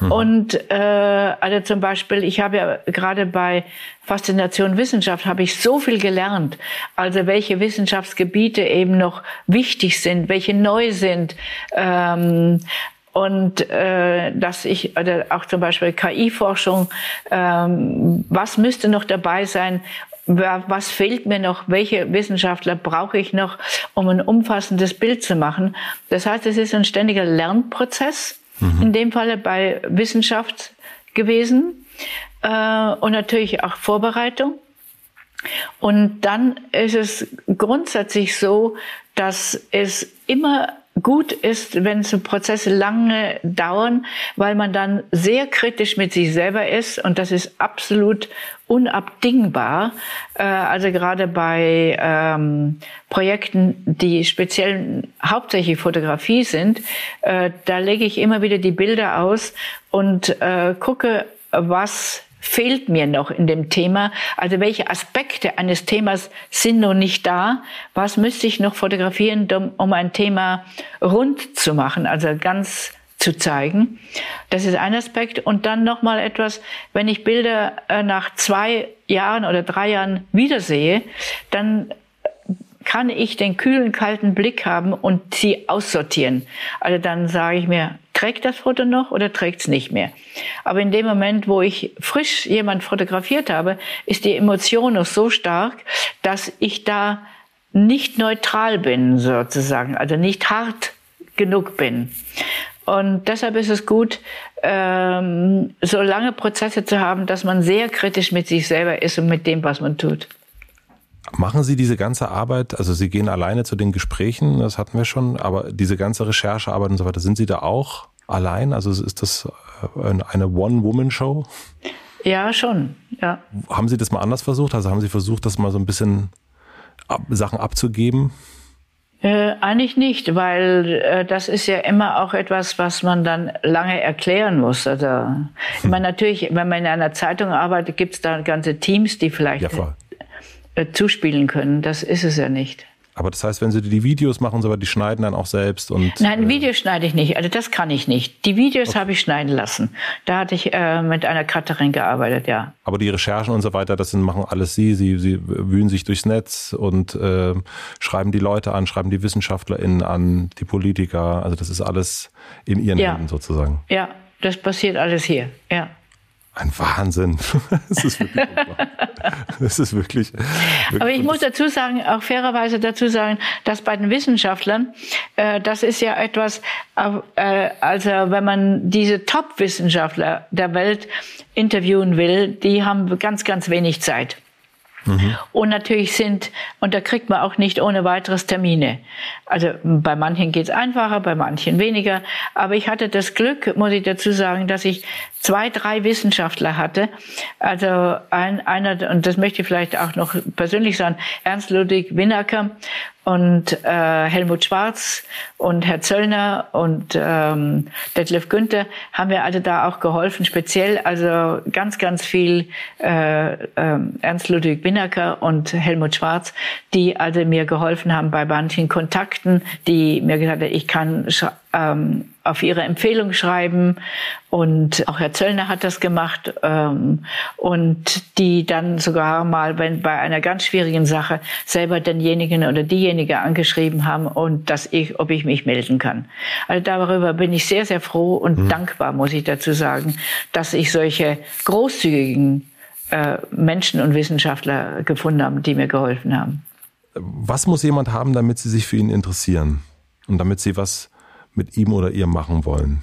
Mhm. Und äh, also zum Beispiel, ich habe ja gerade bei Faszination Wissenschaft habe ich so viel gelernt. Also welche Wissenschaftsgebiete eben noch wichtig sind, welche neu sind. Ähm, und äh, dass ich oder auch zum Beispiel KI-Forschung, ähm, was müsste noch dabei sein? Was fehlt mir noch? Welche Wissenschaftler brauche ich noch, um ein umfassendes Bild zu machen? Das heißt, es ist ein ständiger Lernprozess, mhm. in dem Falle bei Wissenschaft gewesen äh, und natürlich auch Vorbereitung. Und dann ist es grundsätzlich so, dass es immer gut ist, wenn so Prozesse lange dauern, weil man dann sehr kritisch mit sich selber ist und das ist absolut unabdingbar. Äh, also gerade bei ähm, Projekten, die speziell hauptsächlich Fotografie sind, äh, da lege ich immer wieder die Bilder aus und äh, gucke, was fehlt mir noch in dem Thema? Also welche Aspekte eines Themas sind noch nicht da? Was müsste ich noch fotografieren, um ein Thema rund zu machen, also ganz zu zeigen? Das ist ein Aspekt. Und dann noch mal etwas, wenn ich Bilder äh, nach zwei Jahren oder drei Jahren wiedersehe, dann kann ich den kühlen, kalten Blick haben und sie aussortieren. Also dann sage ich mir, trägt das Foto noch oder trägt es nicht mehr. Aber in dem Moment, wo ich frisch jemand fotografiert habe, ist die Emotion noch so stark, dass ich da nicht neutral bin, sozusagen, also nicht hart genug bin. Und deshalb ist es gut, ähm, so lange Prozesse zu haben, dass man sehr kritisch mit sich selber ist und mit dem, was man tut. Machen Sie diese ganze Arbeit, also Sie gehen alleine zu den Gesprächen, das hatten wir schon, aber diese ganze Recherchearbeit und so weiter, sind Sie da auch allein? Also ist das äh, eine One-Woman-Show? Ja, schon, ja. Haben Sie das mal anders versucht? Also haben Sie versucht, das mal so ein bisschen ab, Sachen abzugeben? Äh, eigentlich nicht, weil äh, das ist ja immer auch etwas, was man dann lange erklären muss. Also, hm. ich meine, natürlich, wenn man in einer Zeitung arbeitet, gibt es da ganze Teams, die vielleicht ja, äh, zuspielen können. Das ist es ja nicht. Aber das heißt, wenn Sie die Videos machen, so die schneiden dann auch selbst und. Nein, äh Videos schneide ich nicht. Also das kann ich nicht. Die Videos okay. habe ich schneiden lassen. Da hatte ich äh, mit einer Cutterin gearbeitet, ja. Aber die Recherchen und so weiter, das sind, machen alles Sie. Sie, Sie wühlen sich durchs Netz und äh, schreiben die Leute an, schreiben die WissenschaftlerInnen an, die Politiker. Also das ist alles in Ihren ja. Händen sozusagen. Ja, das passiert alles hier, ja. Ein Wahnsinn. Das ist wirklich, das ist wirklich, wirklich Aber ich muss dazu sagen, auch fairerweise dazu sagen, dass bei den Wissenschaftlern, äh, das ist ja etwas, äh, also wenn man diese Top-Wissenschaftler der Welt interviewen will, die haben ganz, ganz wenig Zeit. Mhm. Und natürlich sind, und da kriegt man auch nicht ohne weiteres Termine. Also bei manchen geht's einfacher, bei manchen weniger. Aber ich hatte das Glück, muss ich dazu sagen, dass ich zwei, drei Wissenschaftler hatte. Also ein, einer, und das möchte ich vielleicht auch noch persönlich sagen, Ernst Ludwig Winacker und äh, Helmut Schwarz und Herr Zöllner und ähm, Detlef Günther haben mir also da auch geholfen, speziell also ganz, ganz viel äh, äh, Ernst Ludwig Winacker und Helmut Schwarz, die also mir geholfen haben bei manchen Kontakten, die mir gesagt haben, ich kann ähm, auf ihre Empfehlung schreiben und auch Herr Zöllner hat das gemacht ähm, und die dann sogar mal, wenn bei einer ganz schwierigen Sache selber denjenigen oder diejenige angeschrieben haben und dass ich, ob ich mich melden kann. Also darüber bin ich sehr, sehr froh und mhm. dankbar, muss ich dazu sagen, dass ich solche großzügigen äh, Menschen und Wissenschaftler gefunden habe, die mir geholfen haben. Was muss jemand haben, damit Sie sich für ihn interessieren und damit Sie was mit ihm oder ihr machen wollen?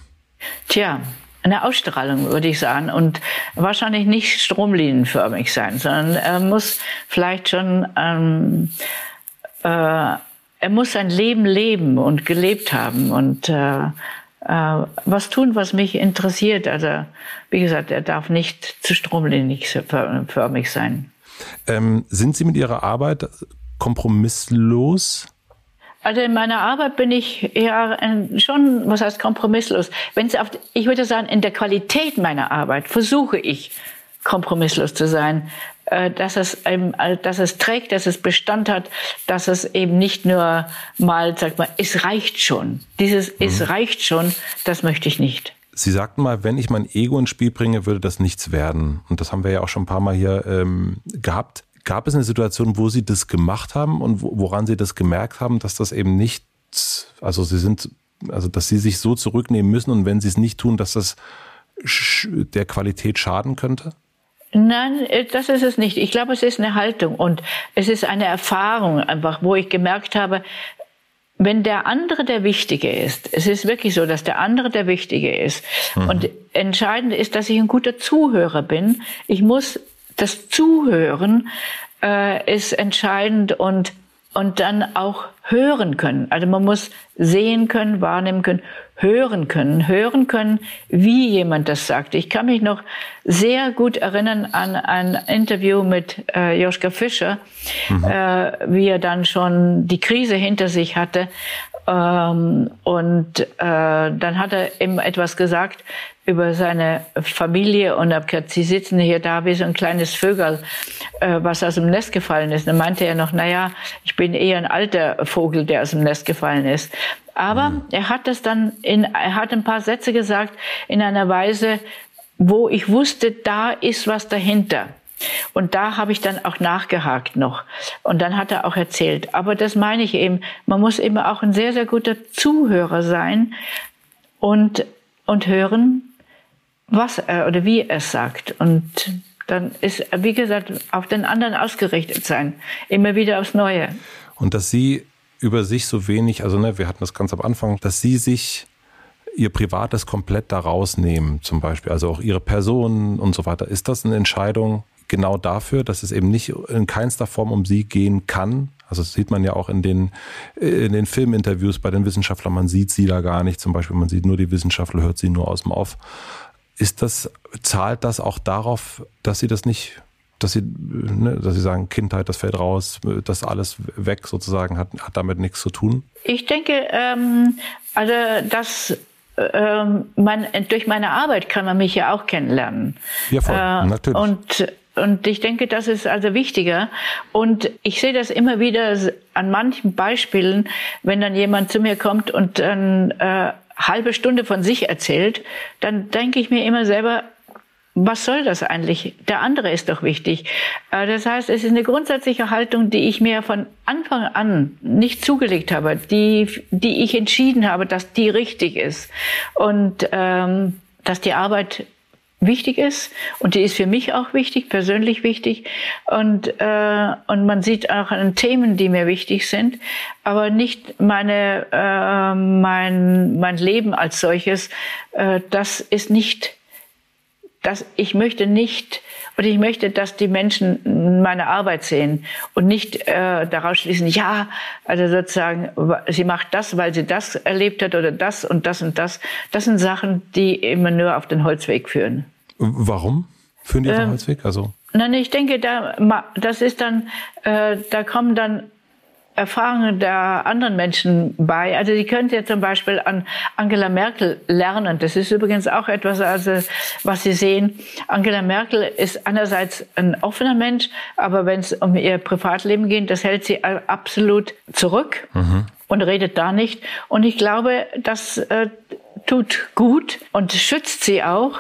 Tja, eine Ausstrahlung, würde ich sagen. Und wahrscheinlich nicht stromlinienförmig sein, sondern er muss vielleicht schon, ähm, äh, er muss sein Leben leben und gelebt haben und äh, äh, was tun, was mich interessiert. Also, wie gesagt, er darf nicht zu stromlinienförmig sein. Ähm, sind Sie mit Ihrer Arbeit kompromisslos? Also in meiner Arbeit bin ich ja schon, was heißt kompromisslos? Wenn es auf, ich würde sagen, in der Qualität meiner Arbeit versuche ich kompromisslos zu sein, äh, dass es, eben, dass es trägt, dass es Bestand hat, dass es eben nicht nur mal, sagt man, es reicht schon. Dieses mhm. es reicht schon, das möchte ich nicht. Sie sagten mal, wenn ich mein Ego ins Spiel bringe, würde das nichts werden. Und das haben wir ja auch schon ein paar Mal hier ähm, gehabt. Gab es eine Situation, wo Sie das gemacht haben und woran Sie das gemerkt haben, dass das eben nicht, also Sie sind, also dass Sie sich so zurücknehmen müssen und wenn Sie es nicht tun, dass das der Qualität schaden könnte? Nein, äh, das ist es nicht. Ich glaube, es ist eine Haltung und es ist eine Erfahrung einfach, wo ich gemerkt habe, wenn der andere der Wichtige ist, es ist wirklich so, dass der andere der Wichtige ist. Mhm. Und entscheidend ist, dass ich ein guter Zuhörer bin. Ich muss das Zuhören äh, ist entscheidend und und dann auch hören können. Also man muss sehen können, wahrnehmen können, hören können, hören können, wie jemand das sagt. Ich kann mich noch sehr gut erinnern an ein Interview mit äh, Joschka Fischer, mhm. äh, wie er dann schon die Krise hinter sich hatte. Ähm, und äh, dann hat er eben etwas gesagt über seine Familie und habe gesagt, Sie sitzen hier da wie so ein kleines Vögel, äh, was aus dem Nest gefallen ist. Dann meinte er noch, na ja, ich bin eher ein alter Vogel, der aus dem Nest gefallen ist. Aber mhm. er hat das dann in, er hat ein paar Sätze gesagt in einer Weise, wo ich wusste, da ist was dahinter. Und da habe ich dann auch nachgehakt noch. Und dann hat er auch erzählt. Aber das meine ich eben, man muss eben auch ein sehr, sehr guter Zuhörer sein und, und hören, was er oder wie er es sagt. Und dann ist, wie gesagt, auf den anderen ausgerichtet sein. Immer wieder aufs Neue. Und dass Sie über sich so wenig, also ne, wir hatten das ganz am Anfang, dass Sie sich Ihr Privates komplett da rausnehmen, zum Beispiel, also auch Ihre Person und so weiter. Ist das eine Entscheidung genau dafür, dass es eben nicht in keinster Form um Sie gehen kann? Also das sieht man ja auch in den, in den Filminterviews bei den Wissenschaftlern. Man sieht sie da gar nicht. Zum Beispiel, man sieht nur die Wissenschaftler, hört sie nur aus dem Off. Ist das, zahlt das auch darauf, dass Sie das nicht, dass Sie, ne, dass Sie sagen, Kindheit, das fällt raus, das alles weg sozusagen, hat, hat damit nichts zu tun? Ich denke, ähm, also das ähm, man, durch meine Arbeit kann man mich ja auch kennenlernen. Ja, voll, äh, natürlich. Und und ich denke, das ist also wichtiger. Und ich sehe das immer wieder an manchen Beispielen, wenn dann jemand zu mir kommt und dann äh, halbe Stunde von sich erzählt, dann denke ich mir immer selber, was soll das eigentlich? Der andere ist doch wichtig. Äh, das heißt, es ist eine grundsätzliche Haltung, die ich mir von Anfang an nicht zugelegt habe, die, die ich entschieden habe, dass die richtig ist und ähm, dass die Arbeit wichtig ist und die ist für mich auch wichtig, persönlich wichtig und äh, und man sieht auch an Themen, die mir wichtig sind, aber nicht meine äh, mein mein Leben als solches. Äh, das ist nicht, das ich möchte nicht und ich möchte, dass die Menschen meine Arbeit sehen und nicht äh, daraus schließen, ja, also sozusagen, sie macht das, weil sie das erlebt hat oder das und das und das. Das sind Sachen, die immer nur auf den Holzweg führen. Warum führen die auf den ähm, Holzweg? Also Nein, ich denke, da, das ist dann, äh, da kommen dann Erfahrungen der anderen Menschen bei. Also Sie können ja zum Beispiel an Angela Merkel lernen. Das ist übrigens auch etwas, also, was Sie sehen. Angela Merkel ist einerseits ein offener Mensch, aber wenn es um ihr Privatleben geht, das hält sie absolut zurück mhm. und redet da nicht. Und ich glaube, das äh, tut gut und schützt sie auch.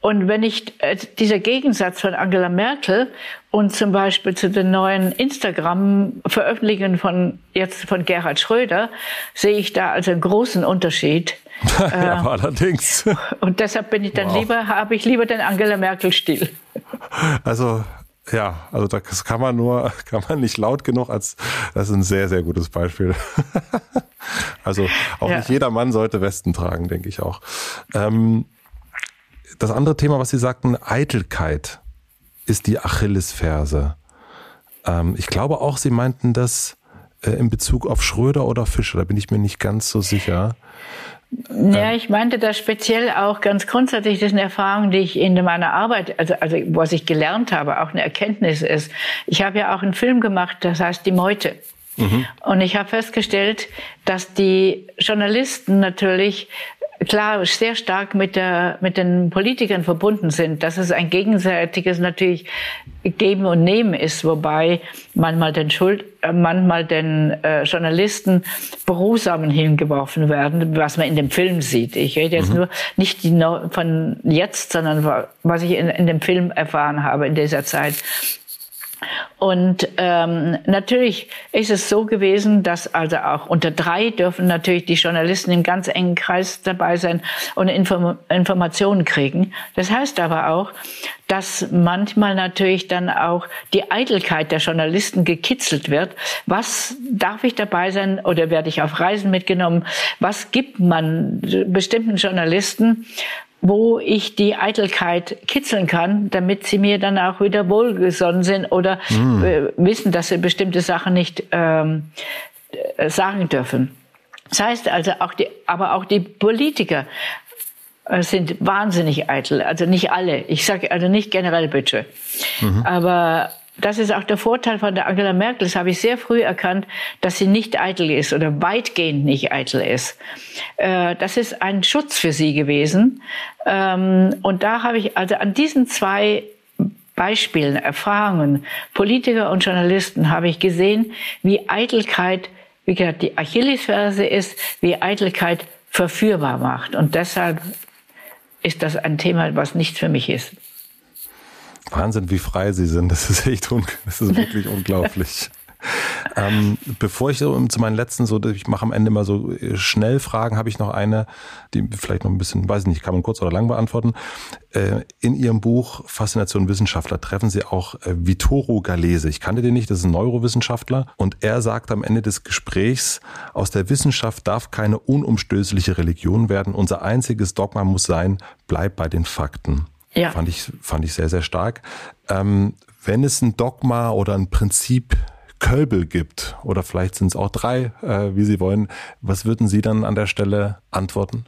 Und wenn ich äh, dieser Gegensatz von Angela Merkel und zum Beispiel zu den neuen Instagram-Veröffentlichungen von jetzt von Gerhard Schröder sehe ich da also einen großen Unterschied. ja, äh, allerdings. Und deshalb bin ich dann wow. lieber, habe ich lieber den Angela Merkel-Stil. Also ja, also das kann man nur, kann man nicht laut genug als, das ist ein sehr, sehr gutes Beispiel. also auch ja. nicht jeder Mann sollte Westen tragen, denke ich auch. Ähm, das andere Thema, was Sie sagten, Eitelkeit ist die Achillesferse. Ähm, ich glaube auch, Sie meinten das äh, in Bezug auf Schröder oder Fischer, da bin ich mir nicht ganz so sicher. Ja, ich meinte das speziell auch ganz grundsätzlich, das ist eine Erfahrung, die ich in meiner Arbeit, also, also was ich gelernt habe, auch eine Erkenntnis ist. Ich habe ja auch einen Film gemacht, das heißt Die Meute. Mhm. Und ich habe festgestellt, dass die Journalisten natürlich klar sehr stark mit, der, mit den Politikern verbunden sind, dass es ein gegenseitiges natürlich Geben und Nehmen ist, wobei manchmal den Schuld, äh, manchmal den äh, Journalisten Beruhsamen hingeworfen werden, was man in dem Film sieht. Ich rede jetzt mhm. nur nicht die, von jetzt, sondern was ich in, in dem Film erfahren habe in dieser Zeit. Und ähm, natürlich ist es so gewesen, dass also auch unter drei dürfen natürlich die Journalisten im ganz engen Kreis dabei sein und Inform Informationen kriegen. Das heißt aber auch, dass manchmal natürlich dann auch die Eitelkeit der Journalisten gekitzelt wird. Was darf ich dabei sein oder werde ich auf Reisen mitgenommen? Was gibt man bestimmten Journalisten? Wo ich die Eitelkeit kitzeln kann, damit sie mir dann auch wieder wohlgesonnen sind oder mm. wissen, dass sie bestimmte Sachen nicht ähm, äh, sagen dürfen. Das heißt also auch die, aber auch die Politiker äh, sind wahnsinnig eitel. Also nicht alle. Ich sage also nicht generell bitte. Mhm. Aber das ist auch der Vorteil von der Angela Merkel. Das habe ich sehr früh erkannt, dass sie nicht eitel ist oder weitgehend nicht eitel ist. Äh, das ist ein Schutz für sie gewesen. Ähm, und da habe ich also an diesen zwei Beispielen, Erfahrungen, Politiker und Journalisten, habe ich gesehen, wie Eitelkeit, wie gesagt, die Achillesferse ist, wie Eitelkeit verführbar macht. Und deshalb ist das ein Thema, was nicht für mich ist. Wahnsinn, wie frei Sie sind. Das ist echt, un das ist wirklich unglaublich. Ähm, bevor ich so zu meinen letzten, so ich mache am Ende mal so äh, schnell Fragen, habe ich noch eine, die vielleicht noch ein bisschen, weiß ich nicht, kann man kurz oder lang beantworten. Äh, in Ihrem Buch Faszination Wissenschaftler treffen Sie auch äh, Vittorio Galese. Ich kannte den nicht, das ist ein Neurowissenschaftler und er sagt am Ende des Gesprächs, aus der Wissenschaft darf keine unumstößliche Religion werden. Unser einziges Dogma muss sein, bleib bei den Fakten. Ja. Fand ich, fand ich sehr, sehr stark. Ähm, wenn es ein Dogma oder ein Prinzip Kölbel gibt, oder vielleicht sind es auch drei, äh, wie Sie wollen, was würden Sie dann an der Stelle antworten?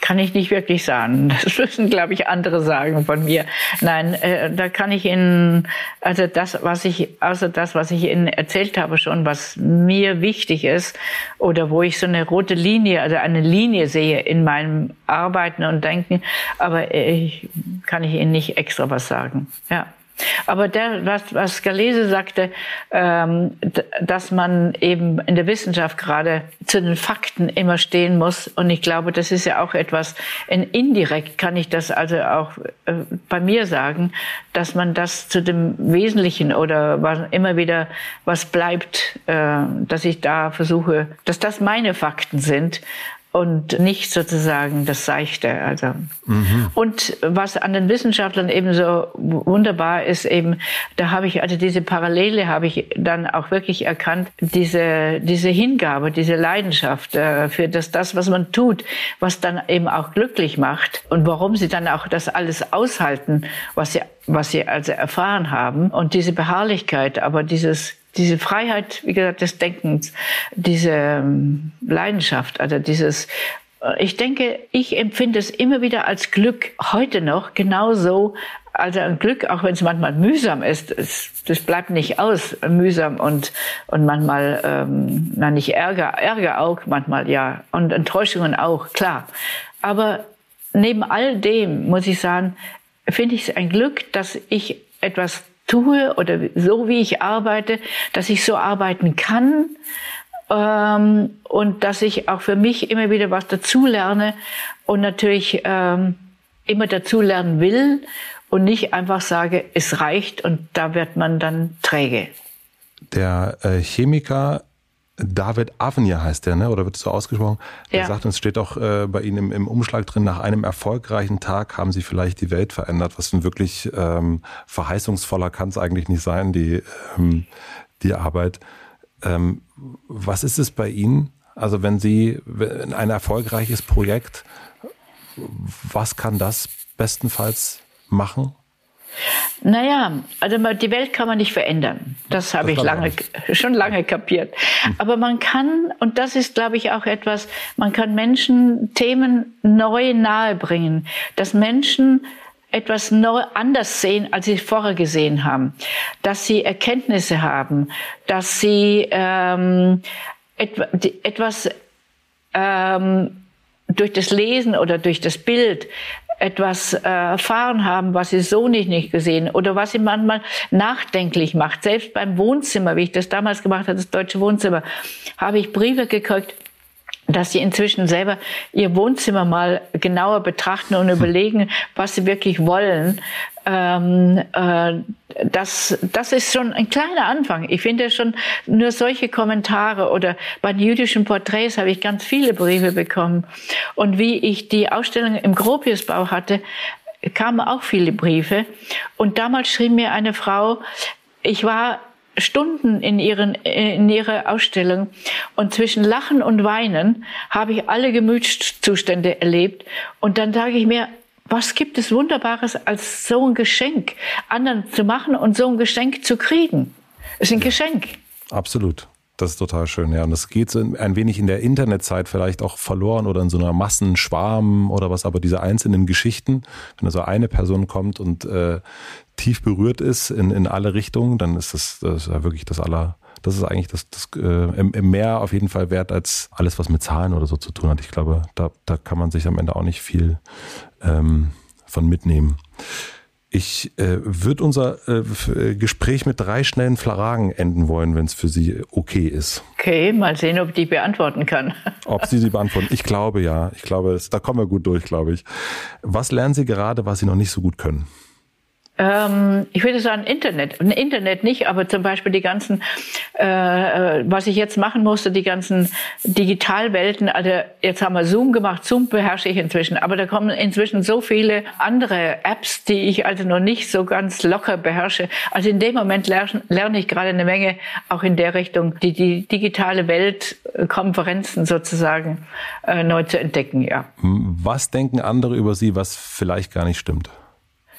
Kann ich nicht wirklich sagen. Das müssen, glaube ich, andere sagen von mir. Nein, äh, da kann ich Ihnen, also das, was ich, außer das, was ich Ihnen erzählt habe schon, was mir wichtig ist, oder wo ich so eine rote Linie, also eine Linie sehe in meinem Arbeiten und Denken, aber ich, kann ich Ihnen nicht extra was sagen. Ja. Aber der, was, was Galese sagte, ähm, dass man eben in der Wissenschaft gerade zu den Fakten immer stehen muss. Und ich glaube, das ist ja auch etwas, in, indirekt kann ich das also auch äh, bei mir sagen, dass man das zu dem Wesentlichen oder was, immer wieder was bleibt, äh, dass ich da versuche, dass das meine Fakten sind und nicht sozusagen das Seichte. Also. Mhm. Und was an den Wissenschaftlern eben so wunderbar ist, eben, da habe ich, also diese Parallele habe ich dann auch wirklich erkannt, diese, diese Hingabe, diese Leidenschaft äh, für das, das, was man tut, was dann eben auch glücklich macht und warum sie dann auch das alles aushalten, was sie, was sie also erfahren haben und diese Beharrlichkeit, aber dieses diese Freiheit, wie gesagt, des Denkens, diese ähm, Leidenschaft, also dieses äh, ich denke, ich empfinde es immer wieder als Glück, heute noch genauso, also ein Glück, auch wenn es manchmal mühsam ist, es, das bleibt nicht aus, mühsam und, und manchmal, ähm, na nicht Ärger, Ärger auch manchmal, ja, und Enttäuschungen auch, klar. Aber neben all dem, muss ich sagen, finde ich es ein Glück, dass ich etwas tue oder so wie ich arbeite, dass ich so arbeiten kann ähm, und dass ich auch für mich immer wieder was dazulerne und natürlich ähm, immer dazulernen will und nicht einfach sage, es reicht und da wird man dann träge. Der äh, Chemiker David Avenia heißt der, ne? oder wird es so ausgesprochen? Ja. sagt, und es steht auch äh, bei Ihnen im, im, Umschlag drin, nach einem erfolgreichen Tag haben Sie vielleicht die Welt verändert. Was ein wirklich ähm, verheißungsvoller kann es eigentlich nicht sein, die, ähm, die Arbeit. Ähm, was ist es bei Ihnen? Also wenn Sie wenn ein erfolgreiches Projekt, was kann das bestenfalls machen? Naja, also die Welt kann man nicht verändern. Das habe ich lange, schon lange kapiert. Aber man kann, und das ist, glaube ich, auch etwas, man kann Menschen Themen neu nahebringen, dass Menschen etwas neu anders sehen, als sie vorher gesehen haben, dass sie Erkenntnisse haben, dass sie ähm, etwas ähm, durch das Lesen oder durch das Bild etwas äh, erfahren haben, was sie so nicht, nicht gesehen oder was sie manchmal nachdenklich macht. Selbst beim Wohnzimmer, wie ich das damals gemacht habe, das deutsche Wohnzimmer, habe ich Briefe gekriegt, dass sie inzwischen selber ihr Wohnzimmer mal genauer betrachten und überlegen, was sie wirklich wollen. Ähm, äh, das, das ist schon ein kleiner Anfang. Ich finde schon nur solche Kommentare oder bei den jüdischen Porträts habe ich ganz viele Briefe bekommen. Und wie ich die Ausstellung im Gropiusbau hatte, kamen auch viele Briefe. Und damals schrieb mir eine Frau, ich war Stunden in, ihren, in ihrer Ausstellung und zwischen Lachen und Weinen habe ich alle Gemütszustände erlebt. Und dann sage ich mir, was gibt es Wunderbares als so ein Geschenk anderen zu machen und so ein Geschenk zu kriegen? Es ist ein Geschenk. Absolut. Das ist total schön, ja. Und das geht so ein wenig in der Internetzeit vielleicht auch verloren oder in so einer Massenschwarm oder was, aber diese einzelnen Geschichten, wenn da so eine Person kommt und äh, tief berührt ist in, in alle Richtungen, dann ist das, das ist ja wirklich das aller, das ist eigentlich das, das äh, mehr auf jeden Fall wert als alles, was mit Zahlen oder so zu tun hat. Ich glaube, da, da kann man sich am Ende auch nicht viel ähm, von mitnehmen. Ich äh, würde unser äh, äh, Gespräch mit drei schnellen Fragen enden wollen, wenn es für Sie okay ist. Okay, mal sehen, ob ich die beantworten kann. Ob Sie sie beantworten? Ich glaube ja. Ich glaube, da kommen wir gut durch, glaube ich. Was lernen Sie gerade, was Sie noch nicht so gut können? Ähm, ich würde sagen Internet. Internet nicht, aber zum Beispiel die ganzen, äh, was ich jetzt machen musste, die ganzen Digitalwelten. Also jetzt haben wir Zoom gemacht. Zoom beherrsche ich inzwischen, aber da kommen inzwischen so viele andere Apps, die ich also noch nicht so ganz locker beherrsche. Also in dem Moment lerne, lerne ich gerade eine Menge auch in der Richtung, die, die digitale Welt, äh, Konferenzen sozusagen äh, neu zu entdecken. Ja. Was denken andere über Sie, was vielleicht gar nicht stimmt?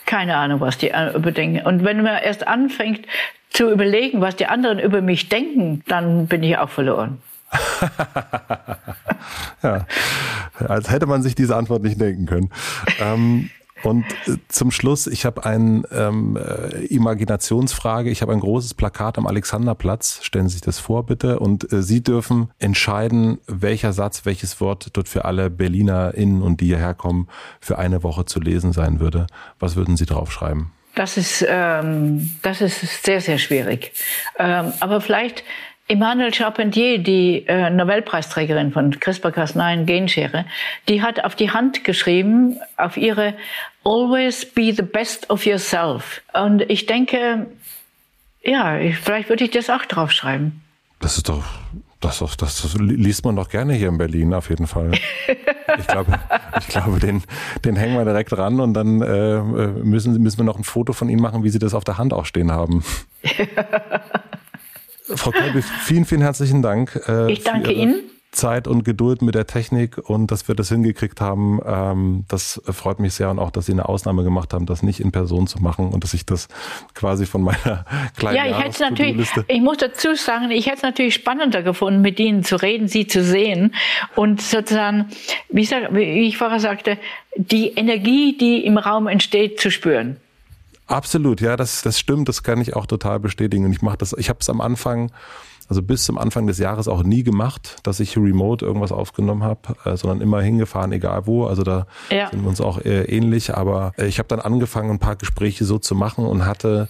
Keine Ahnung, was die überdenken. Und wenn man erst anfängt zu überlegen, was die anderen über mich denken, dann bin ich auch verloren. ja, als hätte man sich diese Antwort nicht denken können. Ähm, und äh, zum Schluss, ich habe eine ähm, äh, Imaginationsfrage. Ich habe ein großes Plakat am Alexanderplatz. Stellen Sie sich das vor, bitte. Und äh, Sie dürfen entscheiden, welcher Satz, welches Wort dort für alle BerlinerInnen und die hierher kommen, für eine Woche zu lesen sein würde. Was würden Sie draufschreiben? Das ist, ähm, das ist sehr, sehr schwierig. Ähm, aber vielleicht Emmanuel Charpentier, die äh, Nobelpreisträgerin von CRISPR-Cas9 Genschere, die hat auf die Hand geschrieben, auf ihre Always be the best of yourself. Und ich denke, ja, vielleicht würde ich das auch draufschreiben. Das ist doch das, das, das, liest man doch gerne hier in Berlin auf jeden Fall. Ich glaube, ich glaube den, den hängen wir direkt ran und dann äh, müssen, müssen wir noch ein Foto von Ihnen machen, wie Sie das auf der Hand auch stehen haben. Frau Kolbe, vielen, vielen herzlichen Dank. Äh, ich danke Ihnen. Zeit und Geduld mit der Technik und dass wir das hingekriegt haben, ähm, das freut mich sehr und auch, dass Sie eine Ausnahme gemacht haben, das nicht in Person zu machen und dass ich das quasi von meiner kleinen Ja, ich hätte natürlich, ich muss dazu sagen, ich hätte es natürlich spannender gefunden, mit Ihnen zu reden, Sie zu sehen und sozusagen, wie, wie ich vorher sagte, die Energie, die im Raum entsteht, zu spüren. Absolut, ja, das, das stimmt, das kann ich auch total bestätigen. Und ich mache das, ich habe es am Anfang, also bis zum Anfang des Jahres auch nie gemacht, dass ich remote irgendwas aufgenommen habe, äh, sondern immer hingefahren, egal wo. Also da ja. sind wir uns auch äh, ähnlich. Aber äh, ich habe dann angefangen, ein paar Gespräche so zu machen und hatte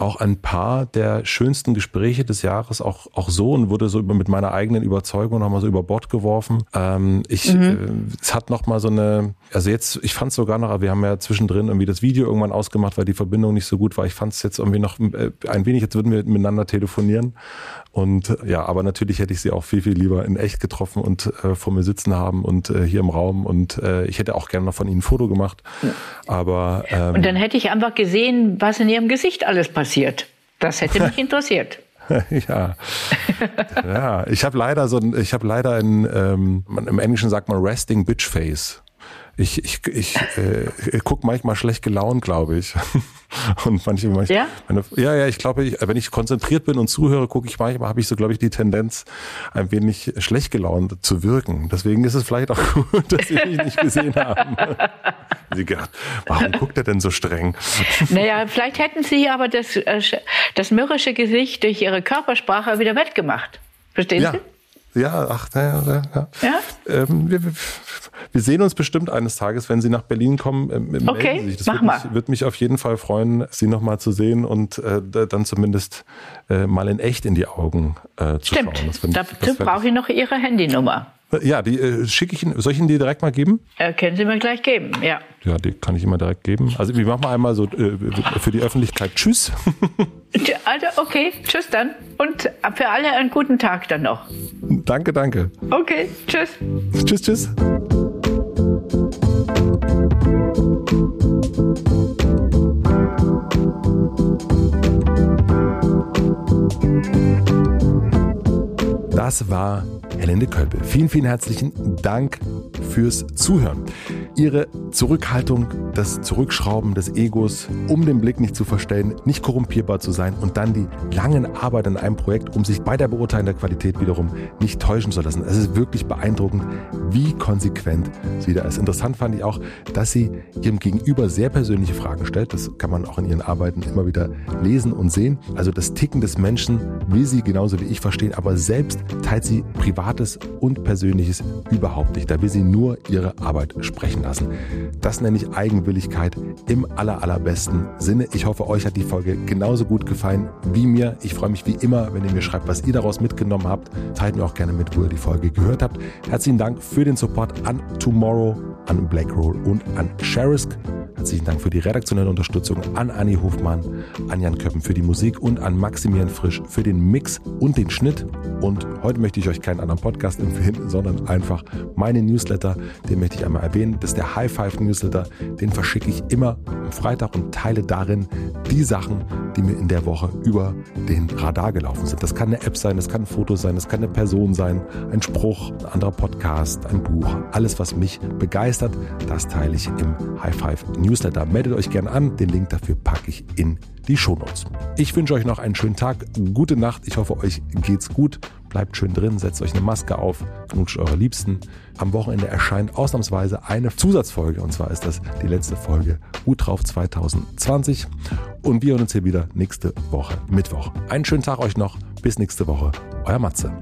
auch ein paar der schönsten Gespräche des Jahres auch, auch so und wurde so über, mit meiner eigenen Überzeugung nochmal so über Bord geworfen. Ähm, ich, mhm. äh, es hat nochmal so eine, also jetzt, ich fand es sogar noch, wir haben ja zwischendrin irgendwie das Video irgendwann ausgemacht, weil die Verbindung nicht so gut war. Ich fand es jetzt irgendwie noch äh, ein wenig, jetzt würden wir miteinander telefonieren. Und ja, aber natürlich hätte ich sie auch viel, viel lieber in echt getroffen und äh, vor mir sitzen haben und äh, hier im Raum. Und äh, ich hätte auch gerne noch von ihnen ein Foto gemacht. Ja. Aber ähm, Und dann hätte ich einfach gesehen, was in ihrem Gesicht alles passiert. Das hätte mich interessiert. ja, ja. Ich habe leider so ein, ich habe leider ein, ähm, im Englischen sagt man Resting Bitch Face. Ich, ich, ich äh, gucke manchmal schlecht gelaunt, glaube ich. Und manchmal, manchmal ja? Meine, ja, ja, ich glaube, ich, wenn ich konzentriert bin und zuhöre, gucke ich manchmal, habe ich so, glaube ich, die Tendenz, ein wenig schlecht gelaunt zu wirken. Deswegen ist es vielleicht auch gut, dass Sie mich nicht gesehen haben. Sie gedacht, warum guckt er denn so streng? Naja, vielleicht hätten Sie aber das, äh, das mürrische Gesicht durch Ihre Körpersprache wieder wettgemacht. Verstehen ja. Sie? Ja, ach, ja, ja. ja. ja? Ähm, wir, wir, sehen uns bestimmt eines Tages, wenn Sie nach Berlin kommen. Äh, melden okay, Sie sich. Das mach würde mal. mich, würde mich auf jeden Fall freuen, Sie nochmal zu sehen und äh, dann zumindest äh, mal in echt in die Augen äh, zu Stimmt. schauen. Stimmt. Dazu brauche ich noch Ihre Handynummer. Ja, die äh, schicke ich Ihnen. Soll ich Ihnen die direkt mal geben? Äh, können Sie mir gleich geben, ja. Ja, die kann ich immer direkt geben. Also wir machen einmal so äh, für die Öffentlichkeit Tschüss. Also okay, tschüss dann. Und für alle einen guten Tag dann noch. Danke, danke. Okay, tschüss. Tschüss, tschüss. Das war Helene Kölpe. Vielen, vielen herzlichen Dank fürs Zuhören. Ihre Zurückhaltung, das Zurückschrauben des Egos, um den Blick nicht zu verstellen, nicht korrumpierbar zu sein und dann die langen Arbeit an einem Projekt, um sich bei der Beurteilung der Qualität wiederum nicht täuschen zu lassen. Es ist wirklich beeindruckend, wie konsequent sie da ist. Interessant fand ich auch, dass sie ihrem Gegenüber sehr persönliche Fragen stellt. Das kann man auch in ihren Arbeiten immer wieder lesen und sehen. Also das Ticken des Menschen will sie genauso wie ich verstehen, aber selbst teilt sie Privates und Persönliches überhaupt nicht. Da will sie nur ihre Arbeit sprechen lassen. Das nenne ich Eigenwilligkeit im aller, allerbesten Sinne. Ich hoffe, euch hat die Folge genauso gut gefallen wie mir. Ich freue mich wie immer, wenn ihr mir schreibt, was ihr daraus mitgenommen habt. Teilt mir auch gerne mit, wo ihr die Folge gehört habt. Herzlichen Dank für den Support an Tomorrow, an Blackroll und an Sherisk. Herzlichen Dank für die redaktionelle Unterstützung an Anni Hofmann, an Jan Köppen für die Musik und an Maximilian Frisch für den Mix und den Schnitt. Und heute möchte ich euch keinen anderen Podcast empfehlen, sondern einfach meinen Newsletter. Den möchte ich einmal erwähnen. Das ist der High Five Newsletter. Den verschicke ich immer am Freitag und teile darin die Sachen, die mir in der Woche über den Radar gelaufen sind. Das kann eine App sein, das kann ein Foto sein, das kann eine Person sein, ein Spruch, ein anderer Podcast, ein Buch. Alles, was mich begeistert, das teile ich im High Five Newsletter. Newsletter. Meldet euch gerne an. Den Link dafür packe ich in die Shownotes. Ich wünsche euch noch einen schönen Tag, gute Nacht. Ich hoffe, euch geht's gut. Bleibt schön drin, setzt euch eine Maske auf, knutscht eure Liebsten. Am Wochenende erscheint ausnahmsweise eine Zusatzfolge und zwar ist das die letzte Folge Gut drauf 2020 und wir hören uns hier wieder nächste Woche Mittwoch. Einen schönen Tag euch noch, bis nächste Woche, euer Matze.